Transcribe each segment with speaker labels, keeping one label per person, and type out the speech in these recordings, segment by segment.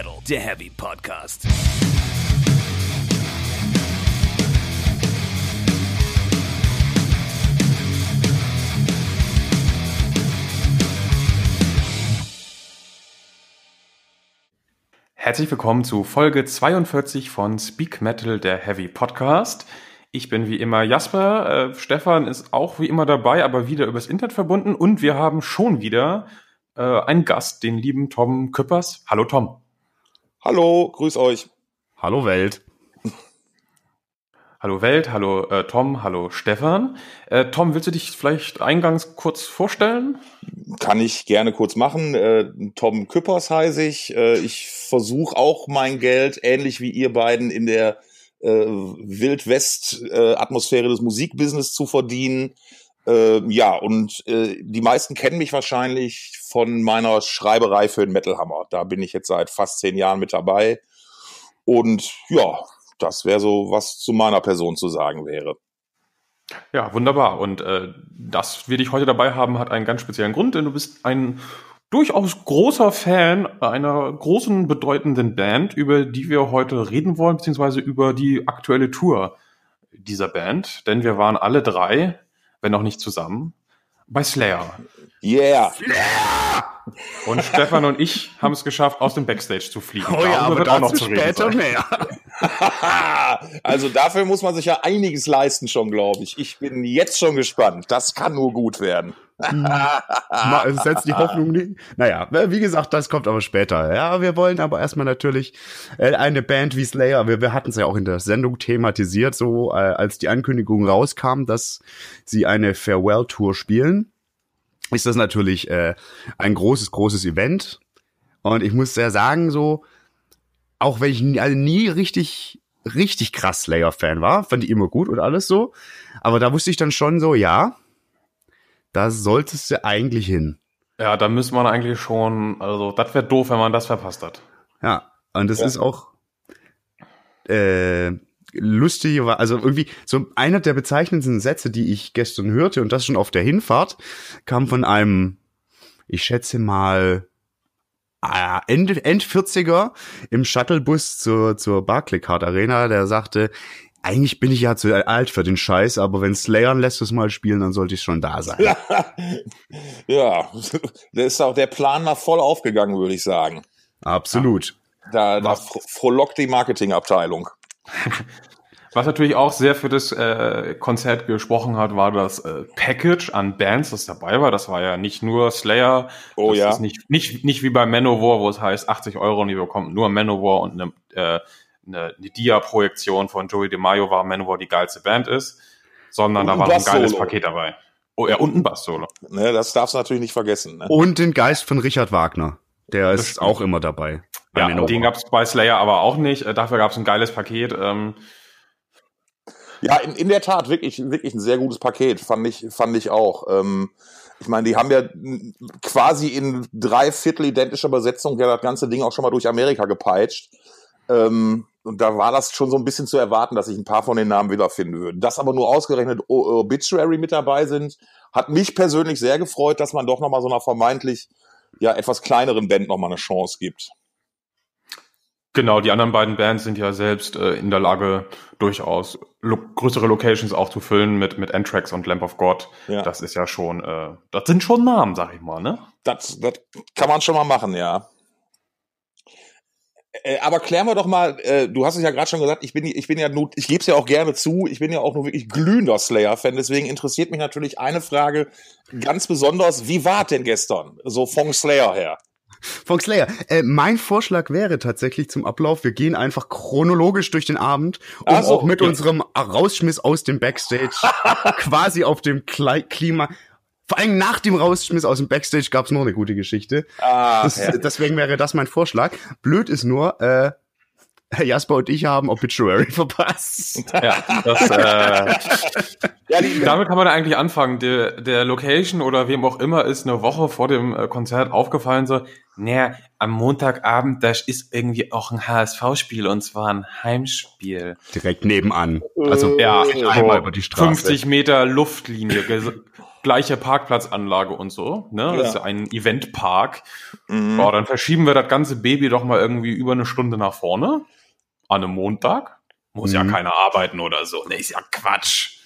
Speaker 1: Metal, der Heavy Podcast.
Speaker 2: Herzlich willkommen zu Folge 42 von Speak Metal, der Heavy Podcast. Ich bin wie immer Jasper, äh, Stefan ist auch wie immer dabei, aber wieder übers Internet verbunden und wir haben schon wieder äh, einen Gast, den lieben Tom Küppers. Hallo Tom.
Speaker 3: Hallo, grüß euch.
Speaker 4: Hallo Welt.
Speaker 2: Hallo Welt, hallo äh, Tom, hallo Stefan. Äh, Tom, willst du dich vielleicht eingangs kurz vorstellen?
Speaker 3: Kann ich gerne kurz machen. Äh, Tom Küppers heiße ich. Äh, ich versuche auch mein Geld, ähnlich wie ihr beiden, in der äh, Wildwest-Atmosphäre des Musikbusiness zu verdienen. Äh, ja, und äh, die meisten kennen mich wahrscheinlich von meiner Schreiberei für den Metal Hammer. Da bin ich jetzt seit fast zehn Jahren mit dabei. Und ja, das wäre so, was zu meiner Person zu sagen wäre.
Speaker 2: Ja, wunderbar. Und äh, dass wir dich heute dabei haben, hat einen ganz speziellen Grund, denn du bist ein durchaus großer Fan einer großen, bedeutenden Band, über die wir heute reden wollen, beziehungsweise über die aktuelle Tour dieser Band. Denn wir waren alle drei, wenn auch nicht zusammen, bei Slayer.
Speaker 3: Yeah.
Speaker 2: Und Stefan und ich haben es geschafft, aus dem Backstage zu fliegen.
Speaker 4: Oh ja,
Speaker 2: Darüber
Speaker 4: aber
Speaker 2: wird auch noch zu
Speaker 4: später mehr.
Speaker 3: also dafür muss man sich ja einiges leisten schon, glaube ich. Ich bin jetzt schon gespannt. Das kann nur gut werden.
Speaker 4: Es setzt die Hoffnung nicht. Naja, wie gesagt, das kommt aber später. Ja, wir wollen aber erstmal natürlich äh, eine Band wie Slayer. Wir, wir hatten es ja auch in der Sendung thematisiert, so äh, als die Ankündigung rauskam, dass sie eine Farewell-Tour spielen. Ist das natürlich äh, ein großes, großes Event. Und ich muss sehr sagen, so, auch wenn ich nie, also nie richtig, richtig krass Slayer-Fan war, fand ich immer gut und alles so. Aber da wusste ich dann schon so, ja, da solltest du eigentlich hin.
Speaker 2: Ja, da müsste man eigentlich schon, also das wäre doof, wenn man das verpasst hat.
Speaker 4: Ja, und das
Speaker 3: Ja.
Speaker 4: ist auch äh, lustig, war- also irgendwie so einer der bezeichnendsten Sätze, die ich gestern hörte und das schon auf der Hinfahrt, kam von einem, ich schätze mal, ah, Ende, End 40er im Shuttlebus zur, zur Barclaycard Arena, der sagte, eigentlich bin ich ja zu alt für den Scheiß, aber wenn Slayer lässt es mal spielen, dann sollte ich schon da sein.
Speaker 3: ja, da ist auch der Plan mal voll aufgegangen, würde ich sagen.
Speaker 4: Absolut.
Speaker 3: Da, da fro- frohlockt die Marketingabteilung.
Speaker 2: Was natürlich auch sehr für das äh, Konzert gesprochen hat, war das äh, Package an Bands, das dabei war. Das war ja nicht nur Slayer.
Speaker 3: Oh
Speaker 2: das
Speaker 3: ja.
Speaker 2: Ist nicht, nicht, nicht wie bei Manowar, wo es heißt 80 Euro und ihr bekommt nur Manowar und eine, äh, eine, eine Dia-Projektion von Joey DeMaio war Manowar die geilste Band ist, sondern da war noch ein geiles. Paket dabei. Oh ja, und ein Bass-Solo.
Speaker 3: Ne, das darfst du natürlich nicht vergessen. Ne?
Speaker 4: Und den Geist von Richard Wagner. Der
Speaker 2: Das
Speaker 4: ist
Speaker 2: stimmt.
Speaker 4: auch immer dabei. Bei
Speaker 2: Ja,
Speaker 4: Manowar.
Speaker 2: den gab es bei Slayer aber auch nicht. Äh, Dafür gab es ein geiles Paket. Ähm,
Speaker 3: Ja, in, in der Tat, wirklich, wirklich ein sehr gutes Paket, fand ich, fand ich auch. Ähm, ich meine, die haben ja quasi in drei Viertel identischer Besetzung ja das ganze Ding auch schon mal durch Amerika gepeitscht. Ähm, und da war das schon so ein bisschen zu erwarten, dass ich ein paar von den Namen wiederfinden würde. Dass aber nur ausgerechnet Obituary mit dabei sind, hat mich persönlich sehr gefreut, dass man doch noch mal so einer vermeintlich ja etwas kleineren Band noch mal eine Chance gibt.
Speaker 2: Genau, die anderen beiden Bands sind ja selbst äh, in der Lage, durchaus lo größere Locations auch zu füllen mit, mit Anthrax und Lamp of God.
Speaker 3: Ja.
Speaker 2: Das ist ja schon, äh, das sind schon Namen, sag ich mal, ne?
Speaker 3: Das, das kann man schon mal machen, ja. Äh, aber klären wir doch mal, äh, du hast es ja gerade schon gesagt, ich bin, ich bin ja nur, ich gebe es ja auch gerne zu, ich bin ja auch nur wirklich glühender Slayer-Fan, deswegen interessiert mich natürlich eine Frage ganz besonders, wie war denn gestern, so vom Slayer her?
Speaker 4: Von Slayer. Äh, mein Vorschlag wäre tatsächlich zum Ablauf, wir gehen einfach chronologisch durch den Abend, um
Speaker 3: Ach so,
Speaker 4: auch mit
Speaker 2: ja.
Speaker 4: unserem Rausschmiss aus dem Backstage quasi auf dem Kle Klima. Vor allem nach dem Rausschmiss aus dem Backstage gab's noch eine gute Geschichte.
Speaker 3: Ah,
Speaker 4: Das,
Speaker 3: ja.
Speaker 4: Deswegen wäre das mein Vorschlag. Blöd ist nur, äh, Herr Jasper und ich haben Obituary verpasst.
Speaker 2: Ja, das, äh,
Speaker 3: ja, die,
Speaker 2: damit kann man da eigentlich anfangen. Der, der Location oder wem auch immer ist eine Woche vor dem äh, Konzert aufgefallen so, naja, am Montagabend, da ist irgendwie auch ein HSV-Spiel und zwar ein Heimspiel.
Speaker 4: Direkt nebenan. Also
Speaker 2: Ja,
Speaker 4: einmal über die Straße.
Speaker 2: 50 Meter Luftlinie. Gleiche Parkplatzanlage und so, ne?
Speaker 3: Ja.
Speaker 2: Das ist ja ein Eventpark.
Speaker 3: Mhm.
Speaker 2: Boah, dann verschieben wir das ganze Baby doch mal irgendwie über eine Stunde nach vorne. An einem Montag. Muss ja
Speaker 4: Mhm.
Speaker 2: keiner arbeiten oder so. Ne, ist ja Quatsch.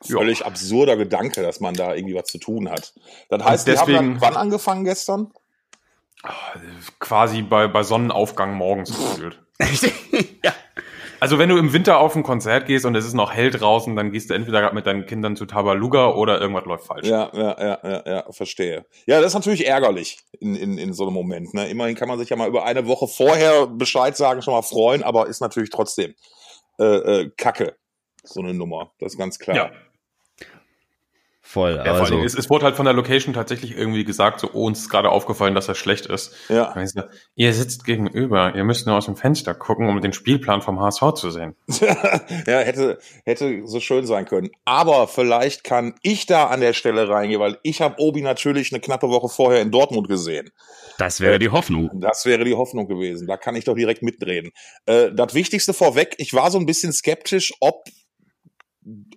Speaker 3: Völlig absurder Gedanke, dass man da irgendwie was zu tun hat. Das heißt,
Speaker 2: Und
Speaker 3: die haben
Speaker 2: deswegen-
Speaker 3: dann wann angefangen gestern?
Speaker 2: Quasi bei, bei Sonnenaufgang morgens gefühlt.
Speaker 4: ja.
Speaker 2: Also wenn du im Winter auf ein Konzert gehst und es ist noch hell draußen, dann gehst du entweder grad mit deinen Kindern zu Tabaluga oder irgendwas läuft falsch.
Speaker 3: Ja, ja, ja, ja, ja, verstehe. Ja, das ist natürlich ärgerlich in, in, in so einem Moment. Ne? Immerhin kann man sich ja mal über eine Woche vorher Bescheid sagen, schon mal freuen, aber ist natürlich trotzdem äh, äh, Kacke, so eine Nummer. Das ist ganz klar.
Speaker 2: Ja.
Speaker 4: Voll.
Speaker 2: Ja, vor
Speaker 4: also,
Speaker 2: Dingen, es, es wurde halt von der Location tatsächlich irgendwie gesagt, so, oh, uns ist gerade aufgefallen, dass das schlecht ist.
Speaker 3: Ja.
Speaker 2: So, ihr sitzt gegenüber, ihr müsst nur aus dem Fenster gucken, um den Spielplan vom HSV zu sehen.
Speaker 3: ja, hätte, hätte so schön sein können. Aber vielleicht kann ich da an der Stelle reingehen, weil ich habe Obi natürlich eine knappe Woche vorher in Dortmund gesehen.
Speaker 4: das wäre die Hoffnung.
Speaker 3: Das wäre die Hoffnung gewesen. Da kann ich doch direkt mitreden. Äh, das Wichtigste vorweg, ich war so ein bisschen skeptisch, ob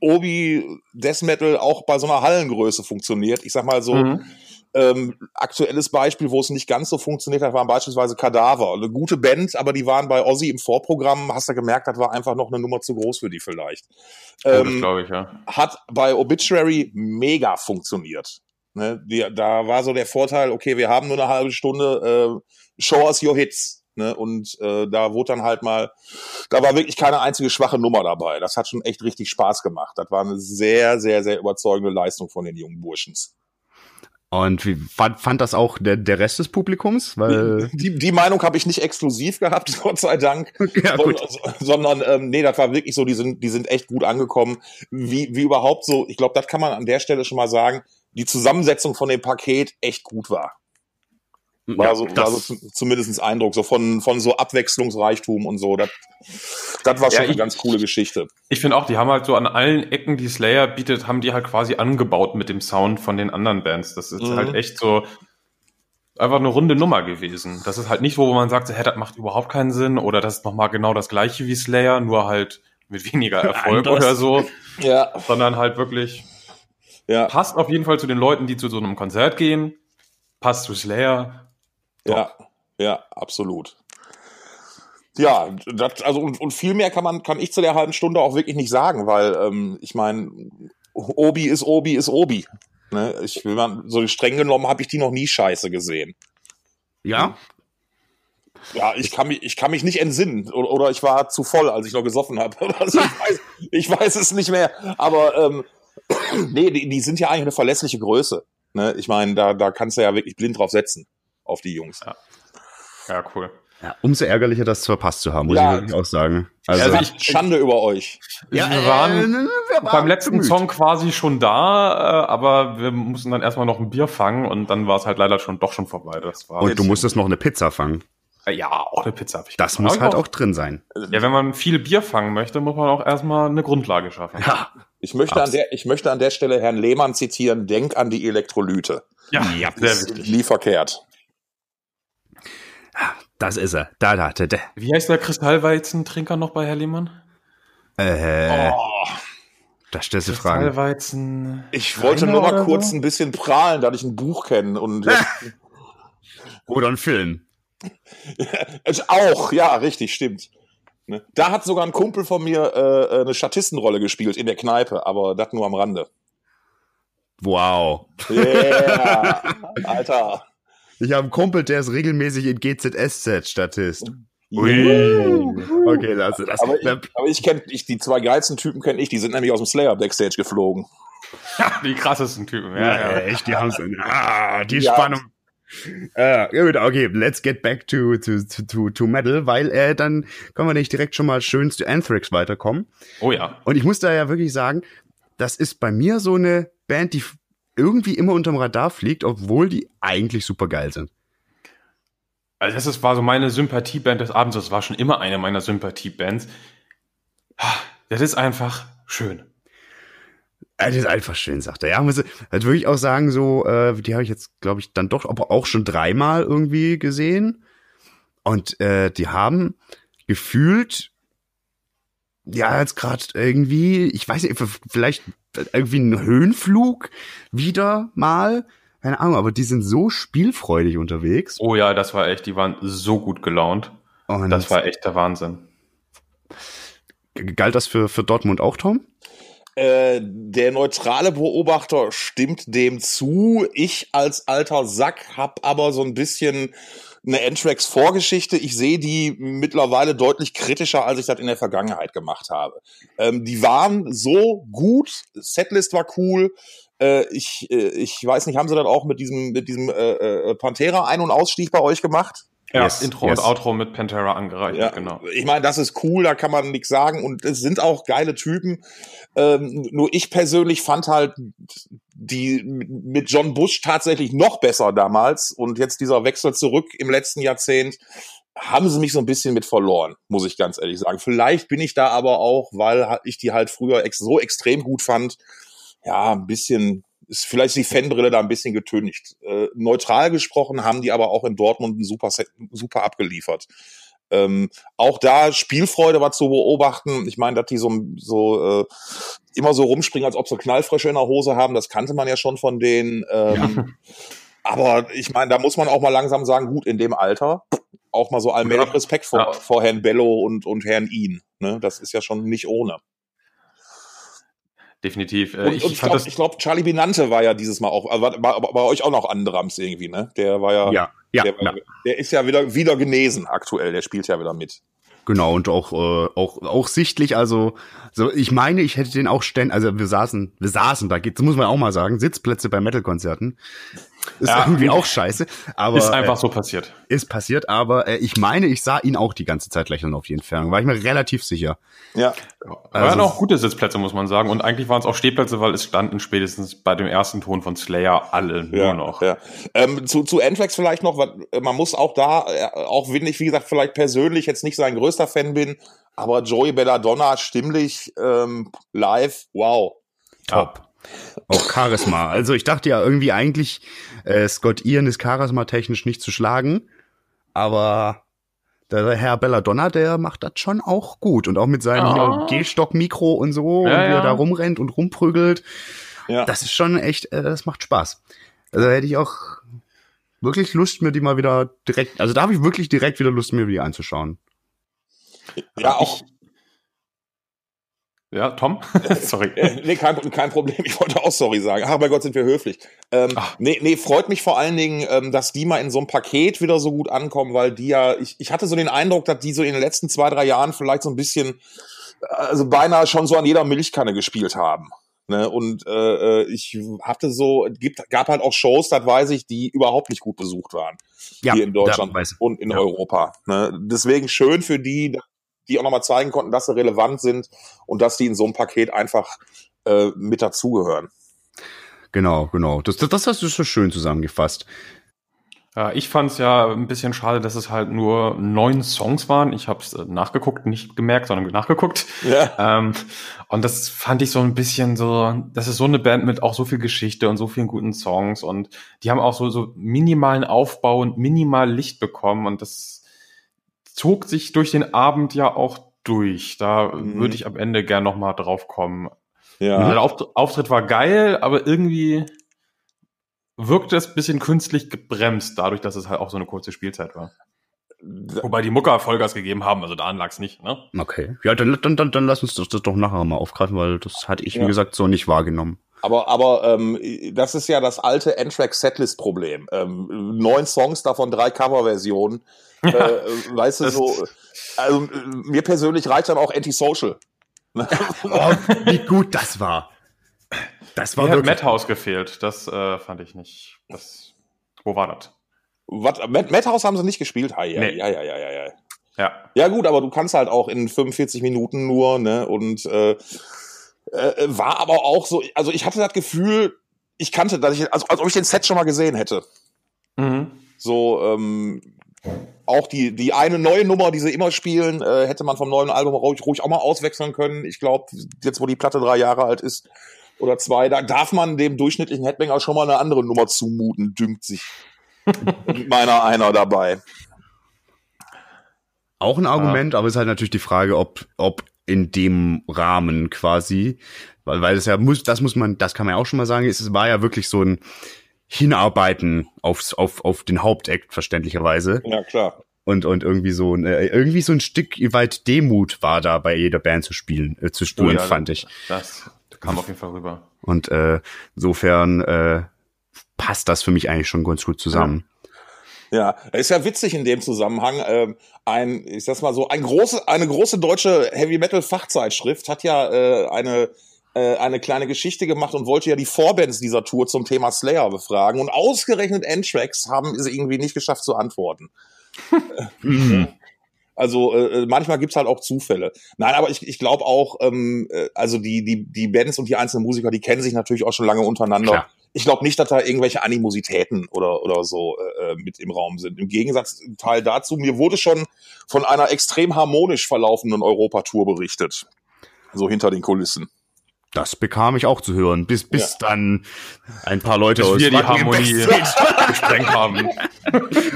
Speaker 3: Obi Death Metal auch bei so einer Hallengröße funktioniert. Ich sag mal so,
Speaker 2: Mhm.
Speaker 3: ähm, aktuelles Beispiel, wo es nicht ganz so funktioniert hat, waren beispielsweise Kadaver. Eine gute Band, aber die waren bei Ozzy im Vorprogramm, hast du gemerkt, das war einfach noch eine Nummer zu groß für die vielleicht. Ähm,
Speaker 2: glaube ich, ja.
Speaker 3: hat bei Obituary mega funktioniert. Ne, die, da war so der Vorteil, okay, wir haben nur eine halbe Stunde, äh, show us your hits. Ne, und äh, da wurde dann halt mal, da war wirklich keine einzige schwache Nummer dabei. Das hat schon echt richtig Spaß gemacht. Das war eine sehr, sehr, sehr überzeugende Leistung von den jungen Burschens.
Speaker 4: Und wie fand, fand das auch der, der Rest des Publikums? Weil,
Speaker 3: Die, die Meinung habe ich nicht exklusiv gehabt, Gott sei Dank.
Speaker 4: ja, gut.
Speaker 3: Sondern, sondern ähm, nee, das war wirklich so, die sind, die sind echt gut angekommen. Wie, wie überhaupt so, ich glaube, das kann man an der Stelle schon mal sagen, die Zusammensetzung von dem Paket echt gut war. War
Speaker 4: Ja,
Speaker 3: so, war so zu- zumindest Eindruck, so von, von so Abwechslungsreichtum und so. Das, das war schon
Speaker 2: Ja,
Speaker 3: eine
Speaker 2: ich-
Speaker 3: ganz coole Geschichte.
Speaker 2: Ich finde auch, die haben halt so an allen Ecken, die Slayer bietet, haben die halt quasi angebaut mit dem Sound von den anderen Bands. Das ist
Speaker 3: Mhm.
Speaker 2: halt echt so einfach eine runde Nummer gewesen. Das ist halt nicht, wo man sagt, so, hä, das macht überhaupt keinen Sinn oder das ist nochmal genau das gleiche wie Slayer, nur halt mit weniger Erfolg
Speaker 4: Anders.
Speaker 2: oder so,
Speaker 3: Ja,
Speaker 2: sondern halt wirklich
Speaker 3: ja,
Speaker 2: passt auf jeden Fall zu den Leuten, die zu so einem Konzert gehen, passt zu Slayer.
Speaker 3: Ja, ja, absolut. Ja, das, also und, und viel mehr kann man, kann ich zu der halben Stunde auch wirklich nicht sagen, weil ähm, ich meine, Obi ist Obi ist Obi. Ne? Ich, wenn man so streng genommen, habe ich die noch nie scheiße gesehen.
Speaker 4: ja,
Speaker 3: Ja, ich kann mich, ich kann mich nicht entsinnen. Oder, oder ich war zu voll, als ich noch gesoffen habe. Oder so. Ich, weiß, ich weiß es nicht mehr. Aber ähm, nee, die, die sind ja eigentlich eine verlässliche Größe. Ne? Ich meine, da, da kannst du ja wirklich blind drauf setzen, auf die Jungs.
Speaker 2: Ja, cool.
Speaker 4: ja, umso ärgerlicher, das verpasst zu haben, muss
Speaker 3: Ja.
Speaker 4: ich wirklich auch sagen. Also,
Speaker 2: Also
Speaker 3: Also Schande über euch.
Speaker 4: ja,
Speaker 2: wir waren
Speaker 4: äh, wir waren
Speaker 2: beim letzten
Speaker 4: bemüht.
Speaker 2: Song quasi schon da, äh, aber wir mussten dann erstmal noch ein Bier fangen und dann war es halt leider schon doch schon vorbei. Das war
Speaker 4: Und du musstest noch eine Pizza fangen.
Speaker 2: Äh, ja, auch eine Pizza habe ich
Speaker 4: Das
Speaker 2: gemacht.
Speaker 4: muss halt
Speaker 2: Aber
Speaker 4: auch drin sein.
Speaker 2: Ja, wenn man viel Bier fangen möchte, muss man auch erstmal eine Grundlage schaffen.
Speaker 4: Ja,
Speaker 3: Ich möchte, an der, ich möchte an der Stelle Herrn Lehmann zitieren, denk an die Elektrolyte.
Speaker 2: ja,
Speaker 4: Ja,
Speaker 2: sehr
Speaker 3: Ist
Speaker 2: wichtig.
Speaker 3: nie verkehrt.
Speaker 4: Das ist er. Da, da, da, da.
Speaker 2: Wie heißt der Kristallweizentrinker noch bei Herr Lehmann?
Speaker 4: Äh,
Speaker 3: Oh,
Speaker 4: da stellst du Fragen.
Speaker 2: Kristallweizen.
Speaker 3: ich wollte nur mal kurz
Speaker 2: so?
Speaker 3: ein bisschen prahlen, dass ich ein Buch kenne. Und jetzt,
Speaker 4: Oder ein Film.
Speaker 3: Also auch, ja, richtig, stimmt. Ne? Da hat sogar ein Kumpel von mir äh, eine Statistenrolle gespielt in der Kneipe, aber das nur am Rande.
Speaker 4: Wow.
Speaker 3: Yeah, Alter.
Speaker 4: Ich habe einen Kumpel, der ist regelmäßig in GZSZ-Statist.
Speaker 3: Yeah.
Speaker 4: Okay, lass das.
Speaker 3: Aber ich, aber ich kenne, ich, die zwei geilsten Typen kenne ich, die sind nämlich aus dem Slayer Backstage geflogen.
Speaker 2: Die krassesten Typen.
Speaker 4: Ja,
Speaker 2: Ja, ja.
Speaker 4: echt, die haben's. Ah, die
Speaker 3: Ja.
Speaker 4: Spannung. Äh, gut, okay, let's get back to, to, to, to, to Metal, weil äh, dann können wir nicht direkt schon mal schön zu Anthrax weiterkommen.
Speaker 2: Oh ja.
Speaker 4: Und ich muss da ja wirklich sagen, das ist bei mir so eine Band, die irgendwie immer unterm Radar fliegt, obwohl die eigentlich super geil sind.
Speaker 2: Also das ist, war so meine Sympathieband des Abends. Das war schon immer eine meiner Sympathiebands. Das ist einfach schön.
Speaker 4: Das ist einfach schön, sagt er. Ja, muss halt wirklich auch sagen, so, äh, die habe ich jetzt, glaube ich, dann doch aber auch schon dreimal irgendwie gesehen. Und äh, die haben gefühlt, ja, jetzt gerade irgendwie, ich weiß nicht, vielleicht irgendwie ein Höhenflug wieder mal. Keine Ahnung, aber die sind so spielfreudig unterwegs.
Speaker 2: Oh ja, das war echt, die waren so gut gelaunt. Und das war echt der Wahnsinn.
Speaker 4: Galt das für, für Dortmund auch, Tom?
Speaker 3: Äh, der neutrale Beobachter stimmt dem zu. Ich als alter Sack hab aber so ein bisschen eine Anthrax Vorgeschichte. Ich sehe die mittlerweile deutlich kritischer, als ich das in der Vergangenheit gemacht habe. Ähm, die waren so gut, Setlist war cool. Äh, ich, äh, ich weiß nicht, haben sie das auch mit diesem, mit diesem äh, äh, Pantera Ein- und Ausstieg bei euch gemacht?
Speaker 2: Ja, yes, Intro yes. und Outro mit Pantera angereicht, ja, genau.
Speaker 3: Ich meine, das ist cool, da kann man nichts sagen und es sind auch geile Typen. Ähm, nur ich persönlich fand halt die mit John Bush tatsächlich noch besser damals und jetzt dieser Wechsel zurück im letzten Jahrzehnt haben sie mich so ein bisschen mit verloren, muss ich ganz ehrlich sagen. Vielleicht bin ich da aber auch, weil ich die halt früher ex so extrem gut fand, ja, ein bisschen ist vielleicht die Fanbrille da ein bisschen getönigt. Äh, neutral gesprochen haben die aber auch in Dortmund ein super, super abgeliefert. Ähm, auch da Spielfreude war zu beobachten. Ich meine, dass die so, so äh, immer so rumspringen, als ob sie Knallfrösche in der Hose haben, das kannte man ja schon von denen. Ähm, ja. Aber ich meine, da muss man auch mal langsam sagen, gut, in dem Alter auch mal so allmählich ja. Respekt vor, ja. vor Herrn Bello und, und Herrn Ihn. Ne? Das ist ja schon nicht ohne
Speaker 2: definitiv.
Speaker 3: Äh, und, ich, und ich glaube, glaub, Charlie Binante war ja dieses Mal auch, also war, war, war bei euch auch noch Andrams irgendwie, ne? Der war ja,
Speaker 4: ja, ja,
Speaker 3: der,
Speaker 4: ja.
Speaker 3: der ist ja wieder, wieder genesen aktuell, der spielt ja wieder mit.
Speaker 4: Genau, und auch, äh, auch, auch sichtlich, also, so, ich meine, ich hätte den auch ständig, also wir saßen, wir saßen da, das muss man auch mal sagen, Sitzplätze bei Metal-Konzerten. Ist ja. irgendwie auch scheiße. Aber,
Speaker 2: ist einfach
Speaker 4: äh,
Speaker 2: so passiert.
Speaker 4: Ist passiert, aber äh, ich meine, ich sah ihn auch die ganze Zeit lächeln auf jeden Fall. War ich mir relativ sicher.
Speaker 3: Ja.
Speaker 2: Also, waren auch gute Sitzplätze, muss man sagen. Und eigentlich waren es auch Stehplätze, weil es standen spätestens bei dem ersten Ton von Slayer alle nur
Speaker 3: ja,
Speaker 2: noch.
Speaker 3: Ja. Ähm, zu, zu Anthrax vielleicht noch, man muss auch da, äh, auch wenn ich, wie gesagt, vielleicht persönlich jetzt nicht sein größter Fan bin, aber Joey Belladonna stimmlich ähm, live, wow.
Speaker 4: Top. Auch Charisma. Also ich dachte ja irgendwie eigentlich, äh, Scott Ian ist charismatechnisch nicht zu schlagen, aber der Herr Belladonna, der macht das schon auch gut und auch mit seinem oh. Gehstock-Mikro und so, ja, und wie er da rumrennt und rumprügelt. Ja. Das ist schon echt, äh, das macht Spaß. Also hätte ich auch wirklich Lust, mir die mal wieder direkt, also da habe ich wirklich direkt wieder Lust, mir die anzuschauen.
Speaker 3: Ja, auch,
Speaker 2: ja, Tom?
Speaker 3: sorry. Äh, nee, kein, kein Problem. Ich wollte auch sorry sagen. Ach, bei Gott sind wir höflich. Ähm, nee, nee, freut mich vor allen Dingen, ähm, dass die mal in so einem Paket wieder so gut ankommen, weil die ja, ich, ich hatte so den Eindruck, dass die so in den letzten zwei, drei Jahren vielleicht so ein bisschen, also beinahe schon so an jeder Milchkanne gespielt haben. Ne? Und äh, äh ich hatte so, gibt, gab halt auch Shows, das weiß ich, die überhaupt nicht gut besucht waren. Ja, hier in Deutschland und in ja. Europa. Ne? Deswegen schön für die, die auch nochmal zeigen konnten, dass sie relevant sind und dass die in so einem Paket einfach äh, mit dazugehören.
Speaker 4: Genau, genau. Das, das, das hast du so schön zusammengefasst.
Speaker 2: Ja, ich fand es ja ein bisschen schade, dass es halt nur neun Songs waren. Ich habe es äh, nachgeguckt, nicht gemerkt, sondern nachgeguckt. Ja. Ähm, und das fand ich so ein bisschen so, das ist so eine Band mit auch so viel Geschichte und so vielen guten Songs und die haben auch so, so minimalen Aufbau und minimal Licht bekommen und das zog sich durch den Abend ja auch durch. Da mhm. würde ich am Ende gern noch mal drauf kommen. Ja. Der Auftritt war geil, aber irgendwie wirkte es ein bisschen künstlich gebremst, dadurch, dass es halt auch so eine kurze Spielzeit war. Wobei die Mucker Vollgas gegeben haben, also daran lag es nicht, ne?
Speaker 4: Okay. Ja, dann, dann, dann, dann lass uns das, das doch nachher mal aufgreifen, weil das hatte ich, ja. wie gesagt, so nicht wahrgenommen.
Speaker 3: Aber, aber ähm, das ist ja das alte N-Track-Setlist-Problem. Ähm, neun Songs, davon drei Coverversionen. Ja, äh, weißt du, so, also mir persönlich reicht dann auch Antisocial.
Speaker 4: oh, wie gut das war.
Speaker 2: Das war mir wirklich. Hat Madhouse gefehlt. Das äh, fand ich nicht. Das, wo war das?
Speaker 3: Was, Madhouse haben sie nicht gespielt? Ah, ja, nee. ja, ja, ja, ja, ja.
Speaker 2: Ja.
Speaker 3: Ja, gut, aber du kannst halt auch in 45 Minuten nur, ne? Und äh, äh, war aber auch so, also ich hatte das Gefühl, ich kannte, dass ich, also als ob ich den Set schon mal gesehen hätte. Mhm. So, ähm, auch die, die eine neue Nummer, die sie immer spielen, äh, hätte man vom neuen Album ruhig, ruhig auch mal auswechseln können. Ich glaube, jetzt wo die Platte drei Jahre alt ist oder zwei, da darf man dem durchschnittlichen Headbanger schon mal eine andere Nummer zumuten, dünkt sich meiner einer dabei.
Speaker 4: Auch ein Argument, ja. aber es ist halt natürlich die Frage, ob, ob in dem Rahmen quasi, weil, weil es ja muss, das muss man, das kann man ja auch schon mal sagen, es war ja wirklich so ein Hinarbeiten aufs, auf, auf den Hauptakt, verständlicherweise.
Speaker 3: Ja, klar.
Speaker 4: Und, und irgendwie so ein, äh, irgendwie so ein Stück weit Demut war da bei jeder Band zu spielen, äh, zu spüren,
Speaker 2: Oh ja,
Speaker 4: fand ich.
Speaker 2: Das kam auf jeden Fall rüber.
Speaker 4: Und äh, insofern äh, passt das für mich eigentlich schon ganz gut zusammen.
Speaker 3: Ja, ist ja witzig in dem Zusammenhang. Ähm, ein, ich sag's mal so, ein große, eine große deutsche Heavy Metal Fachzeitschrift hat ja äh, eine äh, eine kleine Geschichte gemacht und wollte ja die Vorbands dieser Tour zum Thema Slayer befragen und ausgerechnet N-Tracks haben es irgendwie nicht geschafft zu antworten.
Speaker 4: Mhm.
Speaker 3: Also äh, manchmal gibt's halt auch Zufälle. Nein, aber ich, ich glaube auch, ähm, äh, also die, die, die Bands und die einzelnen Musiker, die kennen sich natürlich auch schon lange untereinander.
Speaker 4: Klar.
Speaker 3: Ich glaube nicht, dass da irgendwelche Animositäten oder, oder so äh, mit im Raum sind. Im Gegensatz im Teil dazu, mir wurde schon von einer extrem harmonisch verlaufenden Europatour berichtet. So hinter den Kulissen.
Speaker 4: Das bekam ich auch zu hören, bis, bis dann ein paar Leute
Speaker 2: Bis
Speaker 4: aus
Speaker 2: wir die Harmonie gesprengt haben.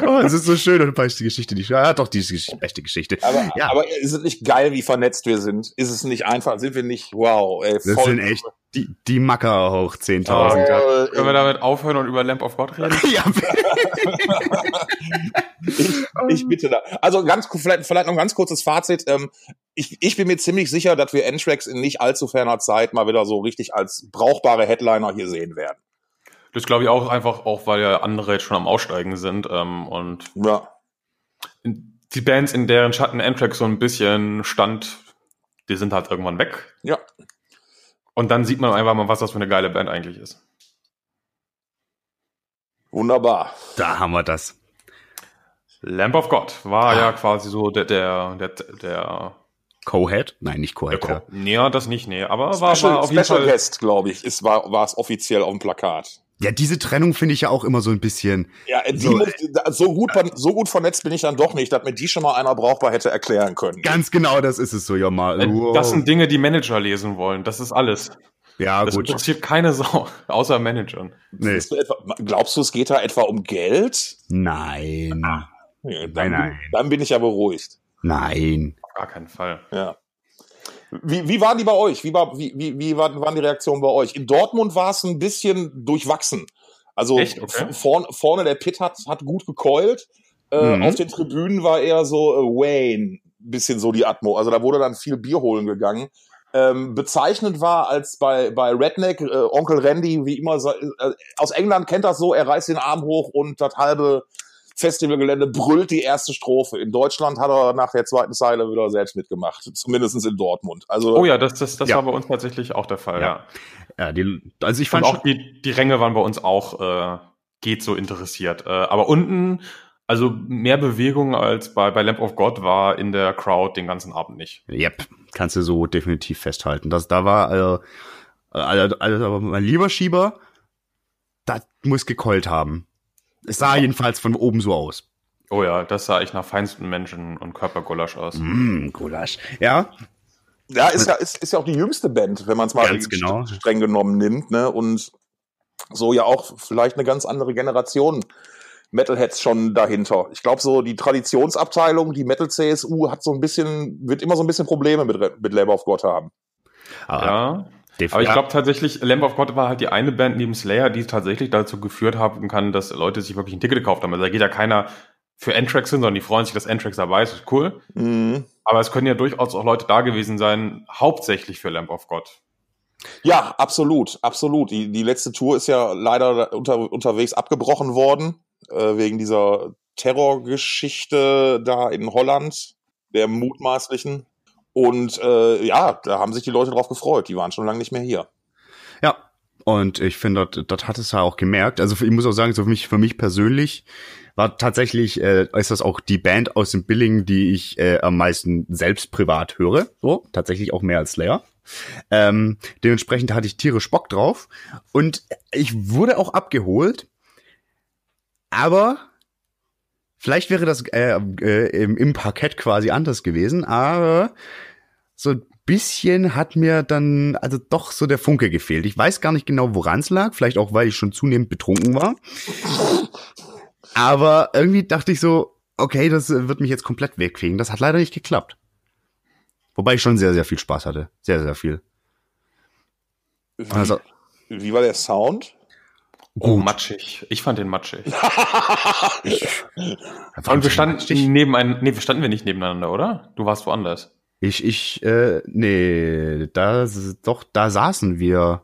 Speaker 4: Oh, es ist so schön und die Geschichte, die ja doch die beste Geschichte.
Speaker 3: Aber,
Speaker 4: ja,
Speaker 3: aber ist es nicht geil, wie vernetzt wir sind? Ist es nicht einfach? Sind wir nicht, wow, ey,
Speaker 4: das
Speaker 3: voll.
Speaker 4: sind echt die, die Macker hoch 10.000.
Speaker 3: Voll,
Speaker 2: Können wir damit aufhören und über Lamp of God reden?
Speaker 4: Ja,
Speaker 3: ich, ich bitte da. Also ganz vielleicht, vielleicht noch ein ganz kurzes Fazit. Ähm, ich, ich bin mir ziemlich sicher, dass wir N-Tracks in nicht allzu ferner Zeit mal wieder so richtig als brauchbare Headliner hier sehen werden.
Speaker 2: Das glaube ich auch einfach, auch weil ja andere jetzt schon am Aussteigen sind ähm, und
Speaker 3: Ja.
Speaker 2: die Bands, in deren Schatten Amtrak so ein bisschen stand, die sind halt irgendwann weg.
Speaker 3: Ja.
Speaker 2: Und dann sieht man einfach mal, was das für eine geile Band eigentlich ist.
Speaker 3: Wunderbar.
Speaker 4: da haben wir das.
Speaker 2: Lamp of God war
Speaker 4: Ah.
Speaker 2: ja quasi so der, der, der, der,
Speaker 4: Co-Head? Nein, nicht Co-Head.
Speaker 2: Ko-
Speaker 4: ja.
Speaker 2: nee, das nicht, nee, aber war,
Speaker 3: Special,
Speaker 2: war auf jeden
Speaker 3: Special
Speaker 2: Fall.
Speaker 3: Guest, glaube ich, ist, war, war es offiziell auf dem Plakat.
Speaker 4: Ja, diese Trennung finde ich ja auch immer so ein bisschen.
Speaker 3: Ja, die
Speaker 4: So,
Speaker 3: muss, so, gut, so gut vernetzt bin ich dann doch nicht, dass mir die schon mal einer brauchbar hätte erklären können.
Speaker 4: Ganz genau, das ist es so, ja mal.
Speaker 2: Äh,
Speaker 4: Wow.
Speaker 2: Das sind Dinge, die Manager lesen wollen. Das ist alles.
Speaker 4: ja,
Speaker 2: Das
Speaker 4: gut.
Speaker 2: interessiert keine Sau, außer Managern.
Speaker 4: Nee.
Speaker 3: Du etwa, glaubst du, es geht da etwa um Geld?
Speaker 4: Nein.
Speaker 3: Ja,
Speaker 4: Nein,
Speaker 3: dann,
Speaker 4: nein.
Speaker 3: Dann bin ich ja beruhigt.
Speaker 4: Nein.
Speaker 2: Auf gar keinen Fall.
Speaker 3: Ja. Wie, wie waren die bei euch? Wie, war, wie, wie, wie waren, waren die Reaktionen bei euch? In Dortmund war es ein bisschen durchwachsen. Also
Speaker 2: Echt? Okay.
Speaker 3: vorn, vorne der Pit hat, hat gut gekeult. Äh,
Speaker 4: Mhm.
Speaker 3: Auf den Tribünen war eher so äh, Wayne, bisschen so die Atmo. Also da wurde dann viel Bier holen gegangen. Ähm, bezeichnend war, als bei, bei Redneck, äh, Onkel Randy, wie immer, äh, aus England kennt das so, er reißt den Arm hoch und das halbe Festivalgelände brüllt die erste Strophe. In Deutschland hat er nach der zweiten Zeile wieder selbst mitgemacht, zumindest in Dortmund. Also
Speaker 2: Oh ja, das, das, das
Speaker 4: Ja.
Speaker 2: war bei uns tatsächlich auch der Fall,
Speaker 4: Ja.
Speaker 2: ja.
Speaker 4: Ja, die, also ich
Speaker 2: Und
Speaker 4: fand
Speaker 2: auch
Speaker 4: schon,
Speaker 2: die, die Ränge waren bei uns auch äh, geht so interessiert. Äh, aber unten, also mehr Bewegung als bei, bei Lamp of God war in der Crowd den ganzen Abend nicht.
Speaker 4: Yep, kannst du so definitiv festhalten. Das, da war, äh, also, also, aber mein lieber Schieber, das muss gekeult haben. Es sah jedenfalls von oben so aus.
Speaker 2: Oh ja, das sah ich nach feinsten Menschen und Körpergulasch aus.
Speaker 4: Mm, Gulasch. Ja,
Speaker 3: Ja, ist ja, ist, ist ja auch die jüngste Band, wenn man es mal
Speaker 4: Ganz genau.
Speaker 3: streng genommen nimmt, ne? Und so ja auch vielleicht eine ganz andere Generation Metalheads schon dahinter. Ich glaube, so die Traditionsabteilung, die Metal CSU, hat so ein bisschen, wird immer so ein bisschen Probleme mit, mit Labor of God haben.
Speaker 4: aber,
Speaker 2: Ja,
Speaker 4: def-
Speaker 2: aber ich glaube tatsächlich, Lamb of God war halt die eine Band neben Slayer, die tatsächlich dazu geführt haben kann, dass Leute sich wirklich ein Ticket gekauft haben. Also da geht ja keiner für Anthrax hin, sondern die freuen sich, dass Anthrax dabei ist. Ist cool.
Speaker 3: Mhm.
Speaker 2: Aber es können ja durchaus auch Leute da gewesen sein, hauptsächlich für Lamb of God.
Speaker 3: Ja, absolut, absolut. Die, die letzte Tour ist ja leider unter, unterwegs abgebrochen worden, äh, wegen dieser Terrorgeschichte da in Holland, der mutmaßlichen. Und äh, ja, da haben sich die Leute drauf gefreut. Die waren schon lange nicht mehr hier.
Speaker 4: ja. Und ich finde, das, hat es ja auch gemerkt. Also ich muss auch sagen, so für mich, für mich persönlich war tatsächlich, äh, ist das auch die Band aus dem Billing, die ich äh, am meisten selbst privat höre. So, tatsächlich auch mehr als Slayer. Ähm, dementsprechend hatte ich tierisch Bock drauf. Und ich wurde auch abgeholt. Aber vielleicht wäre das äh, äh, im, im Parkett quasi anders gewesen. Aber so ein bisschen hat mir dann also doch so der Funke gefehlt. Ich weiß gar nicht genau, woran es lag. Vielleicht auch, weil ich schon zunehmend betrunken war. Aber irgendwie dachte ich so, okay, das wird mich jetzt komplett wegfegen. Das hat leider nicht geklappt. Wobei ich schon sehr, sehr viel Spaß hatte. Sehr, sehr viel.
Speaker 3: Wie,
Speaker 4: Also,
Speaker 3: wie war der Sound?
Speaker 2: Oh,
Speaker 4: Gut.
Speaker 2: matschig. Ich fand den matschig. Und wir standen
Speaker 4: matschig.
Speaker 2: neben ein, nee, wir standen wir nicht nebeneinander, oder? Du warst woanders.
Speaker 4: Ich, ich, äh, nee, da, doch, da saßen wir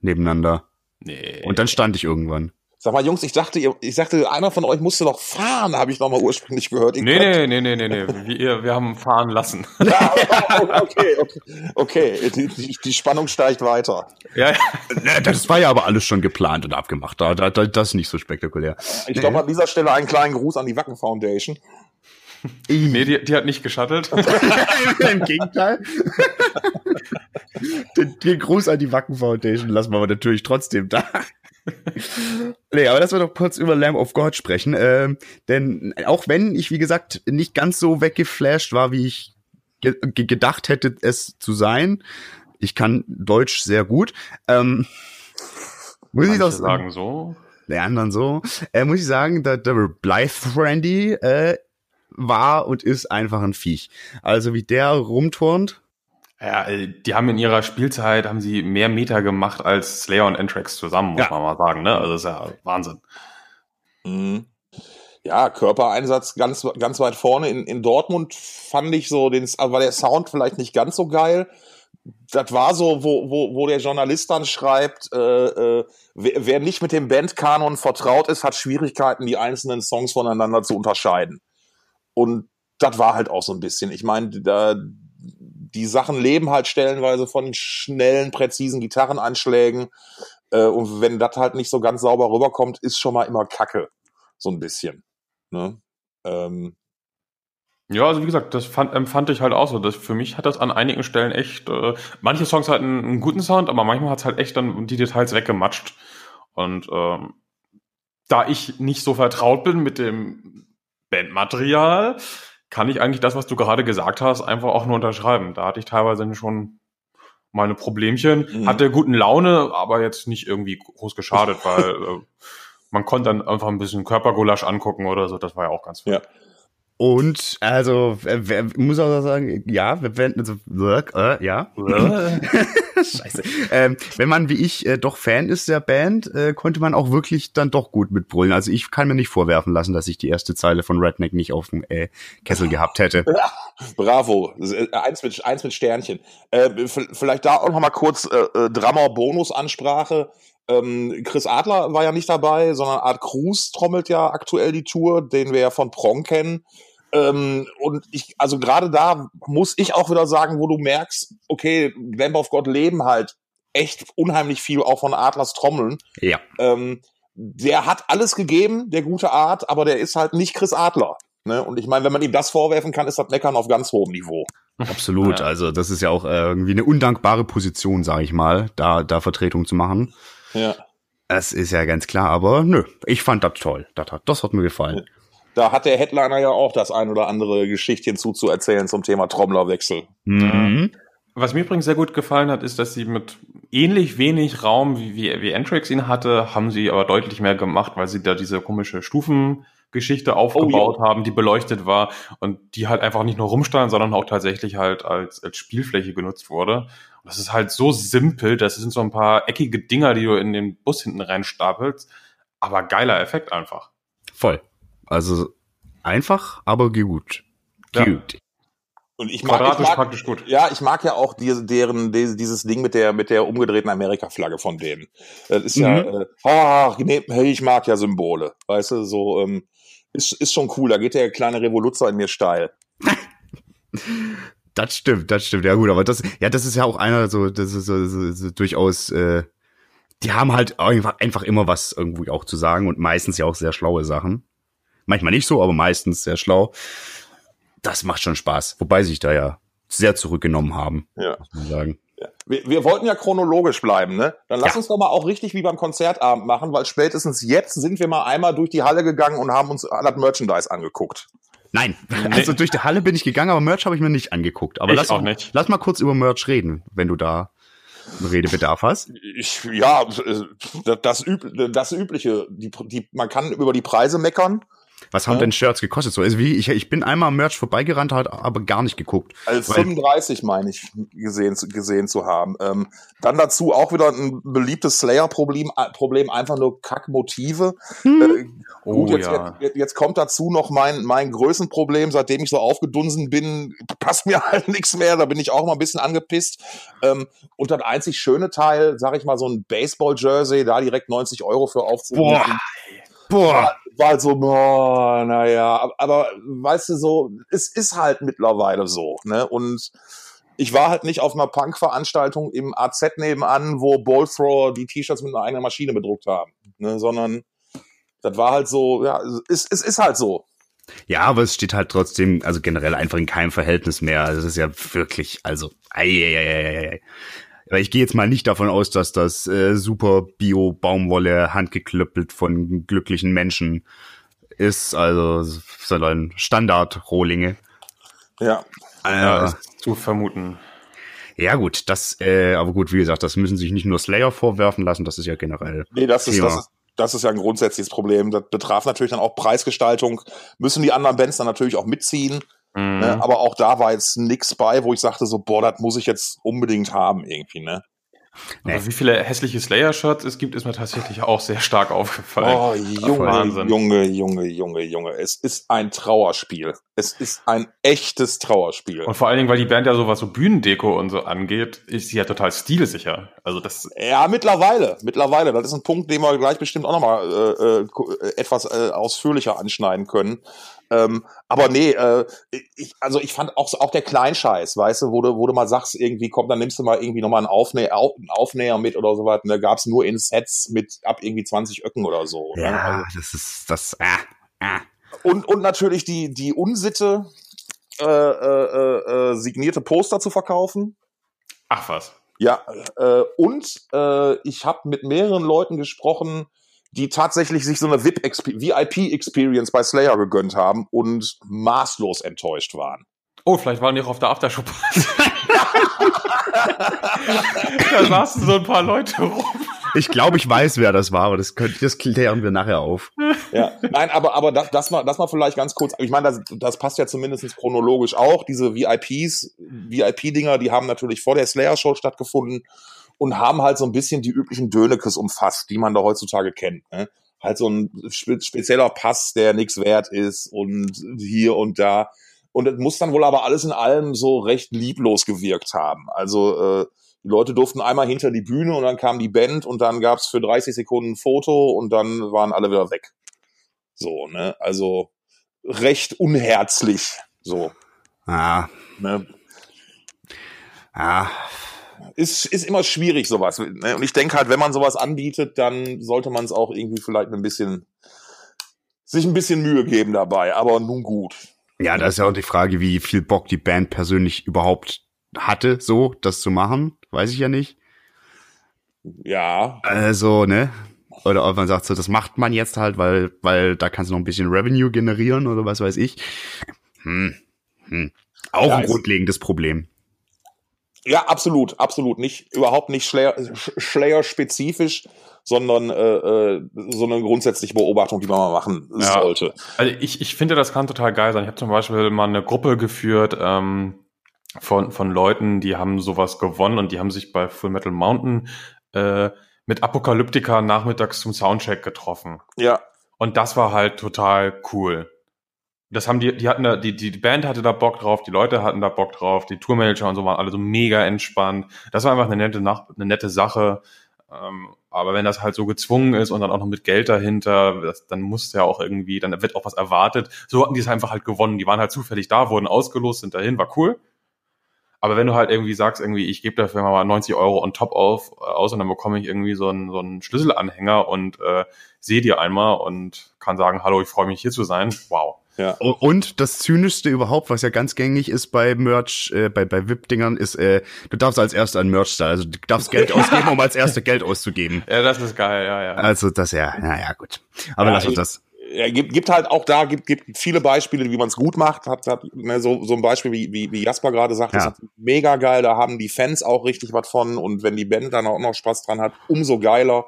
Speaker 4: nebeneinander.
Speaker 2: Nee.
Speaker 4: Und dann stand ich irgendwann.
Speaker 3: Sag mal, Jungs, ich dachte, ihr, ich dachte, einer von euch musste doch fahren, habe ich noch mal ursprünglich gehört. Ihr
Speaker 2: Nee,
Speaker 3: könnt-
Speaker 2: nee, nee, nee, nee, nee. Wir, wir haben fahren lassen.
Speaker 3: Ja, okay, okay, okay. Die, die, die Spannung steigt weiter.
Speaker 2: ja,
Speaker 4: das war ja aber alles schon geplant und abgemacht. Da, da, da, das ist nicht so spektakulär.
Speaker 3: Ich glaube an dieser Stelle einen kleinen Gruß an die Wacken Foundation.
Speaker 2: Nee, die, die hat nicht geschattelt.
Speaker 4: Im Gegenteil. den, den Gruß an die Wacken Foundation lassen wir aber natürlich trotzdem da. nee, aber lass wir doch kurz über Lamb of God sprechen. Ähm, denn auch wenn ich, wie gesagt, nicht ganz so weggeflasht war, wie ich ge ge gedacht hätte, es zu sein, ich kann Deutsch sehr gut, ähm, muss ich
Speaker 2: Manche
Speaker 4: doch
Speaker 2: sagen so.
Speaker 4: der anderen so, äh, muss ich sagen, der, der Blythe Randy äh, war und ist einfach ein Viech. Also wie der rumturnt,
Speaker 2: Ja, äh, die haben in ihrer Spielzeit haben sie mehr Meter gemacht als Slayer und Anthrax zusammen, muss
Speaker 4: Ja.
Speaker 2: man mal sagen. Ne? Also das ist ja Wahnsinn.
Speaker 3: Mhm. Ja, Körpereinsatz ganz, ganz weit vorne. In, in Dortmund fand ich so, den, also war der Sound vielleicht nicht ganz so geil. Das war so, wo, wo, wo der Journalist dann schreibt, äh, äh, wer, wer nicht mit dem Bandkanon vertraut ist, hat Schwierigkeiten, die einzelnen Songs voneinander zu unterscheiden. Und das war halt auch so ein bisschen. Ich meine, da, die Sachen leben halt stellenweise von schnellen, präzisen Gitarreneinschlägen. Äh, und wenn das halt nicht so ganz sauber rüberkommt, ist schon mal immer Kacke. So ein bisschen. Ne? Ähm,
Speaker 2: Ja, also wie gesagt, das fand, empfand ich halt auch so. Das, für mich hat das an einigen Stellen echt, äh, manche Songs hatten einen guten Sound, aber manchmal hat es halt echt dann die Details weggematscht. Und ähm, da ich nicht so vertraut bin mit dem Bandmaterial, kann ich eigentlich das, was du gerade gesagt hast, einfach auch nur unterschreiben. Da hatte ich teilweise schon meine Problemchen,
Speaker 3: Mhm.
Speaker 2: hatte guten Laune, aber jetzt nicht irgendwie groß geschadet, weil äh, man konnte dann einfach ein bisschen Körpergulasch angucken oder so. Das war ja auch ganz
Speaker 3: Ja.
Speaker 4: Und also, wer, muss auch sagen, ja, wir werden, also, äh, ja, scheiße. Ähm, wenn man wie ich äh, doch Fan ist der Band, äh, konnte man auch wirklich dann doch gut mitbrüllen. Also ich kann mir nicht vorwerfen lassen, dass ich die erste Zeile von Redneck nicht auf dem äh, Kessel gehabt hätte.
Speaker 3: Bravo, äh, eins mit, eins mit Sternchen. Äh, vielleicht da auch noch mal kurz äh, äh, Drummer-Bonus-Ansprache. Ähm, Chris Adler war ja nicht dabei, sondern Art Cruz trommelt ja aktuell die Tour, den wir ja von Prong kennen. Ähm, und ich, also gerade da muss ich auch wieder sagen, wo du merkst, okay, Lamb of God leben halt echt unheimlich viel auch von Adlers Trommeln.
Speaker 4: Ja.
Speaker 3: Ähm, der hat alles gegeben, der gute Art, aber der ist halt nicht Chris Adler. Ne? Und ich meine, wenn man ihm das vorwerfen kann, ist das Meckern auf ganz hohem Niveau.
Speaker 4: Absolut.
Speaker 2: Ja.
Speaker 4: Also das ist ja auch äh, irgendwie eine undankbare Position, sage ich mal, da, da Vertretung zu machen.
Speaker 3: Ja.
Speaker 4: Das ist ja ganz klar, aber nö, ich fand das toll. Das hat, das hat mir gefallen.
Speaker 3: Da hat der Headliner ja auch das ein oder andere Geschichtchen zuzuerzählen zum Thema Trommlerwechsel.
Speaker 4: Mhm.
Speaker 2: Was mir übrigens sehr gut gefallen hat, ist, dass sie mit ähnlich wenig Raum wie, wie, wie Antrax ihn hatte, haben sie aber deutlich mehr gemacht, weil sie da diese komische Stufengeschichte aufgebaut haben, die beleuchtet war und die halt einfach nicht nur rumstand, sondern auch tatsächlich halt als, als Spielfläche genutzt wurde. Und das ist halt so simpel, das sind so ein paar eckige Dinger, die du in den Bus hinten reinstapelst, aber geiler Effekt einfach.
Speaker 4: Voll. Also einfach, aber gut.
Speaker 2: Ja.
Speaker 4: Gut.
Speaker 3: Und ich mag, ich mag
Speaker 2: praktisch gut.
Speaker 3: ja, ich mag ja auch die, deren, die, dieses Ding mit der, mit der umgedrehten Amerika-Flagge von denen. Das ist ja,
Speaker 4: Mhm.
Speaker 3: äh, ach, nee, hey, ich mag ja Symbole. Weißt du, so, ähm, ist, ist schon cool. Da geht der kleine Revoluzzer in mir steil.
Speaker 4: Das stimmt, das stimmt. Ja gut, aber das, ja, das ist ja auch einer so, das ist so, so, so durchaus, äh, die haben halt einfach, einfach immer was irgendwie auch zu sagen und meistens ja auch sehr schlaue Sachen. Manchmal nicht so, aber meistens sehr schlau. Das macht schon Spaß. Wobei sich da ja sehr zurückgenommen haben,
Speaker 3: Ja.
Speaker 4: muss man sagen.
Speaker 3: Wir, wir wollten ja chronologisch bleiben, ne? Dann lass
Speaker 4: Ja.
Speaker 3: uns doch mal auch richtig wie beim Konzertabend machen, weil spätestens jetzt sind wir mal einmal durch die Halle gegangen und haben uns das Merchandise angeguckt.
Speaker 4: Nein, also durch die Halle bin ich gegangen, aber Merch habe ich mir nicht angeguckt. Aber
Speaker 2: Ich
Speaker 4: lass,
Speaker 2: auch nicht.
Speaker 4: lass mal kurz über Merch reden, wenn du da Redebedarf hast.
Speaker 3: Ich, ja, das, Üb das Übliche. Die, die, man kann über die Preise meckern.
Speaker 4: Was haben
Speaker 3: Ja.
Speaker 4: denn Shirts gekostet? So, also wie, ich, ich bin einmal am Merch vorbeigerannt, hat aber gar nicht geguckt.
Speaker 3: Also
Speaker 4: Weil-
Speaker 3: 35 meine ich gesehen, zu- gesehen zu haben. Ähm, dann dazu auch wieder ein beliebtes Slayer-Problem, äh, Problem einfach nur Kackmotive. Äh,
Speaker 2: Oh
Speaker 3: gut, jetzt,
Speaker 2: ja.
Speaker 3: jetzt, jetzt kommt dazu noch mein, mein Größenproblem, seitdem ich so aufgedunsen bin, passt mir halt nichts mehr, da bin ich auch mal ein bisschen angepisst. Ähm, und das einzig schöne Teil, sag ich mal, so ein Baseball-Jersey, da direkt 90 Euro für aufzurufen.
Speaker 4: Boah.
Speaker 3: War halt so, naja, aber, aber weißt du so, es ist halt mittlerweile so, ne? Und ich war halt nicht auf einer Punk-Veranstaltung im AZ nebenan, wo Ballthrower die T-Shirts mit einer eigenen Maschine bedruckt haben, ne? Sondern das war halt so, ja, es, es ist halt so.
Speaker 4: Ja, aber es steht halt trotzdem, also generell einfach in keinem Verhältnis mehr. Also es ist ja wirklich, also, ei, ei, ei, ei, ei. Ich gehe jetzt mal nicht davon aus, dass das äh, super Bio-Baumwolle handgeklöppelt von glücklichen Menschen ist, also sondern Standard-Rohlinge.
Speaker 3: Ja.
Speaker 2: Ja,
Speaker 4: Äh,
Speaker 2: ist zu vermuten.
Speaker 4: ja gut, das, äh, aber gut, wie gesagt, das müssen sich nicht nur Slayer vorwerfen lassen, das ist ja generell.
Speaker 3: Nee, das ist,
Speaker 4: Thema.
Speaker 3: das ist, das ist ja ein grundsätzliches Problem. Das betraf natürlich dann auch Preisgestaltung. Müssen die anderen Bands dann natürlich auch mitziehen.
Speaker 2: Mhm.
Speaker 3: Ne? Aber auch da war jetzt nix bei, wo ich sagte so, boah, das muss ich jetzt unbedingt haben irgendwie, ne?
Speaker 2: Aber wie viele hässliche Slayer-Shirts es gibt, ist mir tatsächlich auch sehr stark aufgefallen.
Speaker 3: Oh, Junge,
Speaker 2: Wahnsinn.
Speaker 3: Junge, Junge, Junge, Junge. Es ist ein Trauerspiel. Es ist ein echtes Trauerspiel.
Speaker 2: Und vor allen Dingen, weil die Band ja so was so Bühnendeko und so angeht, ist sie ja total stilsicher. Also das,
Speaker 3: Ja, mittlerweile, mittlerweile. Das ist ein Punkt, den wir gleich bestimmt auch nochmal äh, äh, äh, etwas äh, ausführlicher anschneiden können. Ähm, aber nee, äh, ich, also ich fand auch, auch der Kleinscheiß, weißt du, wo du, wo du mal sagst, irgendwie, komm, dann nimmst du mal irgendwie nochmal einen, Aufnä Au- einen Aufnäher mit oder so was. Und da gab's nur in Sets mit ab irgendwie 20 Öcken oder so. ne?
Speaker 4: Ja,
Speaker 3: Also,
Speaker 4: das ist das. Ah, ah.
Speaker 3: und, und natürlich die, die Unsitte, äh, äh, äh, signierte Poster zu verkaufen.
Speaker 2: ach was.
Speaker 3: Ja, äh, und äh, ich habe mit mehreren Leuten gesprochen, die tatsächlich sich so eine VIP-Experience bei Slayer gegönnt haben und maßlos enttäuscht waren.
Speaker 2: Oh, vielleicht waren die auch auf der Aftershow-Party. da saßen so ein paar Leute rum.
Speaker 4: Ich glaube, ich weiß, wer das war, aber das, könnt, das klären wir nachher auf.
Speaker 3: Ja, nein, aber aber das, das mal das mal vielleicht ganz kurz. Ich meine, das, das passt ja zumindest chronologisch auch. Diese VIPs, VIP-Dinger, die haben natürlich vor der Slayer-Show stattgefunden und haben halt so ein bisschen die üblichen Dönekes umfasst, die man da heutzutage kennt. Ne? Halt so ein spe spezieller Pass, der nichts wert ist und hier und da. Und es muss dann wohl aber alles in allem so recht lieblos gewirkt haben. Also äh, die Leute durften einmal hinter die Bühne und dann kam die Band und dann gab's für 30 Sekunden ein Foto und dann waren alle wieder weg. So, ne? Also recht unherzlich. So.
Speaker 4: Ah,
Speaker 3: Ne?
Speaker 4: ah.
Speaker 3: Ist, ist immer schwierig, sowas. Ne? Und ich denke halt, wenn man sowas anbietet, dann sollte man es auch irgendwie vielleicht ein bisschen sich ein bisschen Mühe geben dabei. Aber nun gut.
Speaker 4: Ja, da ist ja auch die Frage, wie viel Bock die Band persönlich überhaupt hatte, so das zu machen. Weiß ich ja nicht.
Speaker 3: Ja,
Speaker 4: Also, ne? Oder ob man sagt, so, das macht man jetzt halt, weil, weil da kannst du noch ein bisschen Revenue generieren oder was weiß ich. Hm. Hm. Auch
Speaker 3: Ja,
Speaker 4: ein
Speaker 3: es-
Speaker 4: grundlegendes Problem.
Speaker 3: Ja, absolut, absolut. Nicht, überhaupt nicht Slayer- Sch- Slayer-spezifisch, sondern äh, äh, so eine grundsätzliche Beobachtung, die man mal machen
Speaker 2: Ja.
Speaker 3: sollte.
Speaker 2: Also ich, ich finde, das kann total geil sein. Ich habe zum Beispiel mal eine Gruppe geführt ähm, von, von Leuten, die haben sowas gewonnen und die haben sich bei Full Metal Mountain äh, mit Apokalyptika nachmittags zum Soundcheck getroffen.
Speaker 3: Ja,
Speaker 2: Und das war halt total cool. Das haben die, die hatten da, die, die Band hatte da Bock drauf, die Leute hatten da Bock drauf, die Tourmanager und so waren alle so mega entspannt. Das war einfach eine nette, Nach eine nette Sache. Ähm, aber wenn das halt so gezwungen ist und dann auch noch mit Geld dahinter, das, dann muss ja auch irgendwie, dann wird auch was erwartet. So hatten die es einfach halt gewonnen. Die waren halt zufällig da, wurden ausgelost, sind dahin, war cool. Aber wenn du halt irgendwie sagst, irgendwie, ich gebe dafür mal 90 Euro on top auf, äh, aus und dann bekomme ich irgendwie so einen, so einen Schlüsselanhänger und äh, sehe dir einmal und kann sagen, hallo, ich freue mich hier zu sein. Wow.
Speaker 3: Ja.
Speaker 4: Und das Zynischste überhaupt, was ja ganz gängig ist bei Merch, äh, bei, bei VIP-Dingern, ist, äh, du darfst als Erster ein Merch da, also du darfst Geld ausgeben, um als Erster Geld auszugeben.
Speaker 2: Ja, das ist geil, ja, ja.
Speaker 4: Also das ja, naja, gut. Aber
Speaker 3: Ja,
Speaker 4: lass uns das.
Speaker 3: ja, gibt, gibt halt auch da, gibt, gibt viele Beispiele, wie man es gut macht. Hat, hat ne, so, so ein Beispiel, wie, wie, wie Jasper gerade sagt,
Speaker 4: Ja.
Speaker 3: ist mega geil, da haben die Fans auch richtig was von und wenn die Band dann auch noch Spaß dran hat, umso geiler.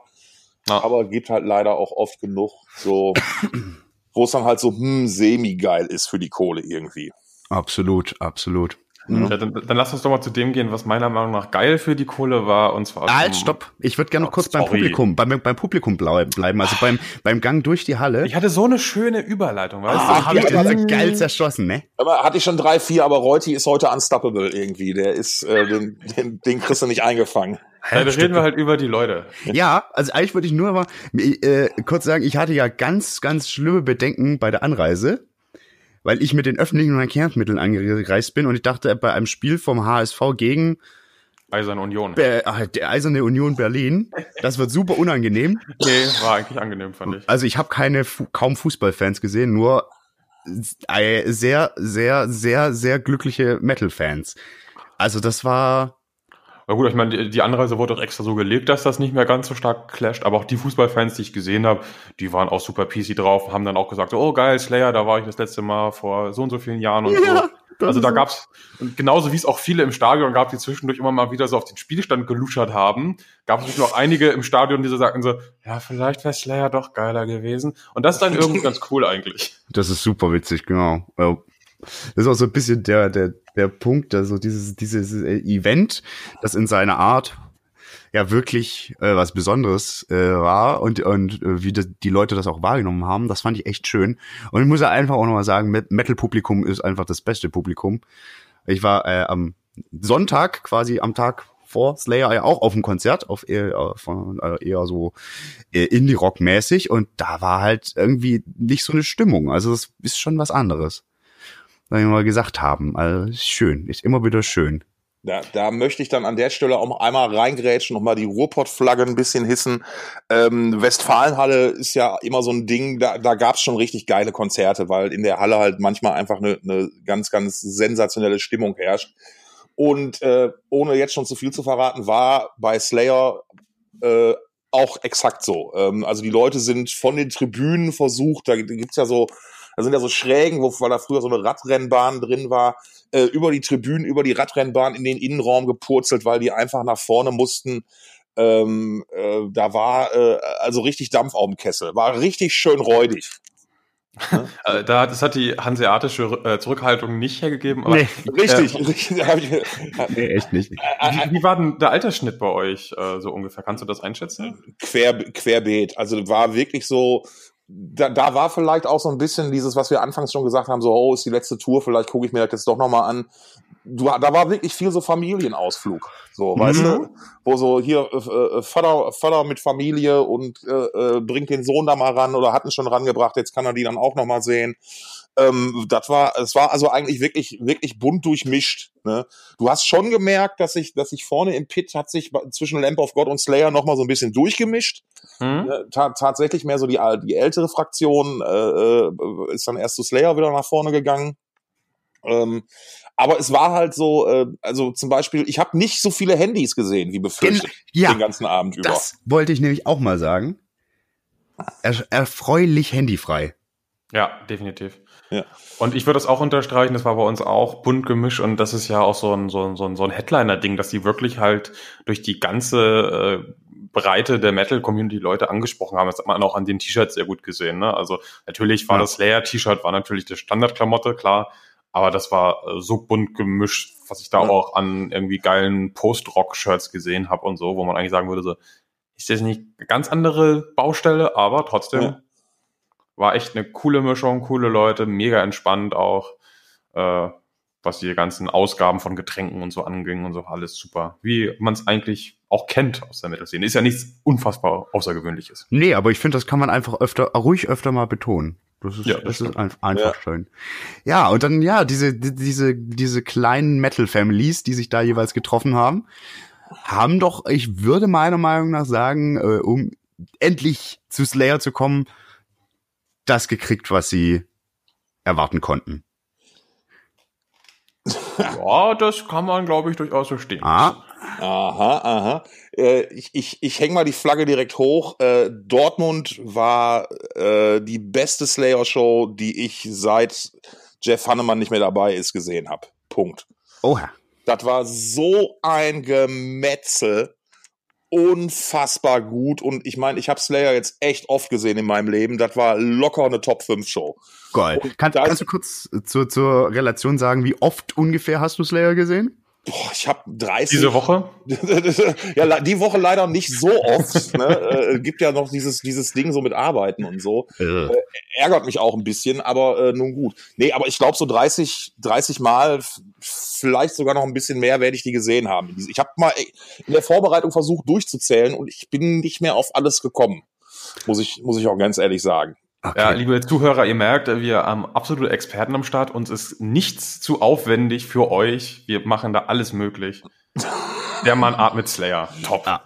Speaker 2: Ja.
Speaker 3: Aber gibt halt leider auch oft genug so wo es dann halt so hm, semi-geil ist für die Kohle irgendwie.
Speaker 4: Absolut, absolut.
Speaker 2: Mhm. Ja, dann, dann lass uns doch mal zu dem gehen, was meiner Meinung nach geil für die Kohle war, und zwar.
Speaker 4: Halt, stopp! Ich würde gerne noch kurz sorry. beim Publikum, beim, beim Publikum bleiben, also beim, beim Gang durch die Halle.
Speaker 2: Ich hatte so eine schöne Überleitung, weißt
Speaker 4: ah, du? Hab ich das geil zerschossen, ne?
Speaker 3: Aber hatte ich schon drei, vier, aber Reuti ist heute unstoppable irgendwie. Der ist, äh, den, den, den kriegst du nicht eingefangen.
Speaker 2: Ja, da reden wir halt über die Leute.
Speaker 4: Ja, also eigentlich würde ich nur mal äh, kurz sagen, ich hatte ja ganz, ganz schlimme Bedenken bei der Anreise weil ich mit den öffentlichen Verkehrsmitteln angereist bin und ich dachte, bei einem Spiel vom HSV gegen
Speaker 2: Eiserne Union.
Speaker 4: Be ah, der Eiserne Union Berlin. Das wird super unangenehm.
Speaker 2: Nee, war eigentlich angenehm, fand ich.
Speaker 4: Also ich habe keine kaum Fußballfans gesehen, nur sehr, sehr, sehr, sehr glückliche Metal-Fans. Also das war
Speaker 2: na gut, ich meine, die, die Anreise wurde auch extra so gelegt, dass das nicht mehr ganz so stark clasht. Aber auch die Fußballfans, die ich gesehen habe, die waren auch super PC drauf, haben dann auch gesagt, oh geil, Slayer, da war ich das letzte Mal vor so und so vielen Jahren und ja, so. Also da gab's, genauso wie es auch viele im Stadion gab, die zwischendurch immer mal wieder so auf den Spielstand geluschert haben, gab es noch einige im Stadion, die so sagten so, ja, vielleicht wäre Slayer doch geiler gewesen. Und das ist dann irgendwie ganz cool eigentlich.
Speaker 4: Das ist super witzig, genau. Das ist auch so ein bisschen der, der, der Punkt, also dieses, dieses äh, Event, das in seiner Art ja wirklich äh, was Besonderes äh, war und, und äh, wie das, die Leute das auch wahrgenommen haben, das fand ich echt schön. Und ich muss ja einfach auch nochmal sagen, Metal-Publikum ist einfach das beste Publikum. Ich war äh, am Sonntag, quasi am Tag vor Slayer ja auch auf dem Konzert, auf eher, von, äh, eher so äh, Indie-Rock-mäßig und da war halt irgendwie nicht so eine Stimmung. Also das ist schon was anderes sag ich mal, gesagt haben. Also schön, ist immer wieder schön.
Speaker 3: Da, da möchte ich dann an der Stelle auch einmal reingrätschen, noch mal die Ruhrpott-Flagge ein bisschen hissen. Ähm, Westfalenhalle ist ja immer so ein Ding, da, da gab es schon richtig geile Konzerte, weil in der Halle halt manchmal einfach eine, eine ganz, ganz sensationelle Stimmung herrscht. Und äh, ohne jetzt schon zu viel zu verraten, war bei Slayer äh, auch exakt so. Ähm, also die Leute sind von den Tribünen versucht, da gibt's ja so da sind ja so Schrägen, wo, weil da früher so eine Radrennbahn drin war, äh, über die Tribünen, über die Radrennbahn in den Innenraum gepurzelt, weil die einfach nach vorne mussten. Ähm, äh, da war äh, also richtig Dampf auf dem Kessel. War richtig schön räudig.
Speaker 2: Äh, da, das hat die hanseatische äh, Zurückhaltung nicht hergegeben.
Speaker 3: Aber, nee, richtig, äh, richtig.
Speaker 4: nee, echt nicht.
Speaker 2: Wie, wie, war denn der Altersschnitt bei euch äh, so ungefähr? Kannst du das einschätzen?
Speaker 3: Quer, querbeet. Also war wirklich so da, da war vielleicht auch so ein bisschen dieses, was wir anfangs schon gesagt haben, so, oh, ist die letzte Tour, vielleicht gucke ich mir das jetzt doch nochmal an. Du, da war wirklich viel so Familienausflug, so, mhm. weißt du, wo so hier äh, äh, Vater, Vater mit Familie und äh, äh, bringt den Sohn da mal ran oder hatten schon rangebracht, jetzt kann er die dann auch nochmal sehen. Ähm, das war, es war also eigentlich wirklich, wirklich bunt durchmischt. Ne? Du hast schon gemerkt, dass sich, dass sich vorne im Pit hat sich zwischen Lamp of God und Slayer nochmal so ein bisschen durchgemischt. Mhm. Ne? Ta tatsächlich mehr so die, die ältere Fraktion äh, äh, ist dann erst zu Slayer wieder nach vorne gegangen. Ähm, aber es war halt so, äh, also zum Beispiel, ich habe nicht so viele Handys gesehen, wie befürchtet,
Speaker 4: ja,
Speaker 3: den ganzen Abend über.
Speaker 4: Das wollte ich nämlich auch mal sagen. Er erfreulich handyfrei.
Speaker 2: Ja, definitiv. Ja. Und ich würde das auch unterstreichen, das war bei uns auch bunt gemischt und das ist ja auch so ein, so ein, so ein, so ein Headliner-Ding, dass die wirklich halt durch die ganze äh, Breite der Metal-Community Leute angesprochen haben. Das hat man auch an den T-Shirts sehr gut gesehen. Ne? Also natürlich war ja. das Slayer-T-Shirt, war natürlich die Standardklamotte, klar, aber das war äh, so bunt gemischt, was ich da ja. auch an irgendwie geilen Post-Rock-Shirts gesehen habe und so, wo man eigentlich sagen würde, so, ist das nicht eine ganz andere Baustelle, aber trotzdem ja war echt eine coole Mischung, coole Leute, mega entspannt auch, äh, was die ganzen Ausgaben von Getränken und so anging und so, alles super. Wie man es eigentlich auch kennt aus der Metal-Szene. Ist ja nichts unfassbar Außergewöhnliches.
Speaker 4: Nee, aber ich finde, das kann man einfach öfter, ruhig öfter mal betonen. Das ist, ja, das, das ist einfach ja. schön. Ja, und dann, ja, diese, diese, diese kleinen Metal-Families, die sich da jeweils getroffen haben, haben doch, ich würde meiner Meinung nach sagen, äh, um endlich zu Slayer zu kommen, das gekriegt, was sie erwarten konnten.
Speaker 2: Ja, das kann man, glaube ich, durchaus so stehen.
Speaker 3: Ah. Aha, aha. Äh, ich ich, ich hänge mal die Flagge direkt hoch. Äh, Dortmund war äh, die beste Slayer-Show, die ich seit Jeff Hannemann nicht mehr dabei ist, gesehen habe. Punkt.
Speaker 4: Oha.
Speaker 3: Das war so ein Gemetzel unfassbar gut und ich meine, ich habe Slayer jetzt echt oft gesehen in meinem Leben. Das war locker eine Top 5 Show.
Speaker 4: Geil. Kann, kannst du kurz zur, zur Relation sagen, wie oft ungefähr hast du Slayer gesehen?
Speaker 3: Boah, ich habe 30.
Speaker 2: Diese Woche?
Speaker 3: ja, die Woche leider nicht so oft. ne? äh, gibt ja noch dieses, dieses Ding so mit Arbeiten und so. Äh, ärgert mich auch ein bisschen, aber äh, nun gut. Nee, aber ich glaube so 30, 30 Mal, vielleicht sogar noch ein bisschen mehr, werde ich die gesehen haben. Ich habe mal in der Vorbereitung versucht durchzuzählen und ich bin nicht mehr auf alles gekommen. Muss ich, muss ich auch ganz ehrlich sagen.
Speaker 2: Okay. Ja, liebe Zuhörer, ihr merkt, wir haben absolute Experten am Start. Uns ist nichts zu aufwendig für euch. Wir machen da alles möglich. Der Mann atmet Slayer. Top.
Speaker 3: Ja,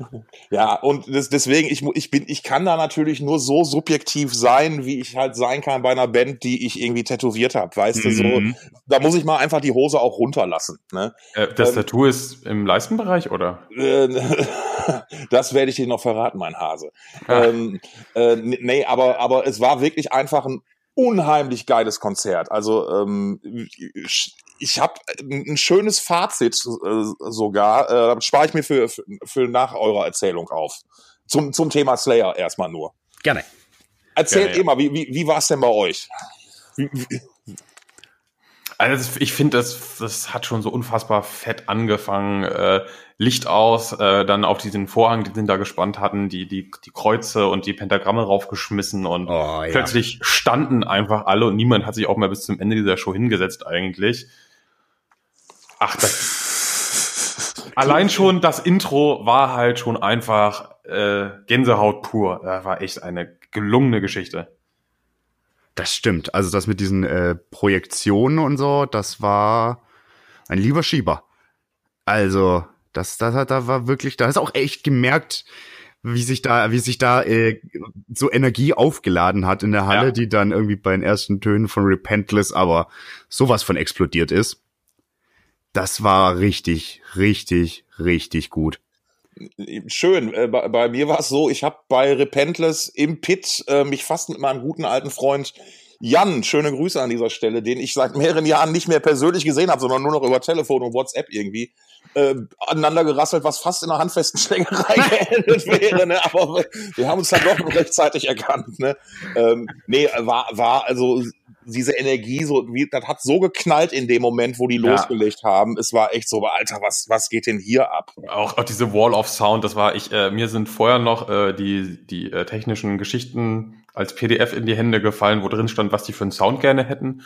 Speaker 3: ja und das, deswegen, ich, ich bin, ich kann da natürlich nur so subjektiv sein, wie ich halt sein kann bei einer Band, die ich irgendwie tätowiert habe. Weißt mhm. du, so, mhm. da muss ich mal einfach die Hose auch runterlassen. Ne?
Speaker 2: Äh, das ähm, Tattoo ist im Leistenbereich, oder?
Speaker 3: Äh, das werde ich dir noch verraten, mein Hase. Ah. Ähm, äh, nee, aber, aber es war wirklich einfach ein unheimlich geiles Konzert. Also ähm, ich habe ein schönes Fazit äh, sogar, äh, spare ich mir für, für, für nach eurer Erzählung auf. Zum, zum Thema Slayer erstmal nur.
Speaker 4: Gerne.
Speaker 3: Erzählt Gerne, immer, wie, wie, wie war es denn bei euch? Wie, wie,
Speaker 2: also ich finde, das, das hat schon so unfassbar fett angefangen. Äh, Licht aus, äh, dann auf diesen Vorhang, den sie da gespannt hatten, die, die, die Kreuze und die Pentagramme raufgeschmissen und oh, ja. plötzlich standen einfach alle und niemand hat sich auch mehr bis zum Ende dieser Show hingesetzt eigentlich. Ach, das. allein schon das Intro war halt schon einfach äh, Gänsehaut pur. Das war echt eine gelungene Geschichte.
Speaker 4: Das stimmt. Also das mit diesen äh, Projektionen und so, das war ein lieber Schieber. Also, das, das, da war wirklich, da hast auch echt gemerkt, wie sich da, wie sich da äh, so Energie aufgeladen hat in der Halle, ja. die dann irgendwie bei den ersten Tönen von Repentless aber sowas von explodiert ist. Das war richtig, richtig, richtig gut.
Speaker 3: Schön. Äh, bei, bei, mir war es so, ich habe bei Repentless im Pit äh, mich fast mit meinem guten alten Freund Jan, schöne Grüße an dieser Stelle, den ich seit mehreren Jahren nicht mehr persönlich gesehen habe, sondern nur noch über Telefon und WhatsApp irgendwie äh, aneinander gerasselt, was fast in einer handfesten Schlägerei geendet wäre. Ne? Aber wir haben uns dann doch rechtzeitig erkannt. Ne? Ähm, nee, war, war also diese Energie, so wie, das hat so geknallt in dem Moment, wo die ja. losgelegt haben. Es war echt so, Alter, was, was geht denn hier ab?
Speaker 2: Auch, auch diese Wall of Sound, das war ich, äh, mir sind vorher noch äh, die, die äh, technischen Geschichten als PDF in die Hände gefallen, wo drin stand, was die für einen Sound gerne hätten.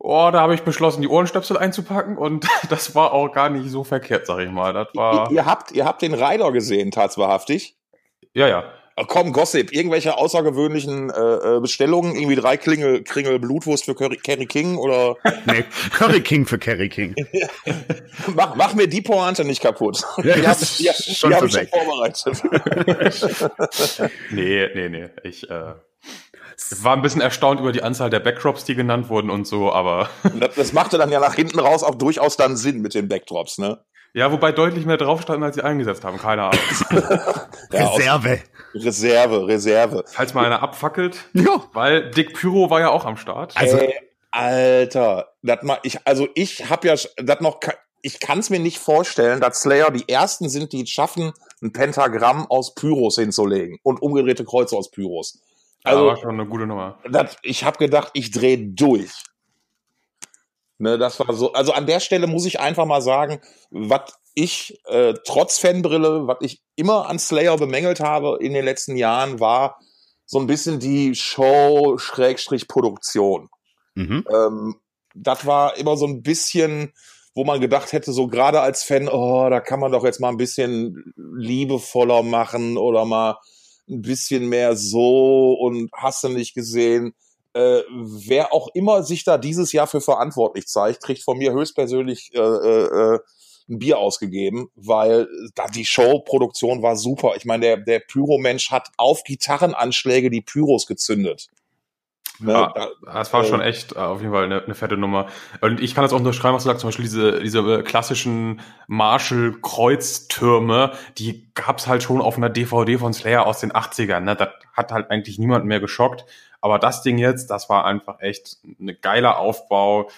Speaker 2: Oh, da habe ich beschlossen, die Ohrenstöpsel einzupacken und das war auch gar nicht so verkehrt, sag ich mal. Das war
Speaker 3: ihr, ihr habt, ihr habt den Rider gesehen, tatsächlich.
Speaker 2: Ja, ja.
Speaker 3: Komm, Gossip, irgendwelche außergewöhnlichen äh, äh, Bestellungen, irgendwie drei Klingel, Kringel Blutwurst für Curry, Kerry King oder?
Speaker 4: Nee, Curry King für Kerry King.
Speaker 3: mach, mach mir die Pointe nicht kaputt. Ja, die habe ich, die, schon, die hab ich schon vorbereitet.
Speaker 2: nee, nee, nee. Ich äh, war ein bisschen erstaunt über die Anzahl der Backdrops, die genannt wurden und so, aber.
Speaker 3: das, das machte dann ja nach hinten raus auch durchaus dann Sinn mit den Backdrops, ne?
Speaker 2: Ja, wobei deutlich mehr drauf standen, als sie eingesetzt haben. Keine Ahnung.
Speaker 4: ja, Reserve.
Speaker 3: Reserve, Reserve.
Speaker 2: Falls mal einer abfackelt. Ja. Weil Dick Pyro war ja auch am Start.
Speaker 3: Also, Ey, Alter, das mal, ich, also ich habe ja das noch, ich kann es mir nicht vorstellen, dass Slayer die ersten sind, die es schaffen, ein Pentagramm aus Pyros hinzulegen und umgedrehte Kreuze aus Pyros.
Speaker 2: Also, ja, war schon eine gute Nummer.
Speaker 3: Das, ich habe gedacht, ich drehe durch. Ne, das war so, also an der Stelle muss ich einfach mal sagen, was ich äh, trotz Fanbrille, was ich immer an Slayer bemängelt habe in den letzten Jahren, war so ein bisschen die Show-Produktion. Mhm. Ähm, das war immer so ein bisschen, wo man gedacht hätte, so gerade als Fan, oh, da kann man doch jetzt mal ein bisschen liebevoller machen oder mal ein bisschen mehr so und hast du nicht gesehen äh, wer auch immer sich da dieses Jahr für verantwortlich zeigt, kriegt von mir höchstpersönlich äh, äh, äh, ein Bier ausgegeben, weil da die Showproduktion war super. Ich meine, der, der Pyromensch hat auf Gitarrenanschläge die Pyros gezündet.
Speaker 2: Ne, ja, da, das war äh, schon echt äh, auf jeden Fall eine, eine fette Nummer. Und ich kann das auch unterschreiben, was du sagst, zum Beispiel diese, diese klassischen Marshall-Kreuztürme, die gab's halt schon auf einer DVD von Slayer aus den 80ern. Ne? Das hat halt eigentlich niemand mehr geschockt. Aber das Ding jetzt, das war einfach echt ein geiler Aufbau.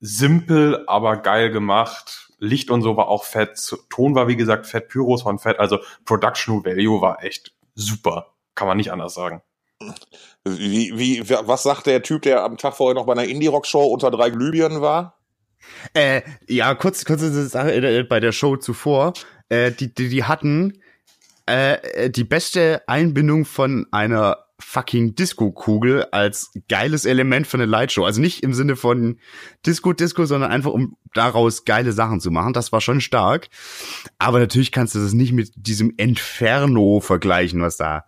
Speaker 2: Simpel, aber geil gemacht. Licht und so war auch fett, Ton war wie gesagt fett, Pyros waren fett, also Production Value war echt super. Kann man nicht anders sagen.
Speaker 3: Wie, wie, was sagt der Typ, der am Tag vorher noch bei einer Indie-Rock-Show unter drei Glühbirnen war?
Speaker 4: Äh, ja, kurz, kurze Sache äh, bei der Show zuvor. Äh, die, die, die hatten äh, die beste Einbindung von einer fucking Disco-Kugel als geiles Element für eine Lightshow. Also nicht im Sinne von Disco-Disco, sondern einfach um daraus geile Sachen zu machen. Das war schon stark. Aber natürlich kannst du das nicht mit diesem Inferno vergleichen, was da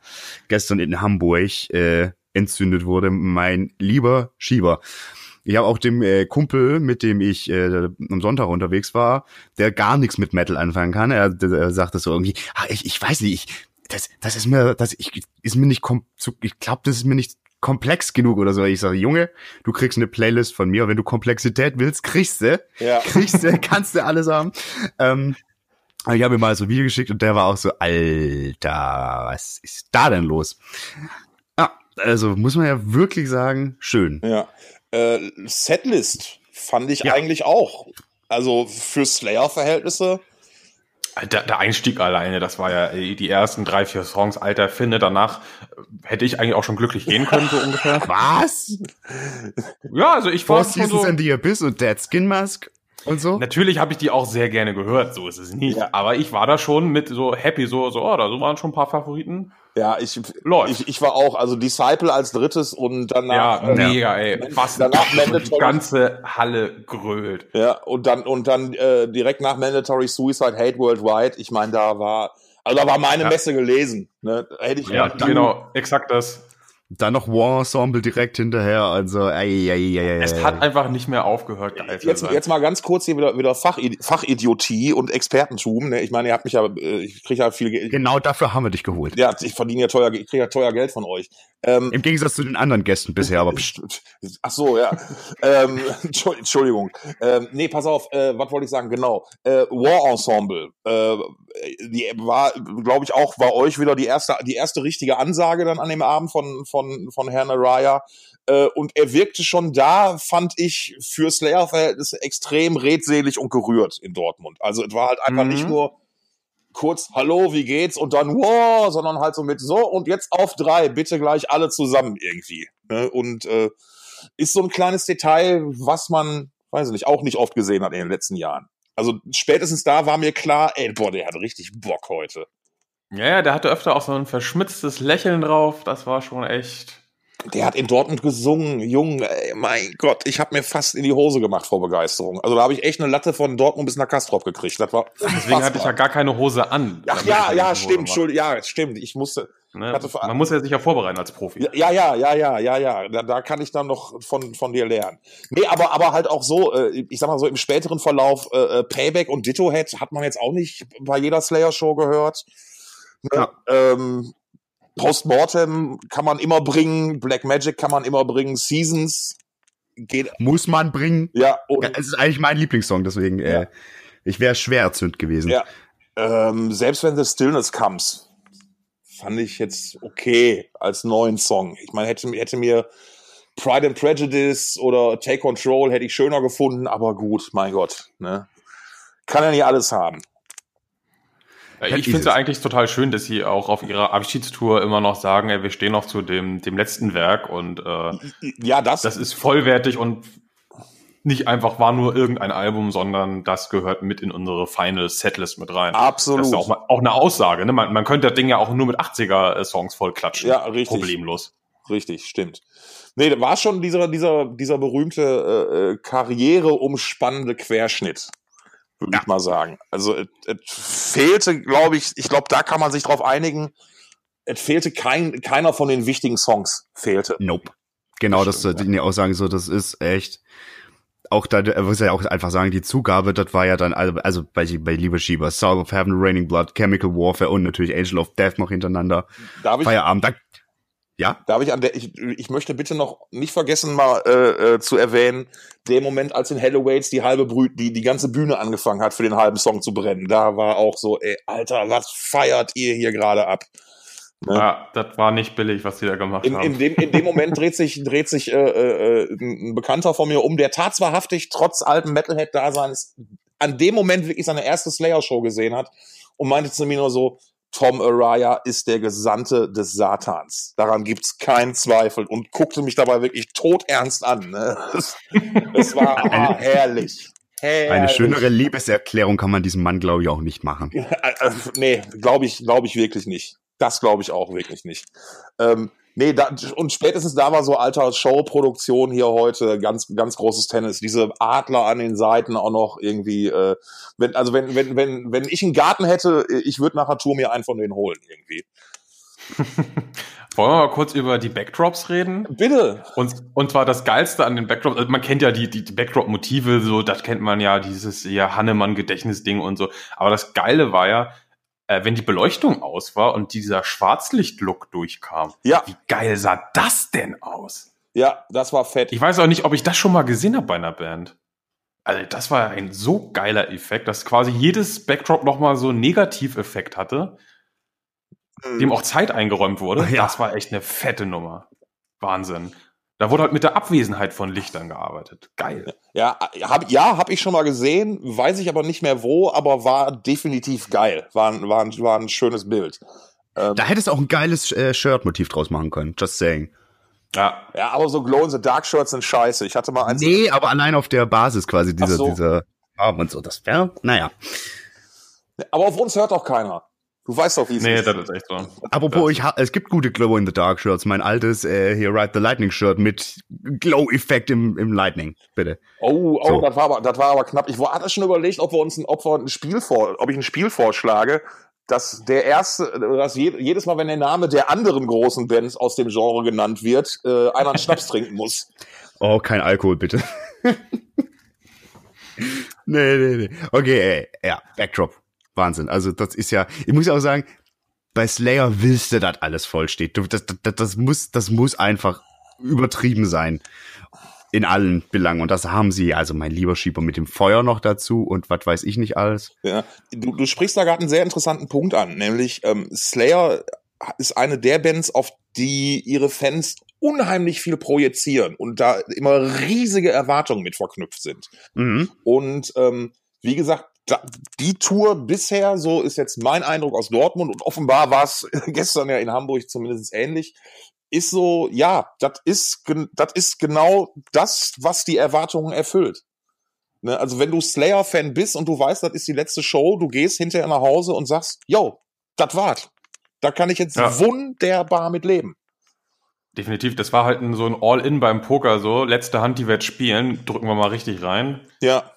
Speaker 4: gestern in Hamburg äh, entzündet wurde. Mein lieber Schieber. Ich habe auch dem äh, Kumpel, mit dem ich äh, am Sonntag unterwegs war, der gar nichts mit Metal anfangen kann. Er, der, sagte so irgendwie, ah, ich, ich weiß nicht, ich, das, das ist mir, das ich, ist mir nicht, kom ich glaube, das ist mir nicht komplex genug oder so. Ich sage, Junge, du kriegst eine Playlist von mir. Wenn du Komplexität willst, kriegst du. Ja. Kriegst du, kannst du alles haben. Ähm, ich habe ihm mal so ein Video geschickt und der war auch so, Alter, was ist da denn los? Ja, also muss man ja wirklich sagen, schön.
Speaker 3: Ja. Äh, Setlist fand ich ja. eigentlich auch. Also für Slayer-Verhältnisse.
Speaker 2: Der, der, Einstieg alleine, das war ja die ersten drei, vier Songs, alter Finde. Danach hätte ich eigentlich auch schon glücklich gehen können, so ungefähr.
Speaker 4: Was?
Speaker 2: Ja, also ich war
Speaker 4: schon so. in the Abyss und Dead Skin Mask und so.
Speaker 2: Natürlich habe ich die auch sehr gerne gehört, so ist es nicht. Ja. Aber ich war da schon mit so happy, so, so, oh, da waren schon ein paar Favoriten.
Speaker 3: Ja, ich, ich, ich war auch, also Disciple als drittes und danach.
Speaker 2: Ja, mega, äh, ey. Was danach Mandatory. Die ganze Halle grölt.
Speaker 3: Ja, und dann, und dann äh, direkt nach Mandatory Suicide Hate Worldwide. Ich meine, da war, also da war meine ja. Messe gelesen. Ne?
Speaker 2: Hätte ich ja, genau, exakt das.
Speaker 4: Dann noch War Ensemble direkt hinterher, also ei, ei, ei, ei,
Speaker 2: Es hat einfach nicht mehr aufgehört, geil
Speaker 3: jetzt, jetzt mal ganz kurz hier wieder, wieder Fach, Fachidiotie und Expertentum. Ne? Ich meine, ihr habt mich ja, äh, ich kriege ja viel Geld.
Speaker 4: Genau dafür haben wir dich geholt.
Speaker 3: Ja, ich verdiene ja teuer, ich kriege ja teuer Geld von euch.
Speaker 4: Ähm, Im Gegensatz zu den anderen Gästen bisher, aber.
Speaker 3: Ach so, ja. ähm, Entschuldigung. Ähm, nee, pass auf, äh, was wollte ich sagen? Genau. Äh, War Ensemble. Äh, die war, glaube ich, auch bei euch wieder die erste, die erste richtige Ansage dann an dem Abend von, von, von Herrn Araya. Äh, und er wirkte schon da, fand ich, für Slayer-Verhältnisse extrem redselig und gerührt in Dortmund. Also es war halt einfach mhm. nicht nur kurz Hallo, wie geht's und dann wow, sondern halt so mit so und jetzt auf drei, bitte gleich alle zusammen irgendwie. Ne? Und äh, ist so ein kleines Detail, was man, weiß ich nicht, auch nicht oft gesehen hat in den letzten Jahren. Also spätestens da war mir klar, ey, boah, der hat richtig Bock heute.
Speaker 2: Ja, der hatte öfter auch so ein verschmitztes Lächeln drauf. Das war schon echt.
Speaker 3: Der hat in Dortmund gesungen, Jung, ey, mein Gott, ich habe mir fast in die Hose gemacht vor Begeisterung. Also da habe ich echt eine Latte von Dortmund bis nach Kastrop gekriegt. Das war
Speaker 2: Deswegen hatte ich ja gar keine Hose an.
Speaker 3: Ach ja, ja, stimmt, Schuld, ja, stimmt. Ich musste.
Speaker 2: Ne? Man muss ja sich ja vorbereiten als Profi.
Speaker 3: Ja, ja, ja, ja, ja, ja. Da, da kann ich dann noch von von dir lernen. Nee, aber aber halt auch so, äh, ich sag mal so im späteren Verlauf äh, äh Payback und Ditto Head hat man jetzt auch nicht bei jeder Slayer Show gehört. Ne? Ja. Ähm, Postmortem kann man immer bringen, Black Magic kann man immer bringen, Seasons geht.
Speaker 4: Muss man bringen.
Speaker 3: Ja.
Speaker 4: Es ist eigentlich mein Lieblingssong, deswegen, ja. äh, ich wäre schwer erzündet gewesen.
Speaker 3: Ja. Ähm, selbst wenn The Stillness Comes, fand ich jetzt okay als neuen Song. Ich meine, hätte, hätte mir Pride and Prejudice oder Take Control hätte ich schöner gefunden, aber gut, mein Gott, ne? Kann ja nicht alles haben.
Speaker 2: Ich finde es ja eigentlich total schön, dass sie auch auf ihrer Abschiedstour immer noch sagen, ey, wir stehen noch zu dem, dem letzten Werk und äh,
Speaker 3: ja, das,
Speaker 2: das ist vollwertig und nicht einfach war nur irgendein Album, sondern das gehört mit in unsere Final Setlist mit rein.
Speaker 3: Absolut. Das
Speaker 2: ist auch, mal, auch eine Aussage. Ne? Man, man könnte das Ding ja auch nur mit 80er-Songs vollklatschen.
Speaker 3: Ja, richtig.
Speaker 2: Problemlos.
Speaker 3: Richtig, stimmt. Nee, da war schon dieser, dieser, dieser berühmte äh, äh karriereumspannende Querschnitt würde ja. ich mal sagen. Also es fehlte, glaube ich, ich glaube, da kann man sich drauf einigen, es fehlte kein, keiner von den wichtigen Songs fehlte.
Speaker 4: Nope. Genau, das, das die auch sagen, so, das ist echt, auch da, muss ja auch einfach sagen, die Zugabe, das war ja dann, also, also bei, bei Liebe Schieber, Soul of Heaven, Raining Blood, Chemical Warfare und natürlich Angel of Death noch hintereinander.
Speaker 3: Darf ich,
Speaker 4: Feierabend, da, ja?
Speaker 3: Darf ich an der, ich, ich möchte bitte noch nicht vergessen, mal äh, äh, zu erwähnen, der Moment, als in Hellowaits die halbe Brü die, die ganze Bühne angefangen hat, für den halben Song zu brennen. Da war auch so, ey, Alter, was feiert ihr hier gerade ab?
Speaker 2: Ne? Ja, das war nicht billig, was die da gemacht
Speaker 3: in,
Speaker 2: haben.
Speaker 3: In dem, in dem Moment dreht sich, dreht sich äh, äh, ein Bekannter von mir um, der tatsächlich trotz alten Metalhead-Daseins an dem Moment wirklich seine erste Slayer-Show gesehen hat und meinte zu mir nur so, Tom Araya ist der Gesandte des Satans. Daran gibt's keinen Zweifel und guckte mich dabei wirklich todernst an. Ne? Das, das war ah, herrlich. herrlich.
Speaker 4: Eine schönere Liebeserklärung kann man diesem Mann, glaube ich, auch nicht machen.
Speaker 3: Äh, nee, glaube ich, glaube ich wirklich nicht. Das glaube ich auch wirklich nicht. Ähm, nee, da, und spätestens da war so alter Showproduktion hier heute ganz, ganz großes Tennis. Diese Adler an den Seiten auch noch irgendwie, äh, wenn, also wenn, wenn, wenn, wenn ich einen Garten hätte, ich würde nachher Tour mir einen von denen holen irgendwie.
Speaker 2: Wollen wir mal kurz über die Backdrops reden?
Speaker 3: Bitte.
Speaker 2: Und, und zwar das Geilste an den Backdrops, also man kennt ja die, die, die Backdrop-Motive, so, das kennt man ja, dieses ja Hannemann-Gedächtnisding und so. Aber das Geile war ja, äh, wenn die Beleuchtung aus war und dieser Schwarzlicht-Look durchkam.
Speaker 3: Ja.
Speaker 2: Wie geil sah das denn aus?
Speaker 3: Ja, das war fett.
Speaker 2: Ich weiß auch nicht, ob ich das schon mal gesehen habe bei einer Band. Also das war ein so geiler Effekt, dass quasi jedes Backdrop nochmal so einen Negativeffekt hatte,
Speaker 3: Mhm.
Speaker 2: dem auch Zeit eingeräumt wurde.
Speaker 4: Ja.
Speaker 2: Das war echt eine fette Nummer. Wahnsinn. Da wurde halt mit der Abwesenheit von Lichtern gearbeitet. Geil.
Speaker 3: Ja, hab, ja, hab ich schon mal gesehen, weiß ich aber nicht mehr wo, aber war definitiv geil. War, ein- war, war ein schönes Bild. Ähm,
Speaker 4: Da hättest du auch ein geiles äh, Shirt-Motiv draus machen können. Just saying.
Speaker 2: Ja,
Speaker 3: ja, aber so Glow in the Dark Shirts sind scheiße. Ich hatte mal eins.
Speaker 4: Nee, aber allein auf der Basis quasi dieser,
Speaker 3: so.
Speaker 4: dieser Farben und so. Das wäre, naja.
Speaker 3: Aber auf uns hört doch keiner. Du weißt doch, wie es
Speaker 2: nee,
Speaker 3: ist.
Speaker 2: das ist echt so.
Speaker 4: Apropos, ich ha es gibt gute Glow in the Dark Shirts. Mein altes äh, hier Ride the Lightning Shirt mit Glow-Effekt im, im Lightning, bitte.
Speaker 3: Oh, oh,
Speaker 4: So.
Speaker 3: das war aber, das war aber knapp. Ich hatte schon überlegt, ob wir uns ein, ob wir ein Spiel vor, ob ich ein Spiel vorschlage, dass der erste, dass je, jedes Mal, wenn der Name der anderen großen Bands aus dem Genre genannt wird, äh, einer einen Schnaps trinken muss.
Speaker 4: Oh, kein Alkohol, bitte. nee, nee, nee. Okay, ey, ja, Backdrop. Wahnsinn. Also, das ist ja, ich muss auch sagen, bei Slayer willst du, dass alles voll steht. Das, das, das, muss, das muss einfach übertrieben sein. In allen Belangen. Und das haben sie, also mein lieber Schieber mit dem Feuer noch dazu und was weiß ich nicht alles.
Speaker 3: Ja, du, du sprichst da gerade einen sehr interessanten Punkt an, nämlich ähm, Slayer ist eine der Bands, auf die ihre Fans unheimlich viel projizieren und da immer riesige Erwartungen mit verknüpft sind.
Speaker 4: Mhm.
Speaker 3: Und ähm, wie gesagt, die Tour bisher, so ist jetzt mein Eindruck aus Dortmund und offenbar war es gestern ja in Hamburg zumindest ähnlich, ist so, ja, das ist, das ist genau das, was die Erwartungen erfüllt. Ne? Also wenn du Slayer-Fan bist und du weißt, das ist die letzte Show, du gehst hinterher nach Hause und sagst, yo, das war's. Da kann ich jetzt
Speaker 2: Ja.
Speaker 3: wunderbar mit leben.
Speaker 2: Definitiv, das war halt so ein All-In beim Poker, so letzte Hand, die wir jetzt spielen, drücken wir mal richtig rein.
Speaker 3: Ja,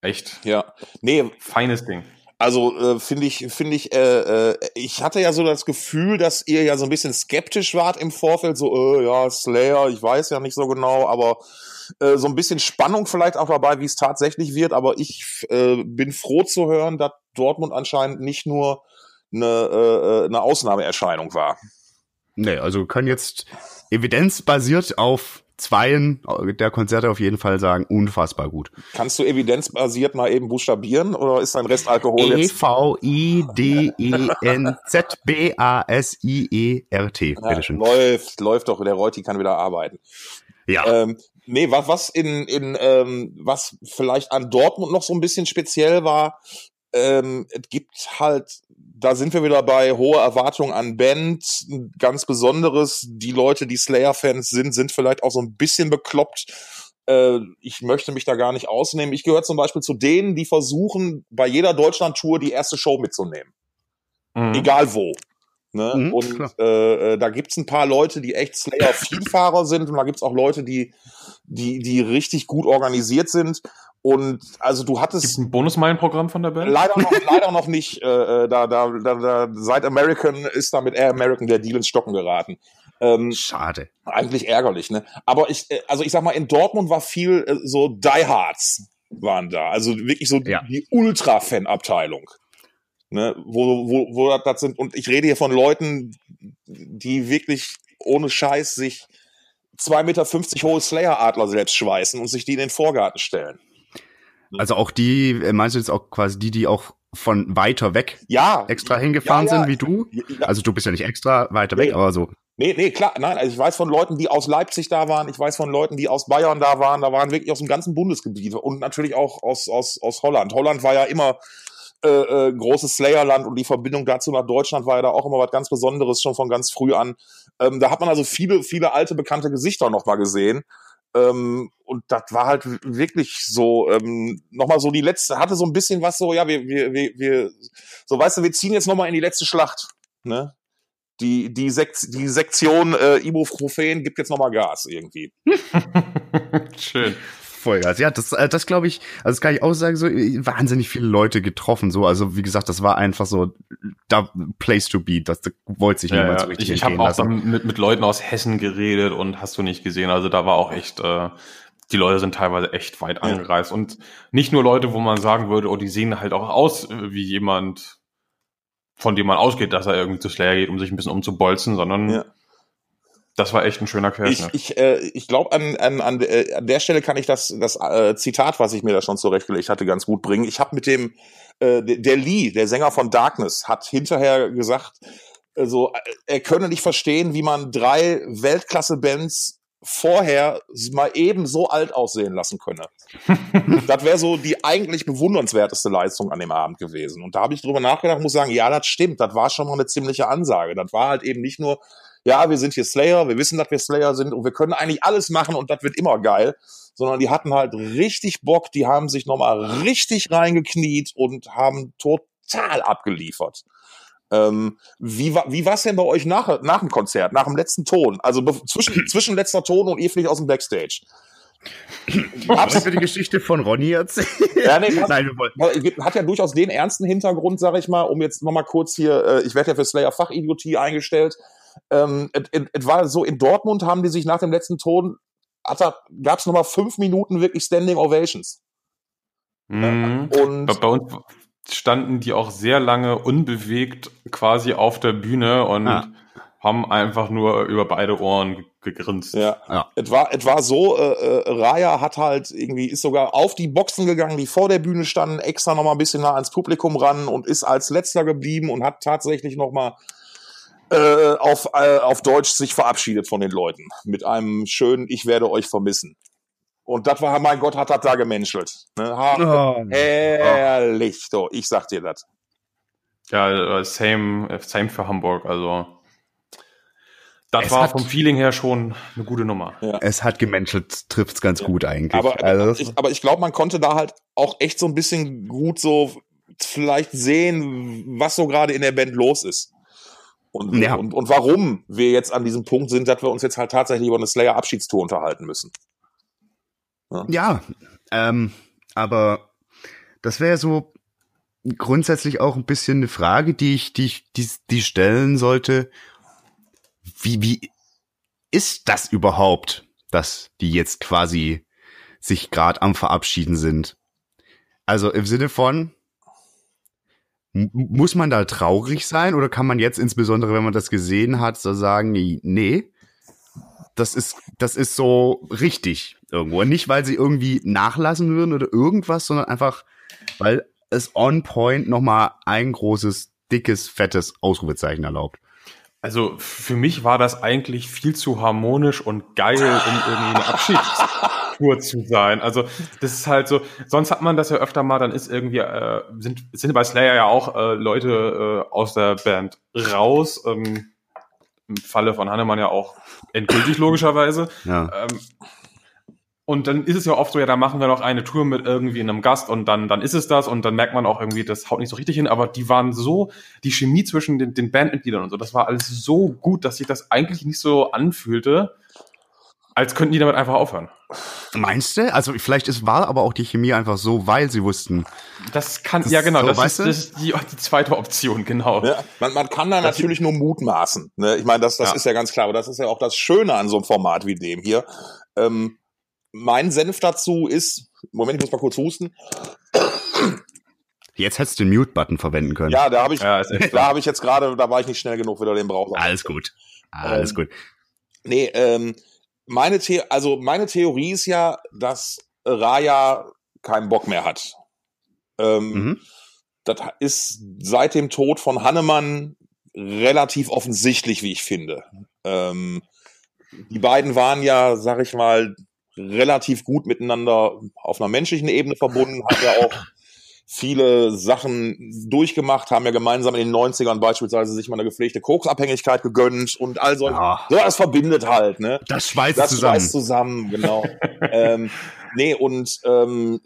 Speaker 2: Echt
Speaker 3: ja. Nee,
Speaker 2: feines Ding.
Speaker 3: Also äh, finde ich, finde ich, äh, äh, ich hatte ja so das Gefühl, dass ihr ja so ein bisschen skeptisch wart im Vorfeld, so, äh, ja, Slayer, ich weiß ja nicht so genau, aber äh, so ein bisschen Spannung vielleicht auch dabei, wie es tatsächlich wird. Aber ich äh, bin froh zu hören, dass Dortmund anscheinend nicht nur eine, äh, eine Ausnahmeerscheinung war.
Speaker 4: Nee, also können jetzt evidenzbasiert auf zweien der Konzerte auf jeden Fall sagen, unfassbar gut.
Speaker 3: Kannst du evidenzbasiert mal eben buchstabieren oder ist dein Rest Alkohol
Speaker 4: E
Speaker 3: jetzt?
Speaker 4: E-V-I-D-E-N-Z-B-A-S-I-E-R-T.
Speaker 3: Ja, läuft, läuft doch, der Reuti kann wieder arbeiten.
Speaker 4: Ja.
Speaker 3: Ähm, nee, was, was in, in ähm, was vielleicht an Dortmund noch so ein bisschen speziell war, ähm, es gibt halt, da sind wir wieder bei hohe Erwartungen an Band, ganz besonderes. Die Leute, die Slayer-Fans sind, sind vielleicht auch so ein bisschen bekloppt. Äh, ich möchte mich da gar nicht ausnehmen. Ich gehöre zum Beispiel zu denen, die versuchen, bei jeder Deutschland-Tour die erste Show mitzunehmen
Speaker 2: Mhm.
Speaker 3: egal wo. Ne?
Speaker 4: Mhm,
Speaker 3: und äh, äh, da gibt's ein paar Leute, die echt Slayer-Vielfahrer sind und da gibt's auch Leute, die, die, die richtig gut organisiert sind. Und also du
Speaker 2: Gibt
Speaker 3: hattest
Speaker 2: ein Bonusmeilenprogramm von der Band?
Speaker 3: leider noch, leider noch nicht, äh, äh, da, da, da, da, seit American ist da mit Air American der Deal ins Stocken geraten. Ähm,
Speaker 4: Schade.
Speaker 3: eigentlich ärgerlich, ne? Aber ich, äh, also ich sag mal, in Dortmund war viel äh, so Diehards waren da. Also wirklich so
Speaker 4: Ja.
Speaker 3: die Ultra-Fan-Abteilung. Ne? Wo, wo, wo das- das sind, und ich rede hier von Leuten, die wirklich ohne Scheiß sich 2,50 Meter hohe Slayer-Adler selbst schweißen und sich die in den Vorgarten stellen.
Speaker 4: Also auch die, äh, meinst du jetzt auch quasi die, die auch von weiter weg
Speaker 3: Ja.
Speaker 4: extra hingefahren
Speaker 3: Ja, ja.
Speaker 4: sind wie du? Also du bist ja nicht extra weiter
Speaker 3: Nee.
Speaker 4: weg, aber so
Speaker 3: Nee, nee, klar, nein, also ich weiß von Leuten, die aus Leipzig da waren, ich weiß von Leuten, die aus Bayern da waren, da waren wirklich aus dem ganzen Bundesgebiet und natürlich auch aus, aus, aus Holland. Holland war ja immer äh, äh, großes Slayerland und die Verbindung dazu nach Deutschland war ja da auch immer was ganz Besonderes, schon von ganz früh an. Ähm, da hat man also viele, viele alte, bekannte Gesichter nochmal gesehen. Ähm, und das war halt wirklich so, ähm, nochmal so die letzte, hatte so ein bisschen was so, ja, wir, wir, wir, wir so weißt du, wir ziehen jetzt nochmal in die letzte Schlacht. Ne? die, die, Sek die Sektion äh, Ibuprofen gibt jetzt nochmal Gas irgendwie.
Speaker 2: Schön.
Speaker 4: Vollgas. Ja, das, äh, das glaube ich, also das kann ich auch sagen, so äh, wahnsinnig viele Leute getroffen. So, also wie gesagt, das war einfach so da Place to be. Das, das wollte sich
Speaker 2: ja,
Speaker 4: niemand
Speaker 2: ja.
Speaker 4: so richtig
Speaker 2: Ich, ich habe auch mit, mit Leuten aus Hessen geredet und hast du nicht gesehen. Also da war auch echt, äh, die Leute sind teilweise echt weit
Speaker 3: Ja.
Speaker 2: angereist. Und nicht nur Leute, wo man sagen würde, oh, die sehen halt auch aus äh, wie jemand, von dem man ausgeht, dass er irgendwie zu Slayer geht, um sich ein bisschen umzubolzen, sondern
Speaker 3: Ja.
Speaker 2: Das war echt ein schöner
Speaker 3: Ich,
Speaker 2: Querschnitt.
Speaker 3: ich, äh, ich glaube, an, an, an, äh, an der Stelle kann ich das, das äh, Zitat, was ich mir da schon zurechtgelegt hatte, ganz gut bringen. Ich habe mit dem, äh, der der Lee, der Sänger von Darkness, hat hinterher gesagt, also, äh, er könne nicht verstehen, wie man drei Weltklasse-Bands vorher mal eben so alt aussehen lassen könne. das wäre so die eigentlich bewundernswerteste Leistung an dem Abend gewesen. Und da habe ich drüber nachgedacht, muss sagen, ja, das stimmt, das war schon mal eine ziemliche Ansage. Das war halt eben nicht nur, ja, wir sind hier Slayer, wir wissen, dass wir Slayer sind und wir können eigentlich alles machen und das wird immer geil, sondern die hatten halt richtig Bock, die haben sich nochmal richtig reingekniet und haben total abgeliefert. Ähm, wie war wie war's denn bei euch nach, nach dem Konzert, nach dem letzten Ton? Also zwischen, zwischen letzter Ton und ihr fliegt aus dem Backstage.
Speaker 4: Hast du die Geschichte von Ronny erzählt?
Speaker 3: Ja, nee, was-
Speaker 4: Nein, wir wollen.
Speaker 3: hat ja durchaus den ernsten Hintergrund, sag ich mal, um jetzt nochmal kurz hier, äh, ich werde ja für Slayer Fachidiotie eingestellt. Ähm, et war so, in Dortmund haben die sich nach dem letzten Ton, gab es nochmal fünf Minuten wirklich Standing Ovations.
Speaker 2: Mhm.
Speaker 3: Und
Speaker 2: Bei, uns standen die auch sehr lange unbewegt quasi auf der Bühne und
Speaker 4: Ah.
Speaker 2: haben einfach nur über beide Ohren ge- gegrinst.
Speaker 3: ja,
Speaker 4: Ja.
Speaker 3: es war, es war so, äh, äh, Raya hat halt irgendwie, ist sogar auf die Boxen gegangen, die vor der Bühne standen, extra nochmal ein bisschen nah ans Publikum ran und ist als letzter geblieben und hat tatsächlich nochmal äh, auf, äh, auf Deutsch sich verabschiedet von den Leuten. Mit einem schönen Ich werde euch vermissen. Und das war, mein Gott, hat das da gemenschelt. Ne? Ha,
Speaker 4: Oh.
Speaker 3: Herrlich, so, ich sag dir das.
Speaker 2: Ja, äh, same, äh, same für Hamburg. Also das
Speaker 4: Es
Speaker 2: war
Speaker 4: hat-
Speaker 2: vom Feeling her schon eine gute Nummer.
Speaker 4: Es hat gemenschelt, trifft's ganz gut eigentlich.
Speaker 3: Aber,
Speaker 4: also,
Speaker 3: ich, aber ich glaube, man konnte da halt auch echt so ein bisschen gut so vielleicht sehen, was so gerade in der Band los ist. Und,
Speaker 4: Ja.
Speaker 3: und, und warum wir jetzt an diesem Punkt sind, dass wir uns jetzt halt tatsächlich über eine Slayer-Abschiedstour unterhalten müssen.
Speaker 4: ja, ähm, aber das wäre so grundsätzlich auch ein bisschen eine Frage, die ich, die ich, die, die stellen sollte. Wie, wie ist das überhaupt, dass die jetzt quasi sich gerade am Verabschieden sind? Also im Sinne von, muss man da traurig sein oder kann man jetzt insbesondere, wenn man das gesehen hat, so sagen, nee, das ist, das ist so richtig irgendwo. Nicht, weil sie irgendwie nachlassen würden oder irgendwas, sondern einfach, weil es on point nochmal ein großes, dickes, fettes Ausrufezeichen erlaubt.
Speaker 2: Also für mich war das eigentlich viel zu harmonisch und geil, um irgendwie eine Abschiedstour zu sein. Also das ist halt so, sonst hat man das ja öfter mal, dann ist irgendwie, äh, sind, sind bei Slayer ja auch äh, Leute äh, aus der Band raus. Ähm, Im Falle von Hannemann ja auch endgültig logischerweise.
Speaker 4: Ja.
Speaker 2: Ähm, und dann ist es ja oft so, ja, da machen wir noch eine Tour mit irgendwie einem Gast und dann, dann ist es das und dann merkt man auch irgendwie, das haut nicht so richtig hin, aber die waren so, die Chemie zwischen den, den Bandmitgliedern und so, das war alles so gut, dass sich das eigentlich nicht so anfühlte, als könnten die damit einfach aufhören.
Speaker 4: Meinst du? Also vielleicht ist, war aber auch die Chemie einfach so, weil sie wussten.
Speaker 2: Das kann,
Speaker 4: Das
Speaker 2: ja genau,
Speaker 4: so,
Speaker 2: das,
Speaker 4: weißt
Speaker 2: ist, das ist die, die zweite Option, genau.
Speaker 3: Ja, man, man kann da natürlich nur mutmaßen. Ne? Ich meine, das, das
Speaker 2: Ja.
Speaker 3: ist ja ganz klar, aber das ist ja auch das Schöne an so einem Format wie dem hier. Ähm, mein Senf dazu ist, Moment, ich muss mal kurz husten.
Speaker 4: Jetzt hättest du den Mute-Button verwenden können.
Speaker 3: Ja, da habe ich,
Speaker 2: Ja,
Speaker 3: da habe ich jetzt gerade, da war ich nicht schnell genug wieder den Browser.
Speaker 4: Alles gut. Alles
Speaker 3: Ähm,
Speaker 4: gut.
Speaker 3: Nee, ähm, meine The also meine Theorie ist ja, dass Raya keinen Bock mehr hat. Ähm,
Speaker 4: Mhm.
Speaker 3: Das ist seit dem Tod von Hannemann relativ offensichtlich, wie ich finde. Ähm, die beiden waren ja, sag ich mal, relativ gut miteinander auf einer menschlichen Ebene verbunden, haben ja auch viele Sachen durchgemacht, haben ja gemeinsam in den 90ern beispielsweise sich mal eine gepflegte Koksabhängigkeit gegönnt und all so. Ja. So, das verbindet halt, ne?
Speaker 4: Das schweißt das zusammen. Das schweißt
Speaker 3: zusammen, genau. ähm, nee, und ähm,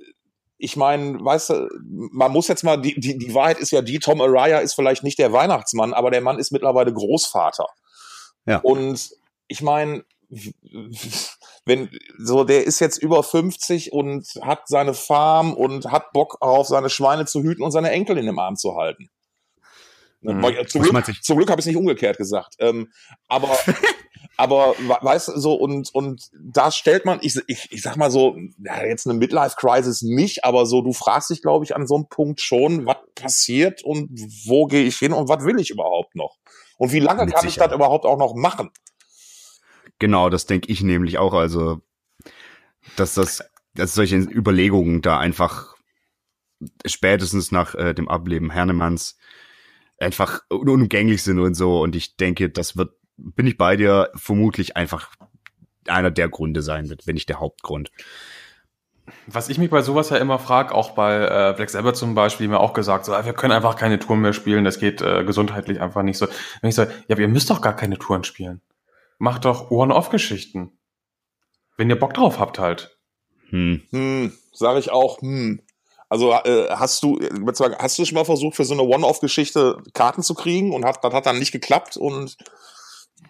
Speaker 3: ich meine, weißt du, man muss jetzt mal, die, die, die Wahrheit ist ja die, Tom Araya ist vielleicht nicht der Weihnachtsmann, aber der Mann ist mittlerweile Großvater. Ja. Und ich meine, wenn so der ist jetzt über 50 und hat seine Farm und hat Bock auf seine Schweine zu hüten und seine Enkel in dem Arm zu halten. Mhm. Zum, Glück, zum Glück habe ich es nicht umgekehrt gesagt. Ähm, aber aber weißt du, so und und da stellt man ich, ich, ich sag mal so ja, jetzt eine Midlife Crisis nicht aber so du fragst dich glaube ich an so einem Punkt schon was passiert und wo gehe ich hin und was will ich überhaupt noch und wie lange Mit kann Sicherheit. ich das überhaupt auch noch machen
Speaker 4: genau das denke ich nämlich auch also dass das dass solche Überlegungen da einfach spätestens nach äh, dem Ableben Hernemanns einfach unumgänglich sind und so und ich denke das wird bin ich bei dir, vermutlich einfach einer der Gründe sein wird, wenn nicht der Hauptgrund.
Speaker 2: Was ich mich bei sowas ja immer frage, auch bei äh, Black Sabbath zum Beispiel, mir auch gesagt, so, wir können einfach keine Touren mehr spielen, das geht äh, gesundheitlich einfach nicht so. Wenn ich so, ja, ihr müsst doch gar keine Touren spielen. Macht doch One-Off-Geschichten. Wenn ihr Bock drauf habt halt.
Speaker 3: Hm. Hm, sag ich auch, hm. Also äh, hast du, hast du schon mal versucht, für so eine One-Off-Geschichte Karten zu kriegen und hat, das hat dann nicht geklappt und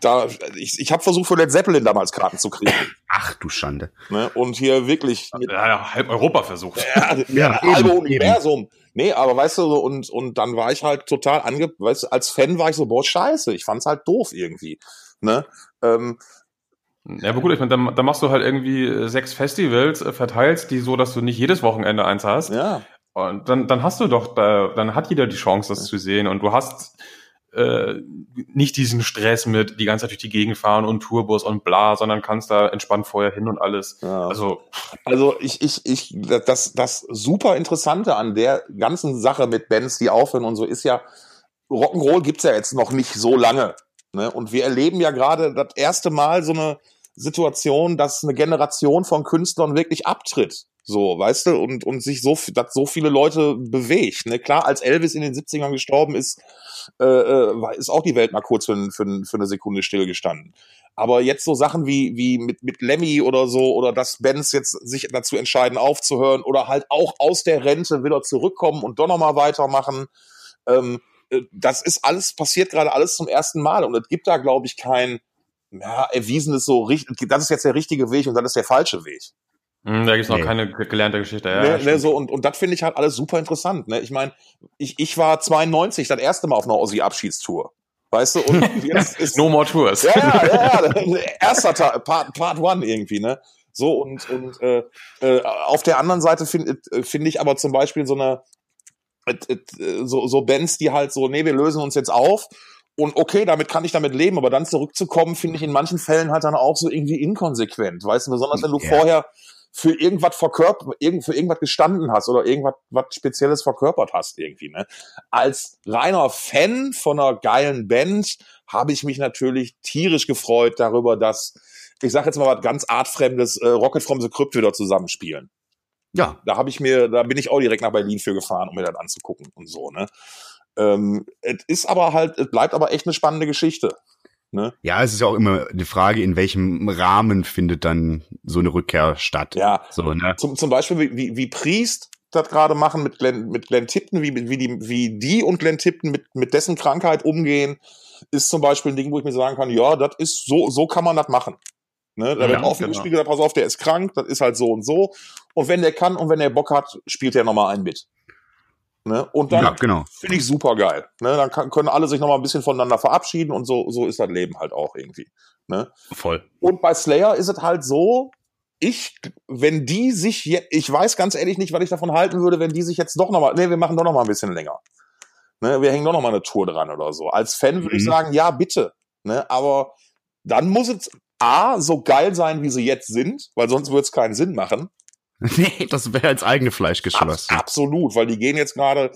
Speaker 3: da, ich, ich habe versucht, für Led Zeppelin damals Karten zu kriegen.
Speaker 4: Ach du Schande.
Speaker 3: Ne? Und hier wirklich.
Speaker 2: Mit, ja, ja, halb Europa versucht.
Speaker 3: Ja, ja halbe Universum. Eben. Nee, aber weißt du, und, und dann war ich halt total ange, weißt du, als Fan war ich so, boah, scheiße, ich fand's halt doof irgendwie. Ne? Ähm,
Speaker 2: ja, aber gut, ich meine, dann, dann machst du halt irgendwie äh, sechs Festivals, äh, verteilst die so, dass du nicht jedes Wochenende eins hast.
Speaker 3: Ja.
Speaker 2: Und dann, dann hast du doch, da, dann hat jeder die Chance, das ja. zu sehen. Und du hast äh, nicht diesen Stress mit die ganze Zeit durch die Gegend fahren und Tourbus und bla, sondern kannst da entspannt vorher hin und alles.
Speaker 3: Ja. Also, also ich, ich, ich, das, das super Interessante an der ganzen Sache mit Bands, die aufhören und so, ist ja, Rock'n'Roll gibt's ja jetzt noch nicht so lange. Ne? Und wir erleben ja gerade das erste Mal so eine Situation, dass eine Generation von Künstlern wirklich abtritt. So, weißt du, und, und sich so, dass so viele Leute bewegt. Ne? Klar, als Elvis in den 70ern gestorben ist, äh, äh ist auch die Welt mal kurz für, für, für eine Sekunde stillgestanden. Aber jetzt so Sachen wie, wie mit, mit Lemmy oder so, oder dass Bands jetzt sich dazu entscheiden, aufzuhören oder halt auch aus der Rente wieder zurückkommen und doch nochmal weitermachen. Ähm, äh, das ist alles, passiert gerade alles zum ersten Mal. Und es gibt da, glaube ich, kein ja, erwiesenes so, das ist jetzt der richtige Weg und das ist der falsche Weg.
Speaker 2: Hm, da gibt's noch nee. keine gelernte Geschichte.
Speaker 3: Ja, nee, nee, so, und, und das finde ich halt alles super interessant. Ne? Ich meine, ich, ich war 92 das erste Mal auf einer Ossi-Abschiedstour. Weißt du, und
Speaker 2: jetzt ist. no more tours.
Speaker 3: Ja, ja, ja. Erster Tag, Part, Part One irgendwie, ne? So, und, und äh, äh, auf der anderen Seite finde äh, find ich aber zum Beispiel so eine äh, äh, so, so Bands, die halt so, nee, wir lösen uns jetzt auf und okay, damit kann ich damit leben, aber dann zurückzukommen, finde ich in manchen Fällen halt dann auch so irgendwie inkonsequent. Weißt du, besonders wenn du yeah. vorher für irgendwas verkörpert, irgend, für irgendwas gestanden hast oder irgendwas was Spezielles verkörpert hast irgendwie. Ne? Als reiner Fan von einer geilen Band habe ich mich natürlich tierisch gefreut darüber, dass ich sage jetzt mal was ganz artfremdes äh, Rocket from the Crypt wieder zusammenspielen. Ja. Da habe ich mir, da bin ich auch direkt nach Berlin für gefahren, um mir das anzugucken und so. Ne? Ähm, es ist aber halt, es bleibt aber echt eine spannende Geschichte.
Speaker 4: Ne? Ja, es ist ja auch immer eine Frage, in welchem Rahmen findet dann so eine Rückkehr statt.
Speaker 3: Ja, so, ne? zum, zum Beispiel wie, wie Priest das gerade machen mit Glenn, mit Glenn Tipton, wie, wie, die, wie die und Glenn Tipton mit, mit dessen Krankheit umgehen, ist zum Beispiel ein Ding, wo ich mir sagen kann, ja, das ist so, so kann man das machen. Ne? Da ja, wird offen genau. gespielt, pass auf, der ist krank, das ist halt so und so. Und wenn der kann und wenn der Bock hat, spielt er nochmal einen mit. Ne? Und dann ja, genau. finde ich super geil. Ne? Dann kann, können alle sich noch mal ein bisschen voneinander verabschieden und so, so ist das Leben halt auch irgendwie. Ne?
Speaker 2: Voll.
Speaker 3: Und bei Slayer ist es halt so, ich, wenn die sich jetzt, ich weiß ganz ehrlich nicht, was ich davon halten würde, wenn die sich jetzt doch noch mal, ne, wir machen doch noch mal ein bisschen länger. Ne, wir hängen doch noch mal eine Tour dran oder so. Als Fan würde mhm. ich sagen, ja, bitte. Ne, aber dann muss es A, so geil sein, wie sie jetzt sind, weil sonst würde es keinen Sinn machen.
Speaker 4: Nee, das wäre ins eigene Fleisch geschlossen.
Speaker 3: Ab, absolut, weil die gehen jetzt gerade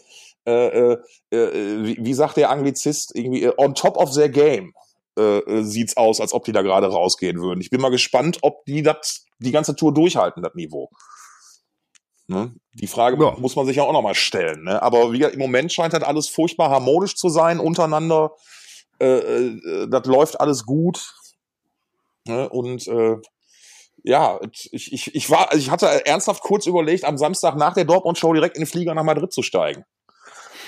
Speaker 3: äh, äh, äh, wie, wie sagt der Anglizist, irgendwie äh, on top of their game äh, äh, sieht's aus, als ob die da gerade rausgehen würden. Ich bin mal gespannt, ob die das die ganze Tour durchhalten, das Niveau. Ne? Die Frage ja. muss man sich ja auch nochmal stellen. Ne? Aber wie gesagt, im Moment scheint das alles furchtbar harmonisch zu sein untereinander. Äh, äh, das läuft alles gut. Ne? Und äh, ja, ich, ich, ich war, also ich hatte ernsthaft kurz überlegt, am Samstag nach der Dortmund-Show direkt in den Flieger nach Madrid zu steigen.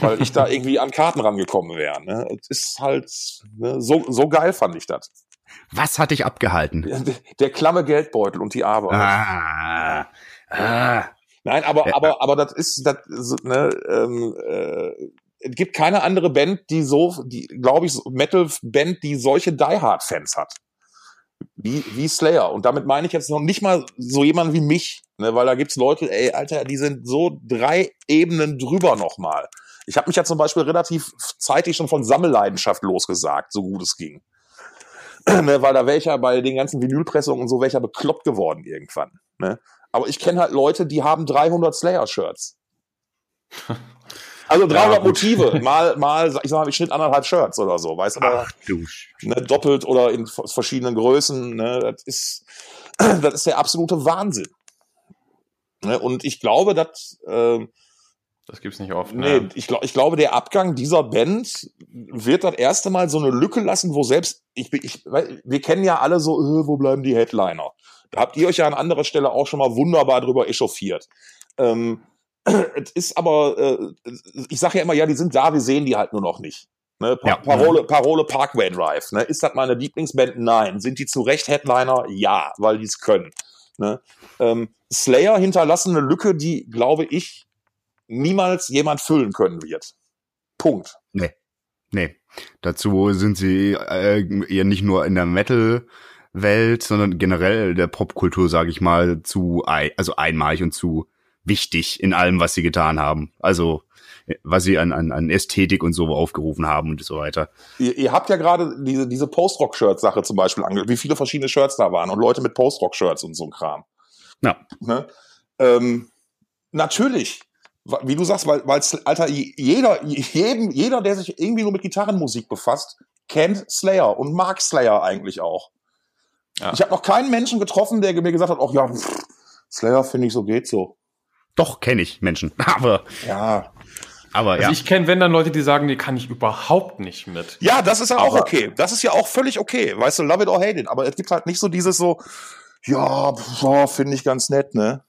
Speaker 3: Weil ich da irgendwie an Karten rangekommen wäre. Ne? Es ist halt, ne, so, so geil fand ich das.
Speaker 4: Was hat dich abgehalten?
Speaker 3: Der, der klamme Geldbeutel und die Arbeit. Ah, ah. Nein, aber, aber, aber das ist, das, ne, ähm, äh, es gibt keine andere Band, die so, die, glaube ich, Metal-Band, die solche Die Hard-Fans hat wie, wie Slayer. Und damit meine ich jetzt noch nicht mal so jemand wie mich, ne, weil da gibt's Leute, ey, Alter, die sind so drei Ebenen drüber nochmal. Ich habe mich ja zum Beispiel relativ zeitig schon von Sammelleidenschaft losgesagt, so gut es ging. ne, weil da wäre ich ja bei den ganzen Vinylpressungen und so ich ja bekloppt geworden irgendwann. Ne? Aber ich kenne halt Leute, die haben 300 Slayer-Shirts. Also 300 ja, Motive, mal, mal, ich sag mal, ich schnitt anderthalb Shirts oder so, weißt du? Ach, du. Ne, doppelt oder in verschiedenen Größen, ne, das ist, das ist der absolute Wahnsinn. Ne, und ich glaube, dass, äh,
Speaker 2: das gibt's nicht oft.
Speaker 3: Ne? Nee, ich, glaub, ich glaube, der Abgang dieser Band wird das erste Mal so eine Lücke lassen, wo selbst, ich, ich, wir kennen ja alle so, äh, wo bleiben die Headliner? Da habt ihr euch ja an anderer Stelle auch schon mal wunderbar drüber echauffiert. Ähm, es ist aber, äh, ich sage ja immer, ja, die sind da, wir sehen die halt nur noch nicht. Ne? Pa ja. Parole, Parole Parkway Drive. Ne? Ist das meine Lieblingsband? Nein. Sind die zu Recht Headliner? Ja, weil die es können. Ne? Ähm, Slayer hinterlassen eine Lücke, die, glaube ich, niemals jemand füllen können wird. Punkt.
Speaker 4: Nee. Nee. Dazu sind sie äh, eher nicht nur in der Metal- Welt, sondern generell der Popkultur, sage ich mal, zu also einmalig und zu wichtig in allem, was sie getan haben. Also was sie an, an, an Ästhetik und so aufgerufen haben und so weiter.
Speaker 3: Ihr, ihr habt ja gerade diese, diese Post-Rock-Shirt-Sache zum Beispiel angehört, wie viele verschiedene Shirts da waren und Leute mit Post-Rock-Shirts und so ein Kram.
Speaker 4: Ja.
Speaker 3: Ne? Ähm, natürlich, wie du sagst, weil, weil Alter, jeder, jedem, jeder, der sich irgendwie nur mit Gitarrenmusik befasst, kennt Slayer und mag Slayer eigentlich auch. Ja. Ich habe noch keinen Menschen getroffen, der mir gesagt hat, ach ja, pff, Slayer finde ich so geht so.
Speaker 4: Doch, kenne ich Menschen. Aber.
Speaker 3: Ja.
Speaker 2: Aber also ja. ich kenne, wenn dann Leute, die sagen, nee, kann ich überhaupt nicht mit.
Speaker 3: Ja, das ist ja auch okay. Das ist ja auch völlig okay. Weißt du, love it or hate it. Aber es gibt halt nicht so dieses so, ja, finde ich ganz nett, ne?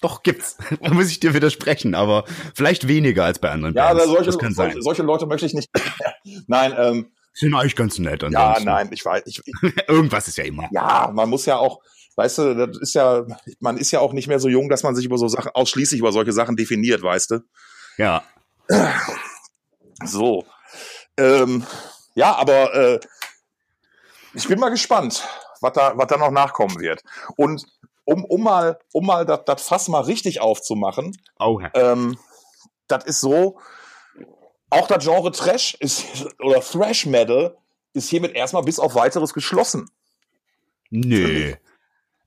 Speaker 4: Doch, gibt's. Da muss ich dir widersprechen, aber vielleicht weniger als bei anderen
Speaker 3: ja, Bands. Solche, das kann solche, sein. solche Leute möchte ich nicht. nein, ähm.
Speaker 4: Sind eigentlich ganz nett.
Speaker 3: Ansonsten. Ja, nein, ich weiß. Ich,
Speaker 4: Irgendwas ist ja immer.
Speaker 3: Ja, man muss ja auch, weißt du, das ist ja, man ist ja auch nicht mehr so jung, dass man sich über so Sachen, ausschließlich über solche Sachen definiert, weißt du?
Speaker 4: Ja.
Speaker 3: So. Ähm, ja, aber äh, ich bin mal gespannt, was da, was da noch nachkommen wird. Und um, um mal, um mal das Fass mal richtig aufzumachen,
Speaker 4: oh.
Speaker 3: ähm, das ist so, auch das Genre Trash ist, oder Thrash Metal ist hiermit erstmal bis auf weiteres geschlossen.
Speaker 4: Nee.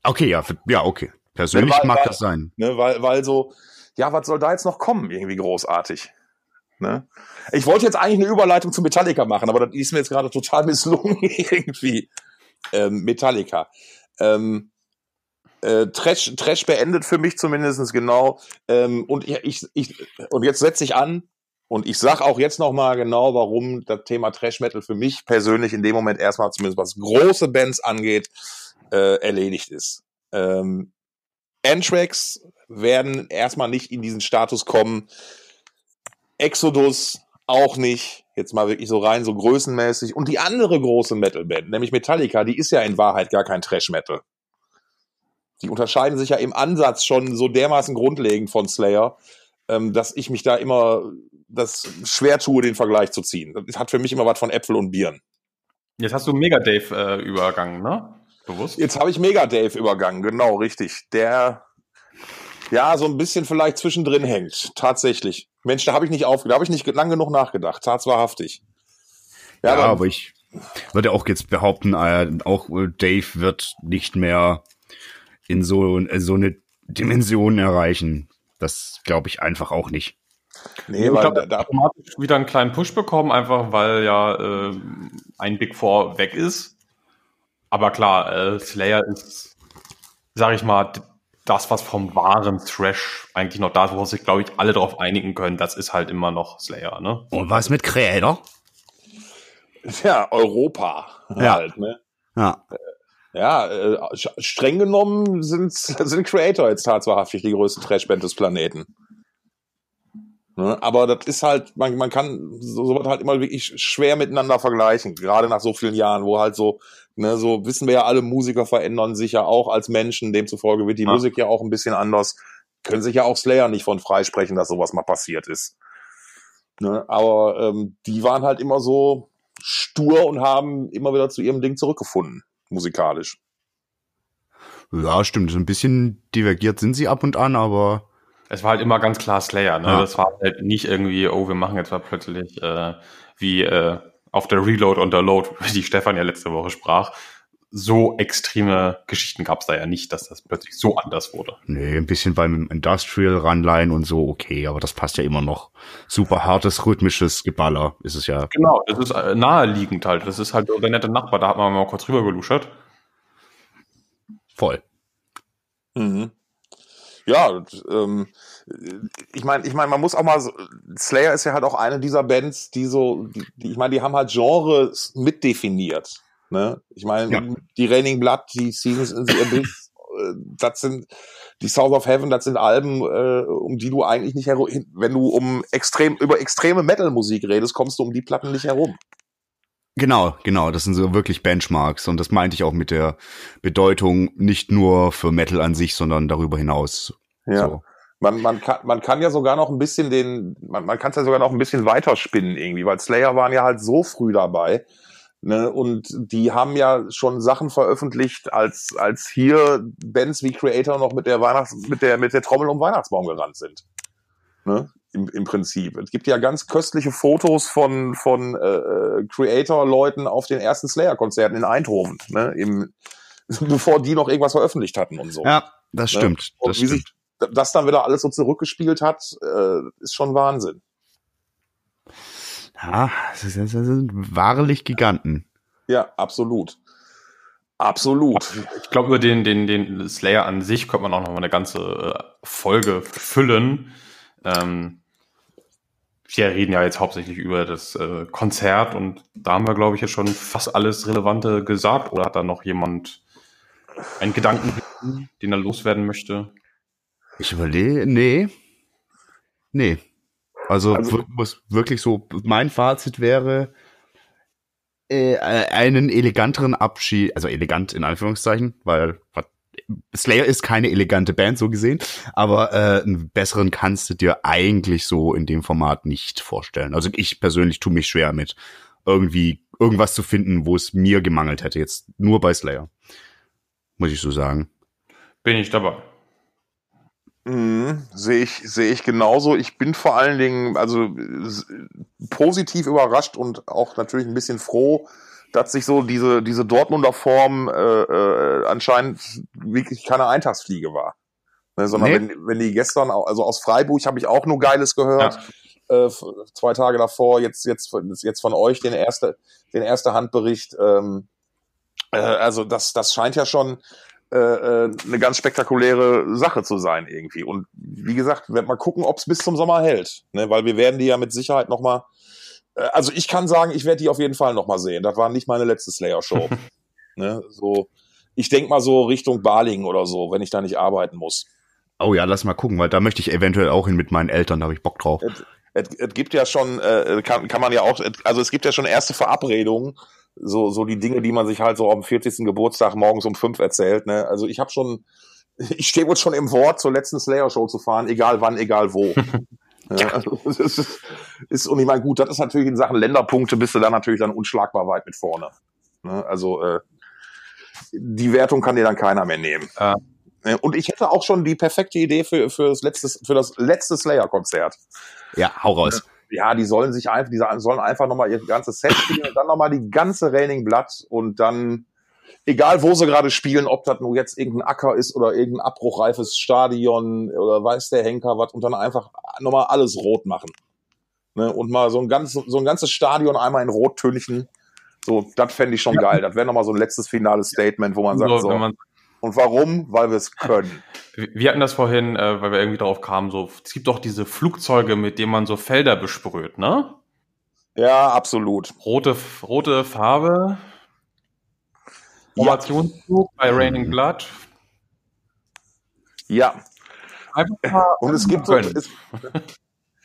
Speaker 4: Okay, ja, ja, okay. Persönlich weil, mag weil, das sein.
Speaker 3: Ne, weil, weil so, ja, was soll da jetzt noch kommen, irgendwie großartig? Ne? Ich wollte jetzt eigentlich eine Überleitung zu Metallica machen, aber das ist mir jetzt gerade total misslungen, irgendwie. Ähm, Metallica. Ähm, äh, Trash, Trash beendet für mich zumindest genau. Ähm, und ich, ich, und jetzt setze ich an und ich sag auch jetzt noch mal genau, warum das Thema Trash Metal für mich persönlich in dem Moment erstmal zumindest was große Bands angeht, äh, erledigt ist. Ähm, Anthrax werden erstmal nicht in diesen Status kommen. Exodus auch nicht. Jetzt mal wirklich so rein, so größenmäßig. Und die andere große Metalband, nämlich Metallica, die ist ja in Wahrheit gar kein Trash-Metal. Die unterscheiden sich ja im Ansatz schon so dermaßen grundlegend von Slayer, ähm, dass ich mich da immer das schwer tue, den Vergleich zu ziehen. Das hat für mich immer was von Äpfel und Bieren.
Speaker 2: Jetzt hast du Mega Dave äh, übergangen, ne?
Speaker 3: Bewusst? Jetzt habe ich Mega Dave übergangen, genau, richtig. Der ja so ein bisschen vielleicht zwischendrin hängt. Tatsächlich. Mensch, da habe ich nicht auf, da habe ich nicht lang genug nachgedacht. Tatsächlich.
Speaker 4: Ja, ja aber, ich würde auch jetzt behaupten, äh, auch Dave wird nicht mehr in so, so eine Dimension erreichen. Das glaube ich einfach auch nicht.
Speaker 2: Nee, ich glaube, da automatisch wieder einen kleinen Push bekommen, einfach weil ja äh, ein Big Four weg ist. Aber klar, äh, Slayer ist, sag ich mal, das, was vom wahren Thrash eigentlich noch da ist, wo sich, glaube ich, alle darauf einigen können, das ist halt immer noch Slayer, ne?
Speaker 4: Und was mit Creator?
Speaker 3: Ja, Europa
Speaker 4: ja. halt, ne?
Speaker 3: Ja. Ja, äh, streng genommen sind, sind Creator jetzt tatsächlich die größte Trashband des Planeten. Ne? Aber das ist halt, man, man kann so, so halt immer wirklich schwer miteinander vergleichen, gerade nach so vielen Jahren, wo halt so, ne, so wissen wir ja alle, Musiker verändern sich ja auch als Menschen, demzufolge wird die ja. Musik ja auch ein bisschen anders. Können sich ja auch Slayer nicht von freisprechen, dass sowas mal passiert ist. Ne? Aber ähm, die waren halt immer so stur und haben immer wieder zu ihrem Ding zurückgefunden, musikalisch.
Speaker 4: Ja, stimmt. So ein bisschen divergiert sind sie ab und an, aber
Speaker 2: es war halt immer ganz klar Slayer. Ne? Ja. Das war halt nicht irgendwie, oh, wir machen jetzt mal plötzlich äh, wie äh, auf der Reload und der Load, wie die Stefan ja letzte Woche sprach. So extreme Geschichten gab es da ja nicht, dass das plötzlich so anders wurde.
Speaker 4: Nee, ein bisschen beim Industrial Runline und so, okay, aber das passt ja immer noch. Super hartes, rhythmisches Geballer ist es ja.
Speaker 2: Genau, das ist äh, naheliegend halt. Das ist halt der nette Nachbar, da hat man mal kurz rüber geluschert.
Speaker 4: Voll.
Speaker 3: Mhm ja, ähm, ich meine, ich meine, man muss auch mal, so, Slayer ist ja halt auch eine dieser Bands, die so, die, die ich meine, die haben halt Genres mitdefiniert. Ne? Ich meine, ja. die Raining Blood, die Seasons in the Abyss, das sind die South of Heaven, das sind Alben, äh, um die du eigentlich nicht herum, wenn du um extrem über extreme Metal-Musik redest, kommst du um die Platten nicht herum.
Speaker 4: Genau, genau, das sind so wirklich Benchmarks und das meinte ich auch mit der Bedeutung nicht nur für Metal an sich, sondern darüber hinaus.
Speaker 3: Ja. So. Man, man, kann, man kann ja sogar noch ein bisschen den, man, man kann es ja sogar noch ein bisschen weiterspinnen irgendwie, weil Slayer waren ja halt so früh dabei. Ne, und die haben ja schon Sachen veröffentlicht, als, als hier Bands wie Creator noch mit der Weihnachts-, mit der, mit der Trommel um Weihnachtsbaum gerannt sind. Ne? im, im Prinzip. Es gibt ja ganz köstliche Fotos von, von äh, äh, Creator-Leuten auf den ersten Slayer-Konzerten in Eindhoven, ne? Im, bevor die noch irgendwas veröffentlicht hatten und so.
Speaker 4: Ja, das ne? stimmt.
Speaker 3: Und
Speaker 4: das
Speaker 3: wie
Speaker 4: stimmt.
Speaker 3: sich das dann wieder alles so zurückgespielt hat, äh, ist schon Wahnsinn.
Speaker 4: Ja, das, ist, das sind wahrlich Giganten.
Speaker 3: Ja, absolut. Absolut.
Speaker 2: Ich glaube, über den, den, den Slayer an sich könnte man auch noch mal eine ganze äh, Folge füllen. Ähm, wir reden ja jetzt hauptsächlich über das äh, Konzert und da haben wir, glaube ich, jetzt schon fast alles Relevante gesagt. Oder hat da noch jemand einen Gedanken, den er loswerden möchte?
Speaker 4: Ich überlege, nee. Nee. Also, also was wirklich so, mein Fazit wäre, äh, einen eleganteren Abschied, also elegant in Anführungszeichen, weil was Slayer ist keine elegante Band, so gesehen, aber äh, einen besseren kannst du dir eigentlich so in dem Format nicht vorstellen. Also ich persönlich tue mich schwer mit irgendwie irgendwas zu finden, wo es mir gemangelt hätte. Jetzt nur bei Slayer. Muss ich so sagen.
Speaker 2: Bin ich dabei.
Speaker 3: Mhm, sehe ich, sehe ich genauso. Ich bin vor allen Dingen also positiv überrascht und auch natürlich ein bisschen froh, dass sich so diese, diese Dortmunder Form äh, äh, anscheinend wirklich keine Eintagsfliege war. Ne, sondern nee. wenn, wenn die gestern, also aus Freiburg habe ich auch nur Geiles gehört. Ja. Äh, zwei Tage davor, jetzt, jetzt, jetzt von euch den erste, den erste Handbericht. Ähm, äh, also das, das scheint ja schon äh, äh eine ganz spektakuläre Sache zu sein irgendwie. Und wie gesagt, mal gucken, ob es bis zum Sommer hält. Ne? Weil wir werden die ja mit Sicherheit noch mal äh, also ich kann sagen, ich werde die auf jeden Fall noch mal sehen. Das war nicht meine letzte Slayer-Show. ne? So, ich denk mal so Richtung Balingen oder so, wenn ich da nicht arbeiten muss.
Speaker 4: Oh ja, lass mal gucken, weil da möchte ich eventuell auch hin mit meinen Eltern, da habe ich Bock drauf.
Speaker 3: Es, es, es gibt ja schon, äh, kann, kann man ja auch, also es gibt ja schon erste Verabredungen, so, so die Dinge, die man sich halt so am 40. Geburtstag morgens um fünf erzählt. Ne? Also ich habe schon, ich stehe wohl schon im Wort, zur letzten Slayer-Show zu fahren, egal wann, egal wo. Ja, also das ist, ist, und ich meine, gut, das ist natürlich in Sachen Länderpunkte bist du da natürlich dann unschlagbar weit mit vorne. Ne? Also äh, die Wertung kann dir dann keiner mehr nehmen. Äh. Und ich hätte auch schon die perfekte Idee für, für das letzte, für das letzte Slayer-Konzert.
Speaker 4: Ja, hau raus.
Speaker 3: Ja, die sollen sich einfach, die sollen einfach nochmal ihr ganzes Set spielen und dann nochmal die ganze Raining Blood und dann egal wo sie gerade spielen, ob das nur jetzt irgendein Acker ist oder irgendein abbruchreifes Stadion oder weiß der Henker was und dann einfach nochmal alles rot machen. Ne? Und mal so ein, ganz, so ein ganzes Stadion einmal in Rottönchen. So, das fände ich schon
Speaker 2: Ja.
Speaker 3: geil. Das wäre nochmal so ein letztes finales Statement, wo man sagt,
Speaker 2: So,
Speaker 3: so. Und warum? Weil wir es können.
Speaker 2: wir hatten das vorhin, äh, weil wir irgendwie drauf kamen, so, es gibt doch diese Flugzeuge, mit denen man so Felder besprüht, ne?
Speaker 3: Ja, absolut.
Speaker 2: Rote, rote Farbe. Formationsflug bei Raining Blood.
Speaker 3: Ja. Und es gibt so, es,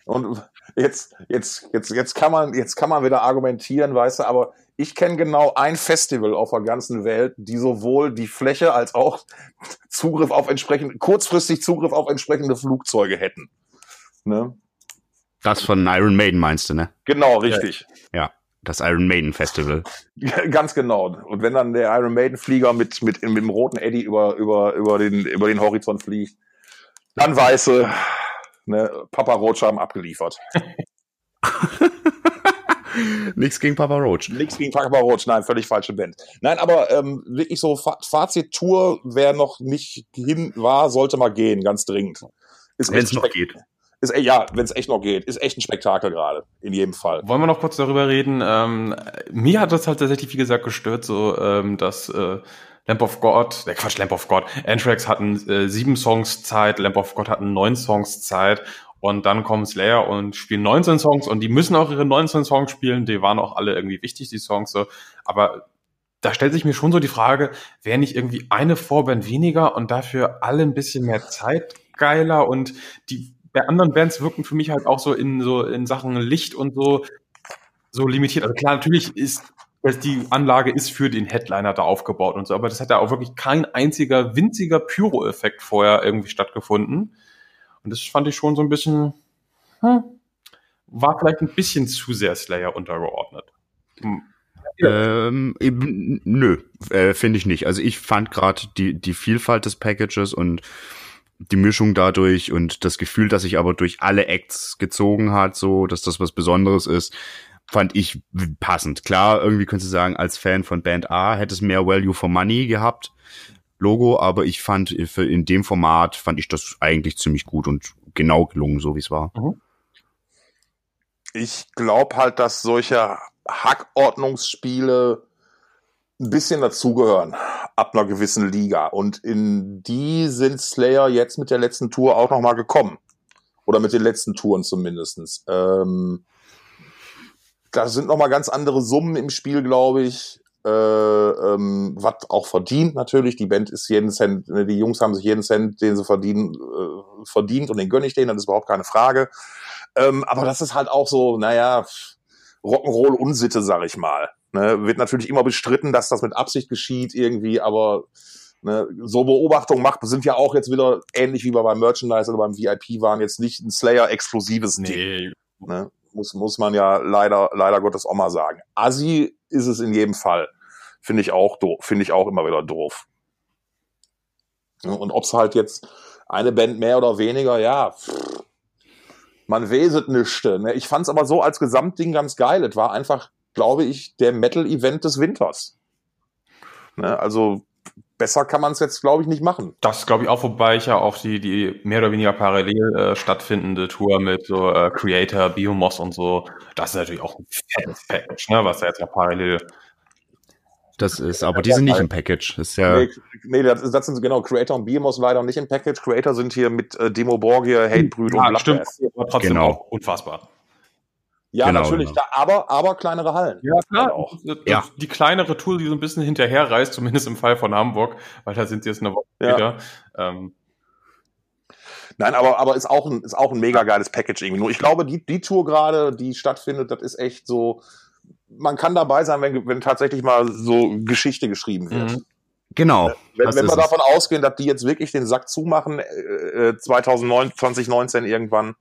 Speaker 3: und jetzt, jetzt, jetzt, jetzt kann man, jetzt kann man wieder argumentieren, weißt du, aber ich kenne genau ein Festival auf der ganzen Welt, die sowohl die Fläche als auch Zugriff auf entsprechende, kurzfristig Zugriff auf entsprechende Flugzeuge hätten. Ne?
Speaker 4: Das von Iron Maiden meinst du, ne?
Speaker 3: Genau, richtig.
Speaker 4: Ja. Das Iron Maiden Festival.
Speaker 3: Ganz genau. Und wenn dann der Iron Maiden Flieger mit, mit, mit dem roten Eddy über, über, über den, über den Horizont fliegt, dann weiße, ne, Papa haben abgeliefert.
Speaker 4: Nichts gegen Papa Roach.
Speaker 3: Nichts gegen Papa Roach, nein, völlig falsche Band. Nein, aber ähm, wirklich so Fa Fazit Tour, wer noch nicht hin war, sollte mal gehen, ganz dringend. Ist
Speaker 4: Wenn es noch geht.
Speaker 3: Ist, ja, wenn es echt noch geht. Ist echt ein Spektakel gerade, in jedem Fall.
Speaker 2: Wollen wir noch kurz darüber reden? Ähm, mir hat das halt tatsächlich, wie gesagt, gestört, so ähm, dass äh, Lamp of God, der Quatsch, Lamp of God, Anthrax hatten äh, sieben Songs Zeit, Lamp of God hatten neun Songs Zeit und dann kommen Slayer und spielen 19 Songs und die müssen auch ihre 19 Songs spielen, die waren auch alle irgendwie wichtig, die Songs so, aber da stellt sich mir schon so die Frage, wäre nicht irgendwie eine Vorband weniger und dafür alle ein bisschen mehr Zeit geiler und die bei anderen Bands wirken für mich halt auch so in so in Sachen Licht und so so limitiert. Also klar, natürlich ist die Anlage ist für den Headliner da aufgebaut und so, aber das hat ja auch wirklich kein einziger winziger Pyro-Effekt vorher irgendwie stattgefunden. Und das fand ich schon so ein bisschen, hm, war vielleicht ein bisschen zu sehr Slayer untergeordnet. Hm.
Speaker 4: Ähm, nö, äh, finde ich nicht. Also ich fand gerade die, die Vielfalt des Packages und die Mischung dadurch und das Gefühl, dass sich aber durch alle Acts gezogen hat, so, dass das was Besonderes ist, fand ich passend. Klar, irgendwie könntest du sagen, als Fan von Band A hätte es mehr Value for Money gehabt, Logo, aber ich fand für in dem Format fand ich das eigentlich ziemlich gut und genau gelungen, so wie es war.
Speaker 3: Ich glaube halt, dass solche Hackordnungsspiele ein bisschen dazugehören ab einer gewissen Liga. Und in die sind Slayer jetzt mit der letzten Tour auch nochmal gekommen. Oder mit den letzten Touren zumindestens. Ähm, da sind nochmal ganz andere Summen im Spiel, glaube ich. Äh, ähm, was auch verdient natürlich. Die Band ist jeden Cent, ne, die Jungs haben sich jeden Cent, den sie verdienen, äh, verdient und den gönne ich denen, das ist überhaupt keine Frage. Ähm, aber das ist halt auch so, naja, Rock'n'Roll-Unsitte, sag ich mal. Ne, wird natürlich immer bestritten, dass das mit Absicht geschieht irgendwie, aber ne, so Beobachtungen macht, sind ja auch jetzt wieder ähnlich wie bei beim Merchandise oder beim VIP waren jetzt nicht ein Slayer-exklusives Ding.
Speaker 2: Nee,
Speaker 3: Ne? Muss, muss man ja leider, leider Gottes auch mal sagen. Assi ist es in jedem Fall. Finde ich auch doof, finde ich auch immer wieder doof. Und ob's halt jetzt eine Band mehr oder weniger, ja, pff, man weset nischte. Ne? Ich fand's aber so als Gesamtding ganz geil. Es war einfach, glaube ich, der Metal-Event des Winters. Ne? Also besser kann man es jetzt, glaube ich, nicht machen.
Speaker 2: Das glaube ich auch, wobei ich ja auch die, die mehr oder weniger parallel äh, stattfindende Tour mit so äh, Creator, Biomos und so, das ist natürlich auch ein fettes Package, ne, was da jetzt ja parallel.
Speaker 4: Das ist, aber die sind nicht im Package. Das ist ja,
Speaker 3: Nee, nee das, ist- das sind genau Creator und Behemoth leider nicht im Package. Creator sind hier mit äh, Demo Borgia, Hatebrüt und
Speaker 2: Ja, stimmt,
Speaker 3: Bloodbath.
Speaker 2: aber trotzdem
Speaker 4: Genau.
Speaker 2: auch unfassbar.
Speaker 3: Ja,
Speaker 4: Genau,
Speaker 3: natürlich,
Speaker 4: genau.
Speaker 3: Da, aber, aber kleinere Hallen.
Speaker 2: Ja, klar.
Speaker 3: Auch.
Speaker 2: Das-
Speaker 4: Ja.
Speaker 2: Die kleinere Tour, die so ein bisschen hinterherreist, zumindest im Fall von Hamburg, weil da sind sie jetzt eine Woche
Speaker 3: Ja.
Speaker 2: später. Ähm,
Speaker 3: Nein, aber, aber ist auch ein, ist auch ein mega geiles Package irgendwie. Nur ich glaube, die, die Tour gerade, die stattfindet, das ist echt so, man kann dabei sein, wenn, wenn tatsächlich mal so Geschichte geschrieben wird.
Speaker 2: Mhm.
Speaker 4: genau.
Speaker 3: Wenn, wenn wir
Speaker 4: es.
Speaker 3: davon ausgehen, dass die jetzt wirklich den Sack zumachen, äh, äh, 2009, 2019 irgendwann,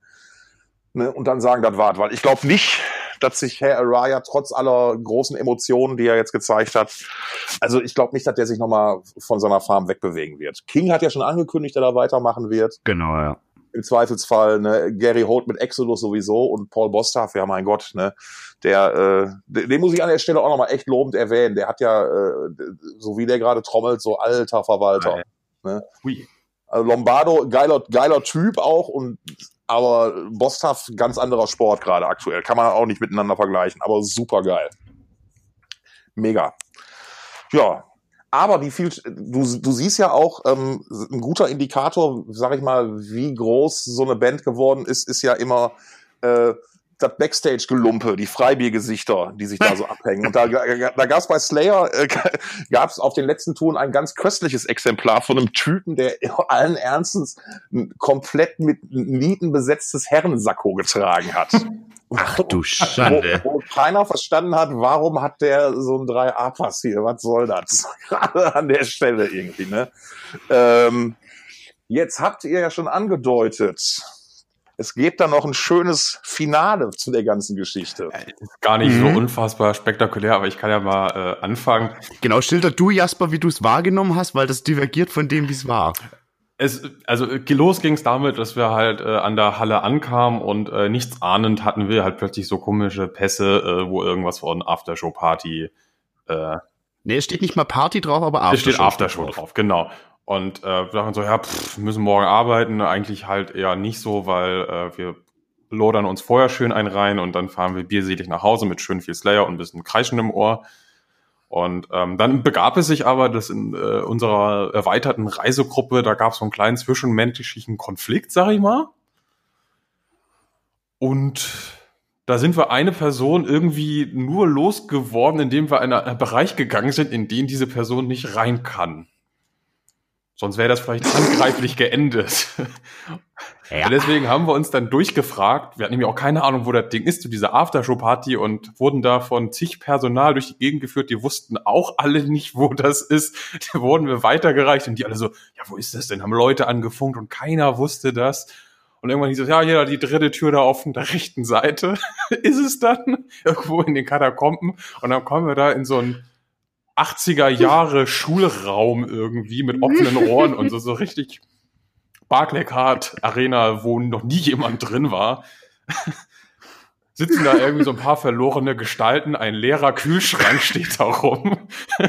Speaker 3: ne, und dann sagen, das war's. Weil ich glaube nicht, dass sich Herr Araya trotz aller großen Emotionen, die er jetzt gezeigt hat, also ich glaube nicht, dass der sich nochmal von seiner Farm wegbewegen wird. King hat ja schon angekündigt, dass er weitermachen wird.
Speaker 4: Genau, ja.
Speaker 3: Im Zweifelsfall, ne, Gary Holt mit Exodus sowieso und Paul Bostaff, ja mein Gott, ne, der, äh, den muss ich an der Stelle auch nochmal echt lobend erwähnen. Der hat ja, äh, so wie der gerade trommelt, so alter Verwalter. Ne?
Speaker 2: Hui.
Speaker 3: Also Lombardo, geiler, geiler Typ auch und aber Bostaff ganz anderer Sport gerade aktuell. Kann man auch nicht miteinander vergleichen, aber super geil. Mega. Ja, aber wie viel, du, du siehst ja auch, ähm, ein guter Indikator, sag ich mal, wie groß so eine Band geworden ist, ist ja immer äh, das Backstage-Gelumpe, die Freibiergesichter, die sich da so abhängen. Und da, da gab es bei Slayer, äh, gab es auf den letzten Touren ein ganz köstliches Exemplar von einem Typen, der allen Ernstens komplett mit Nieten besetztes Herrensacko getragen hat.
Speaker 4: Ach du Schande.
Speaker 3: Wo keiner verstanden hat, warum hat der so ein 3A-Pass hier? Was soll das? Gerade an der Stelle irgendwie, ne? Ähm, jetzt habt ihr ja schon angedeutet, es gibt da noch ein schönes Finale zu der ganzen Geschichte.
Speaker 2: Gar nicht mhm. so unfassbar spektakulär, aber ich kann ja mal äh, anfangen.
Speaker 4: Genau, schilder du, Jasper, wie du es wahrgenommen hast, weil das divergiert von dem, wie es war.
Speaker 2: Es, also los ging es damit, dass wir halt äh, an der Halle ankamen und äh, nichts ahnend hatten wir halt plötzlich so komische Pässe, äh, wo irgendwas von Aftershow-Party. Äh,
Speaker 4: nee, es steht nicht mal Party drauf, aber Aftershow.
Speaker 2: Es steht Aftershow drauf, drauf genau. Und äh, wir dachten so, ja, pff, müssen morgen arbeiten. Eigentlich halt eher nicht so, weil äh, wir lodern uns vorher schön ein rein und dann fahren wir bierselig nach Hause mit schön viel Slayer und ein bisschen Kreischen im Ohr. Und ähm, dann begab es sich aber, dass in äh, unserer erweiterten Reisegruppe, da gab es so einen kleinen zwischenmenschlichen Konflikt, sag ich mal. Und da sind wir eine Person irgendwie nur losgeworden, indem wir in einen Bereich gegangen sind, in den diese Person nicht rein kann. Sonst wäre das vielleicht handgreiflich geendet. Ja. deswegen haben wir uns dann durchgefragt. Wir hatten nämlich auch keine Ahnung, wo das Ding ist, zu dieser Aftershow-Party und wurden da von zig Personal durch die Gegend geführt. Die wussten auch alle nicht, wo das ist. Da wurden wir weitergereicht und die alle so, ja, wo ist das denn? Haben Leute angefunkt und keiner wusste das. Und irgendwann hieß es, ja, hier, die dritte Tür da auf der rechten Seite ist es dann, irgendwo in den Katakomben. Und dann kommen wir da in so ein 80er Jahre Schulraum irgendwie mit offenen Ohren und so, so richtig Barclaycard Arena, wo noch nie jemand drin war. Sitzen da irgendwie so ein paar verlorene Gestalten, ein leerer Kühlschrank steht da rum.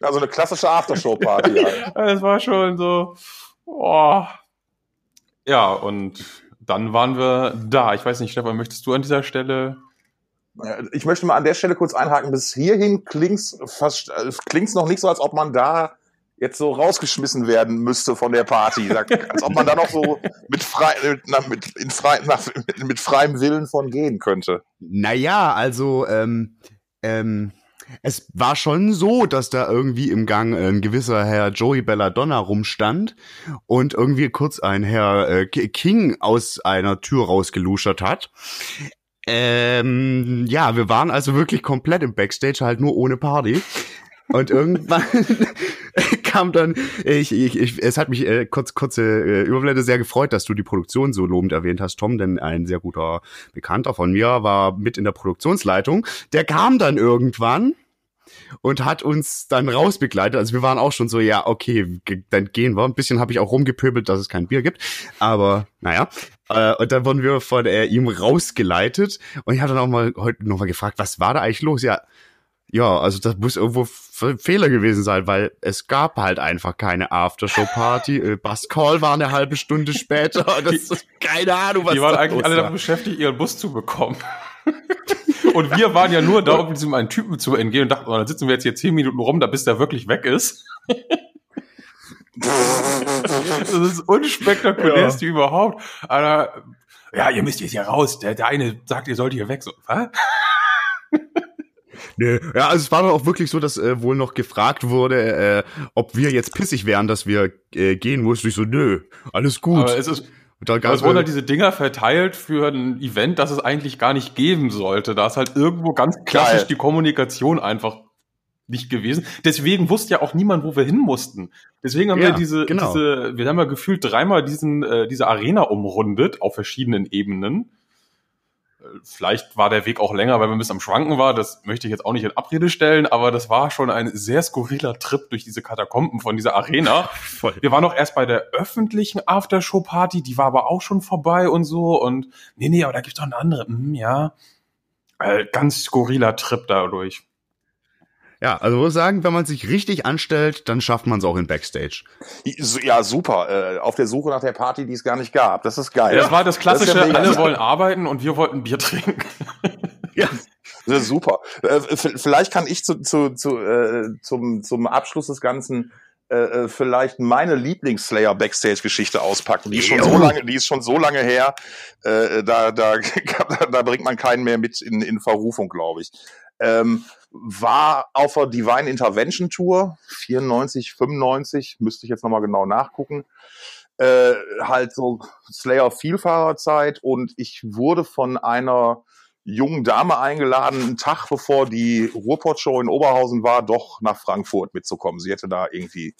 Speaker 3: Also eine klassische Aftershow-Party.
Speaker 2: Halt. Es war schon so, oh. Ja, und dann waren wir da. Ich weiß nicht, Stefan, möchtest du an dieser Stelle
Speaker 3: ich möchte mal an der Stelle kurz einhaken. Bis hierhin klingt's fast, äh, klingt's noch nicht so, als ob man da jetzt so rausgeschmissen werden müsste von der Party. als ob man da noch so mit, frei, mit, in frei, nach, mit freiem Willen von gehen könnte.
Speaker 4: Naja, also ähm, ähm, es war schon so, dass da irgendwie im Gang ein gewisser Herr Joey Belladonna rumstand und irgendwie kurz ein Herr äh, King aus einer Tür rausgeluschert hat. Ähm, ja, wir waren also wirklich komplett im Backstage, halt nur ohne Party. Und irgendwann kam dann, ich, ich, ich, es hat mich äh, kurz, kurze äh, Überblende sehr gefreut, dass du die Produktion so lobend erwähnt hast, Tom, denn ein sehr guter Bekannter von mir war mit in der Produktionsleitung. Der kam dann irgendwann und hat uns dann rausbegleitet. Also wir waren auch schon so, ja, okay, dann gehen wir. Ein bisschen habe ich auch rumgepöbelt, dass es kein Bier gibt. Aber naja. Äh, und dann wurden wir von äh, ihm rausgeleitet. Und ich habe dann auch mal heute nochmal gefragt, was war da eigentlich los? Ja, ja, also das muss irgendwo Fehler gewesen sein, weil es gab halt einfach keine Aftershow-Party. Äh, Bus Call war eine halbe Stunde später. Das ist keine Ahnung,
Speaker 2: was Die waren eigentlich alle damit beschäftigt, ihren Bus zu bekommen. Und wir waren ja nur da, um diesem einen Typen zu entgehen und dachten, oh, dann sitzen wir jetzt hier zehn Minuten rum, da bis der wirklich weg ist. das ist unspektakulärste ja. überhaupt. Aber, ja, ihr müsst jetzt hier raus. Der, der eine sagt, ihr sollt hier weg. So, was?
Speaker 4: Nö, ja, also es war doch auch wirklich so, dass äh, wohl noch gefragt wurde, äh, ob wir jetzt pissig wären, dass wir äh, gehen mussten. Ich so, nö, alles gut.
Speaker 2: Aber es ist, und da es wurden halt diese Dinger verteilt für ein Event, das es eigentlich gar nicht geben sollte. Da ist halt irgendwo ganz klassisch Geil. die Kommunikation einfach nicht gewesen. Deswegen wusste ja auch niemand, wo wir hin mussten. Deswegen haben ja, wir diese, genau. diese, wir haben ja gefühlt dreimal diesen, äh, diese Arena umrundet auf verschiedenen Ebenen. Vielleicht war der Weg auch länger, weil wir ein bisschen am Schwanken war. Das möchte ich jetzt auch nicht in Abrede stellen, aber das war schon ein sehr skurriler Trip durch diese Katakomben von dieser Arena. Voll. Wir waren noch erst bei der öffentlichen Aftershow-Party, die war aber auch schon vorbei und so. Und nee, nee, aber da gibt's doch eine andere. Hm, ja. Äh, ganz skurriler Trip dadurch.
Speaker 4: Ja, also muss sagen, wenn man sich richtig anstellt, dann schafft man es auch in Backstage.
Speaker 3: Ja, super. Äh, auf der Suche nach der Party, die es gar nicht gab. Das ist geil.
Speaker 2: Das war das klassische, das ja alle wollen arbeiten und wir wollten Bier trinken.
Speaker 3: ja. Das ist super. Äh, vielleicht kann ich zu, zu, zu, äh, zum, zum Abschluss des Ganzen äh, äh vielleicht meine Lieblings-Slayer Backstage-Geschichte auspacken. Die ist schon so lange, die ist schon so lange her, äh, da, da, da bringt man keinen mehr mit in, in Verrufung, glaube ich. Ähm, war auf der Divine Intervention Tour, 94, 95, müsste ich jetzt nochmal genau nachgucken. Äh, halt so Slayer Vielfahrerzeit und ich wurde von einer jungen Dame eingeladen, einen Tag bevor die Ruhrpott-Show in Oberhausen war, doch nach Frankfurt mitzukommen. Sie hätte da irgendwie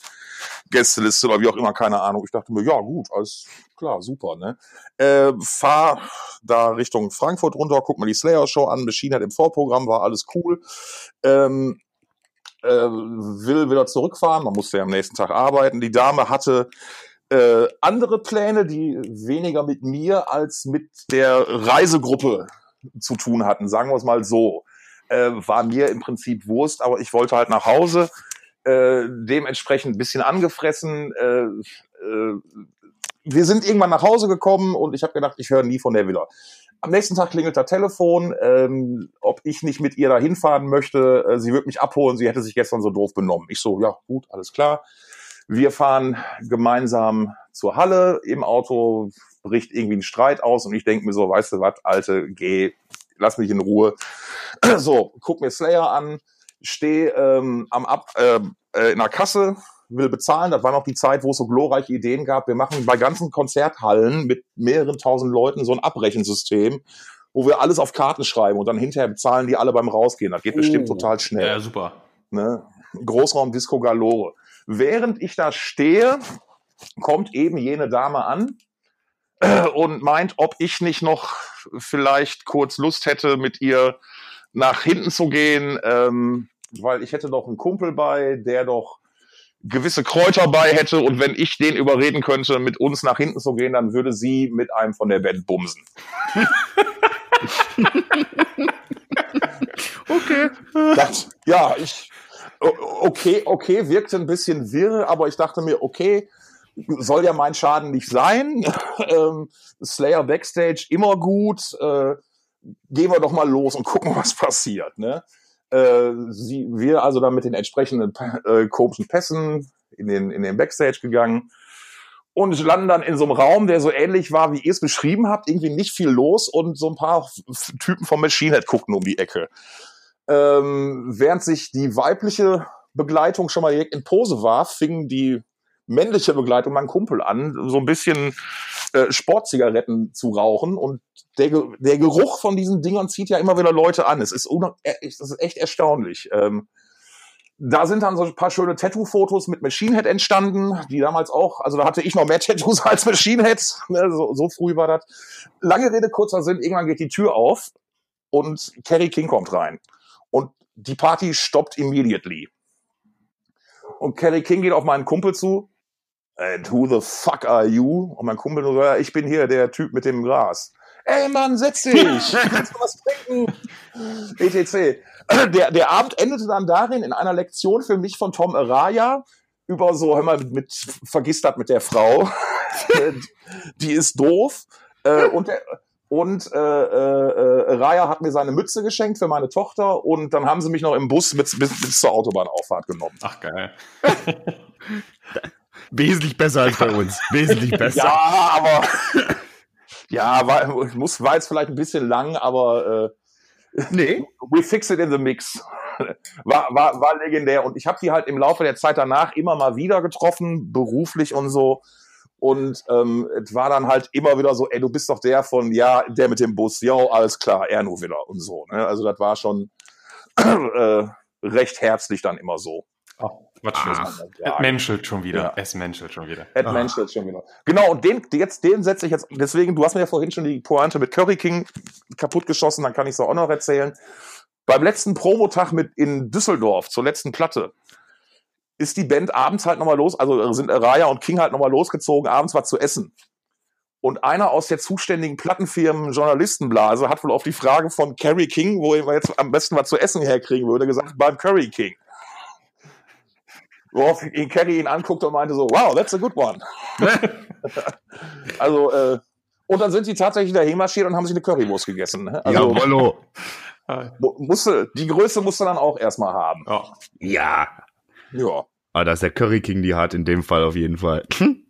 Speaker 3: Gästeliste oder wie auch immer, keine Ahnung. Ich dachte mir, ja gut, alles klar, super. Ne? Äh, fahr da Richtung Frankfurt runter, guck mal die Slayer-Show an, Machine hat im Vorprogramm, war alles cool. Ähm, äh, will wieder zurückfahren, man musste ja am nächsten Tag arbeiten. Die Dame hatte äh, andere Pläne, die weniger mit mir als mit der Reisegruppe zu tun hatten, sagen wir es mal so. Äh, war mir im Prinzip Wurst, aber ich wollte halt nach Hause, äh, dementsprechend ein bisschen angefressen. Äh, äh, wir sind irgendwann nach Hause gekommen und ich habe gedacht, ich höre nie von der Villa. Am nächsten Tag klingelt das Telefon, ähm, ob ich nicht mit ihr da hinfahren möchte. Äh, sie wird mich abholen, sie hätte sich gestern so doof benommen. Ich so, ja, gut, alles klar. Wir fahren gemeinsam zur Halle. Im Auto bricht irgendwie ein Streit aus und ich denke mir so, weißt du was, Alte, geh, lass mich in Ruhe. So, guck mir Slayer an, stehe ähm, am Ab, äh, äh, in der Kasse, will bezahlen. Das war noch die Zeit, wo es so glorreiche Ideen gab. Wir machen bei ganzen Konzerthallen mit mehreren tausend Leuten so ein Abrechensystem, wo wir alles auf Karten schreiben und dann hinterher bezahlen die alle beim Rausgehen. Das geht oh. bestimmt total schnell.
Speaker 2: Ja, super.
Speaker 3: Ne? Großraum Disco Galore. Während ich da stehe, kommt eben jene Dame an und meint, ob ich nicht noch vielleicht kurz Lust hätte, mit ihr nach hinten zu gehen, ähm, weil ich hätte doch einen Kumpel bei, der doch gewisse Kräuter bei hätte und wenn ich den überreden könnte, mit uns nach hinten zu gehen, dann würde sie mit einem von der Band bumsen. okay. Das, ja, ich, okay, okay, wirkte ein bisschen wirr, aber ich dachte mir, okay, soll ja mein Schaden nicht sein. ähm, Slayer Backstage immer gut. Äh, gehen wir doch mal los und gucken, was passiert. Ne? Äh, sie, wir also dann mit den entsprechenden äh, komischen Pässen in den, in den Backstage gegangen und landen dann in so einem Raum, der so ähnlich war, wie ihr es beschrieben habt. Irgendwie nicht viel los und so ein paar Typen vom Machine Head guckten um die Ecke. Ähm, während sich die weibliche Begleitung schon mal direkt in Pose warf, fingen die männliche Begleitung mein Kumpel an, so ein bisschen äh, Sportzigaretten zu rauchen und der, der Geruch von diesen Dingern zieht ja immer wieder Leute an. Es ist, äh, das ist echt erstaunlich. Ähm, da sind dann so ein paar schöne Tattoo-Fotos mit Machine Head entstanden, die damals auch, also da hatte ich noch mehr Tattoos als Machine Head, ne, so, so früh war das. Lange Rede, kurzer Sinn, irgendwann geht die Tür auf und Kerry King kommt rein. Und die Party stoppt immediately. Und Kerry King geht auf meinen Kumpel zu, And who the fuck are you? Und mein Kumpel nur, ich bin hier der Typ mit dem Gras. Ey Mann, setz dich! Kannst du was trinken? ETC. Der, der Abend endete dann darin, in einer Lektion für mich von Tom Araya über so, hör mal, mit, vergiss das mit der Frau. Die ist doof. Äh, und der, und äh, äh, Raya hat mir seine Mütze geschenkt für meine Tochter und dann haben sie mich noch im Bus bis, bis, bis zur Autobahnauffahrt genommen.
Speaker 2: Ach geil.
Speaker 4: Wesentlich besser als bei uns. Wesentlich besser.
Speaker 3: ja, aber ja, war, muss, war jetzt vielleicht ein bisschen lang, aber äh, nee. we fix it in the mix. War, war, war legendär. Und ich habe die halt im Laufe der Zeit danach immer mal wieder getroffen, beruflich und so. Und ähm, es war dann halt immer wieder so, ey, du bist doch der von, ja, der mit dem Bus, ja, alles klar, er nur wieder und so. Ne? Also das war schon äh, recht herzlich dann immer so.
Speaker 2: Ach, Quatsch.
Speaker 3: Ah,
Speaker 2: es menschelt schon wieder.
Speaker 3: Ja.
Speaker 2: Es menschelt schon wieder.
Speaker 3: Ed
Speaker 4: Ah.
Speaker 3: menschelt schon wieder. Genau, und den, jetzt, den setze ich jetzt, deswegen, du hast mir ja vorhin schon die Pointe mit Curry King kaputtgeschossen, dann kann ich es auch noch erzählen. Beim letzten Promotag mit in Düsseldorf, zur letzten Platte, ist die Band abends halt nochmal los, also sind Raya und King halt nochmal losgezogen, abends was zu essen. Und einer aus der zuständigen Plattenfirmen Journalistenblase hat wohl auf die Frage von Kerry King, wo er jetzt am besten was zu essen herkriegen würde, gesagt, beim Curry King. Worauf ihn Kerry ihn anguckt und meinte so, wow, that's a good one. also, äh, und dann sind die tatsächlich dahin marschiert und haben sich eine Currywurst gegessen. Ne? Also,
Speaker 4: Jawollo.
Speaker 3: Mu- musste, die Größe musste dann auch erstmal haben.
Speaker 2: Ja.
Speaker 4: Ja.
Speaker 3: Ja,
Speaker 4: Ah, das ist der Curry King, die hat in dem Fall auf jeden Fall.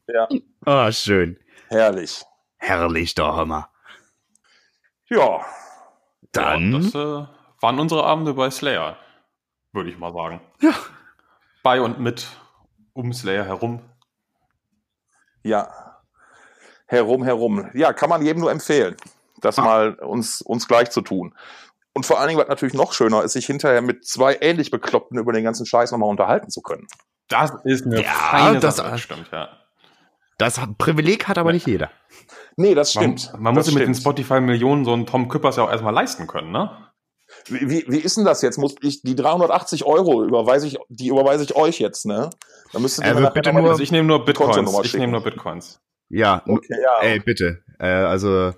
Speaker 3: ja,
Speaker 4: Ah, schön.
Speaker 3: herrlich.
Speaker 4: Herrlich, der Hammer.
Speaker 3: Ja,
Speaker 4: Dann.
Speaker 2: Ja, das äh, waren unsere Abende bei Slayer, würde ich mal sagen.
Speaker 4: Ja.
Speaker 2: Bei und mit um Slayer herum.
Speaker 3: ja. Herum, herum. Ja, kann man jedem nur empfehlen, das
Speaker 4: Ah.
Speaker 3: mal uns, uns gleich zu tun. Und vor allen Dingen, was natürlich noch schöner ist, sich hinterher mit zwei ähnlich Bekloppten über den ganzen Scheiß nochmal unterhalten zu können.
Speaker 2: Das ist eine
Speaker 4: Ja,
Speaker 2: feine
Speaker 4: das-
Speaker 2: Sache, das stimmt, ja.
Speaker 4: Das Privileg hat aber nicht jeder.
Speaker 3: Nee, das
Speaker 2: Man,
Speaker 3: stimmt.
Speaker 2: man muss
Speaker 3: das
Speaker 2: sich mit den. Spotify-Millionen so einen Tom Küppers ja auch erstmal leisten können, ne?
Speaker 3: Wie, wie, wie ist denn das jetzt? Muss ich die 380 Euro überweise ich, die überweise ich euch jetzt, ne? Dann müsstet ihr nachher
Speaker 4: bitte nur-
Speaker 2: Also ich nehme nur Bitcoins. Ich nehme nur Bitcoins.
Speaker 4: Ja,
Speaker 3: Okay, ja.
Speaker 4: ey, bitte. Äh, also,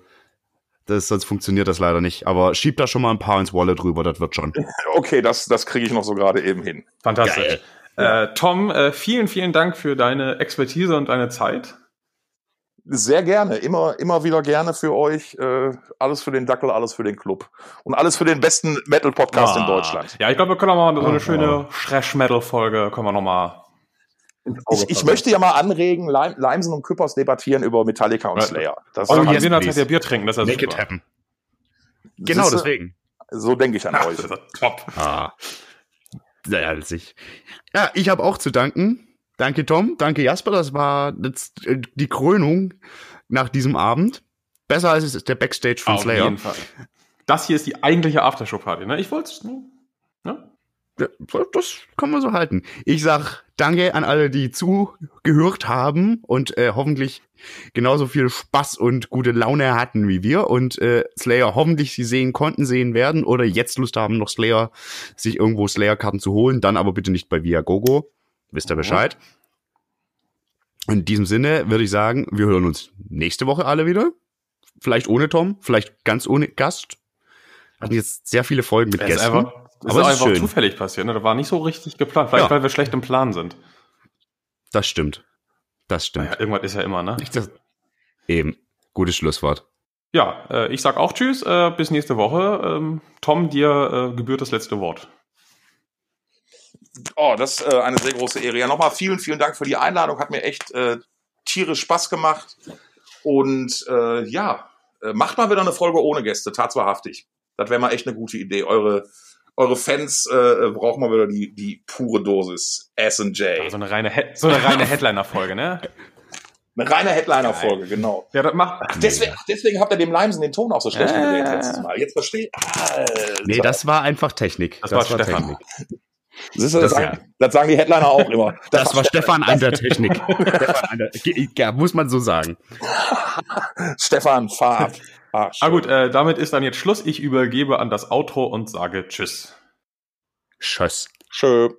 Speaker 4: das, sonst funktioniert das leider nicht. Aber schieb da schon mal ein paar ins Wallet rüber, das wird schon.
Speaker 3: Okay, das, das kriege ich noch so gerade eben hin.
Speaker 2: Fantastisch. Äh, Tom, äh, vielen, vielen Dank für deine Expertise und deine Zeit.
Speaker 3: Sehr gerne, immer, immer wieder gerne für euch. Äh, alles für den Dackel, alles für den Club. Und alles für den besten Metal-Podcast in
Speaker 2: Ah.
Speaker 3: Deutschland.
Speaker 2: Ja, ich glaube, wir können auch mal so eine
Speaker 4: Ah.
Speaker 2: schöne Thrash-Metal-Folge, können wir noch mal.
Speaker 3: Ich, ich möchte ja mal anregen, Leim, Leimsen und Küppers debattieren über Metallica und. Slayer. Das
Speaker 2: Oh, yes,
Speaker 4: please.
Speaker 2: ja Bier trinken, das ist
Speaker 4: Make it happen. Genau,
Speaker 3: Siehste?
Speaker 4: deswegen.
Speaker 3: So denke ich an
Speaker 2: Ach,
Speaker 3: euch.
Speaker 2: das top.
Speaker 4: Ah. Sehr herzlich. Ja, ich habe auch zu danken. Danke, Tom. Danke, Jasper. Das war jetzt äh, die Krönung nach diesem Abend. Besser als es ist der Backstage von
Speaker 2: Auf
Speaker 4: Slayer.
Speaker 2: jeden Fall. Das hier ist die eigentliche Aftershow-Party, ne? Ich wollte es. Ne?
Speaker 4: Das kann man so halten. Ich sag danke an alle, die zugehört haben und äh, hoffentlich genauso viel Spaß und gute Laune hatten wie wir und äh, Slayer hoffentlich sie sehen konnten, sehen werden oder jetzt Lust haben, noch Slayer, sich irgendwo Slayer-Karten zu holen, dann aber bitte nicht bei Viagogo. Wisst ihr Bescheid? In diesem Sinne würde ich sagen, wir hören uns nächste Woche alle wieder. Vielleicht ohne Tom, vielleicht ganz ohne Gast. Hatten jetzt sehr viele Folgen mit Gästen.
Speaker 2: einfach, es
Speaker 4: Aber
Speaker 2: ist
Speaker 4: es ist
Speaker 2: einfach
Speaker 4: schön.
Speaker 2: zufällig passiert, ne? Das war nicht so richtig geplant. Vielleicht,
Speaker 4: Ja.
Speaker 2: weil wir schlecht im Plan sind.
Speaker 4: Das stimmt. Das stimmt.
Speaker 2: Naja, irgendwas ist ja immer, ne?
Speaker 4: Ich das, eben. Gutes Schlusswort.
Speaker 2: Ja, äh, ich sag auch Tschüss, äh, bis nächste Woche. Ähm, Tom, dir äh, gebührt das letzte Wort.
Speaker 3: Oh, das ist äh, eine sehr große Ehre. Ja, nochmal vielen, vielen Dank für die Einladung. Hat mir echt äh, tierisch Spaß gemacht. Und äh, ja, macht mal wieder eine Folge ohne Gäste, tatsächlich. Das wäre mal echt eine gute Idee. Eure, eure Fans äh, brauchen mal wieder die, die pure Dosis S&J.
Speaker 2: Also eine reine, He so eine reine Headliner-Folge, ne?
Speaker 3: Eine reine Headliner-Folge, genau.
Speaker 2: Ja, das macht.
Speaker 3: Ach, deswegen, ach, deswegen habt ihr dem Leimsen den Ton auch so schlecht
Speaker 2: Äh.
Speaker 3: gedreht letztes Mal. Jetzt verstehe ich.
Speaker 4: Nee, das war einfach Technik.
Speaker 2: Das war Stefan.
Speaker 3: Du,
Speaker 4: das-
Speaker 3: das, sagen, das sagen die Headliner auch immer.
Speaker 4: Das war Stefan an der Technik. Stefan an der, ja, muss man so sagen.
Speaker 3: Stefan, fahr ab. Ah,
Speaker 2: Ah gut, äh, damit ist dann jetzt Schluss. Ich übergebe an das Outro und sage Tschüss.
Speaker 4: Tschüss.
Speaker 3: Schön.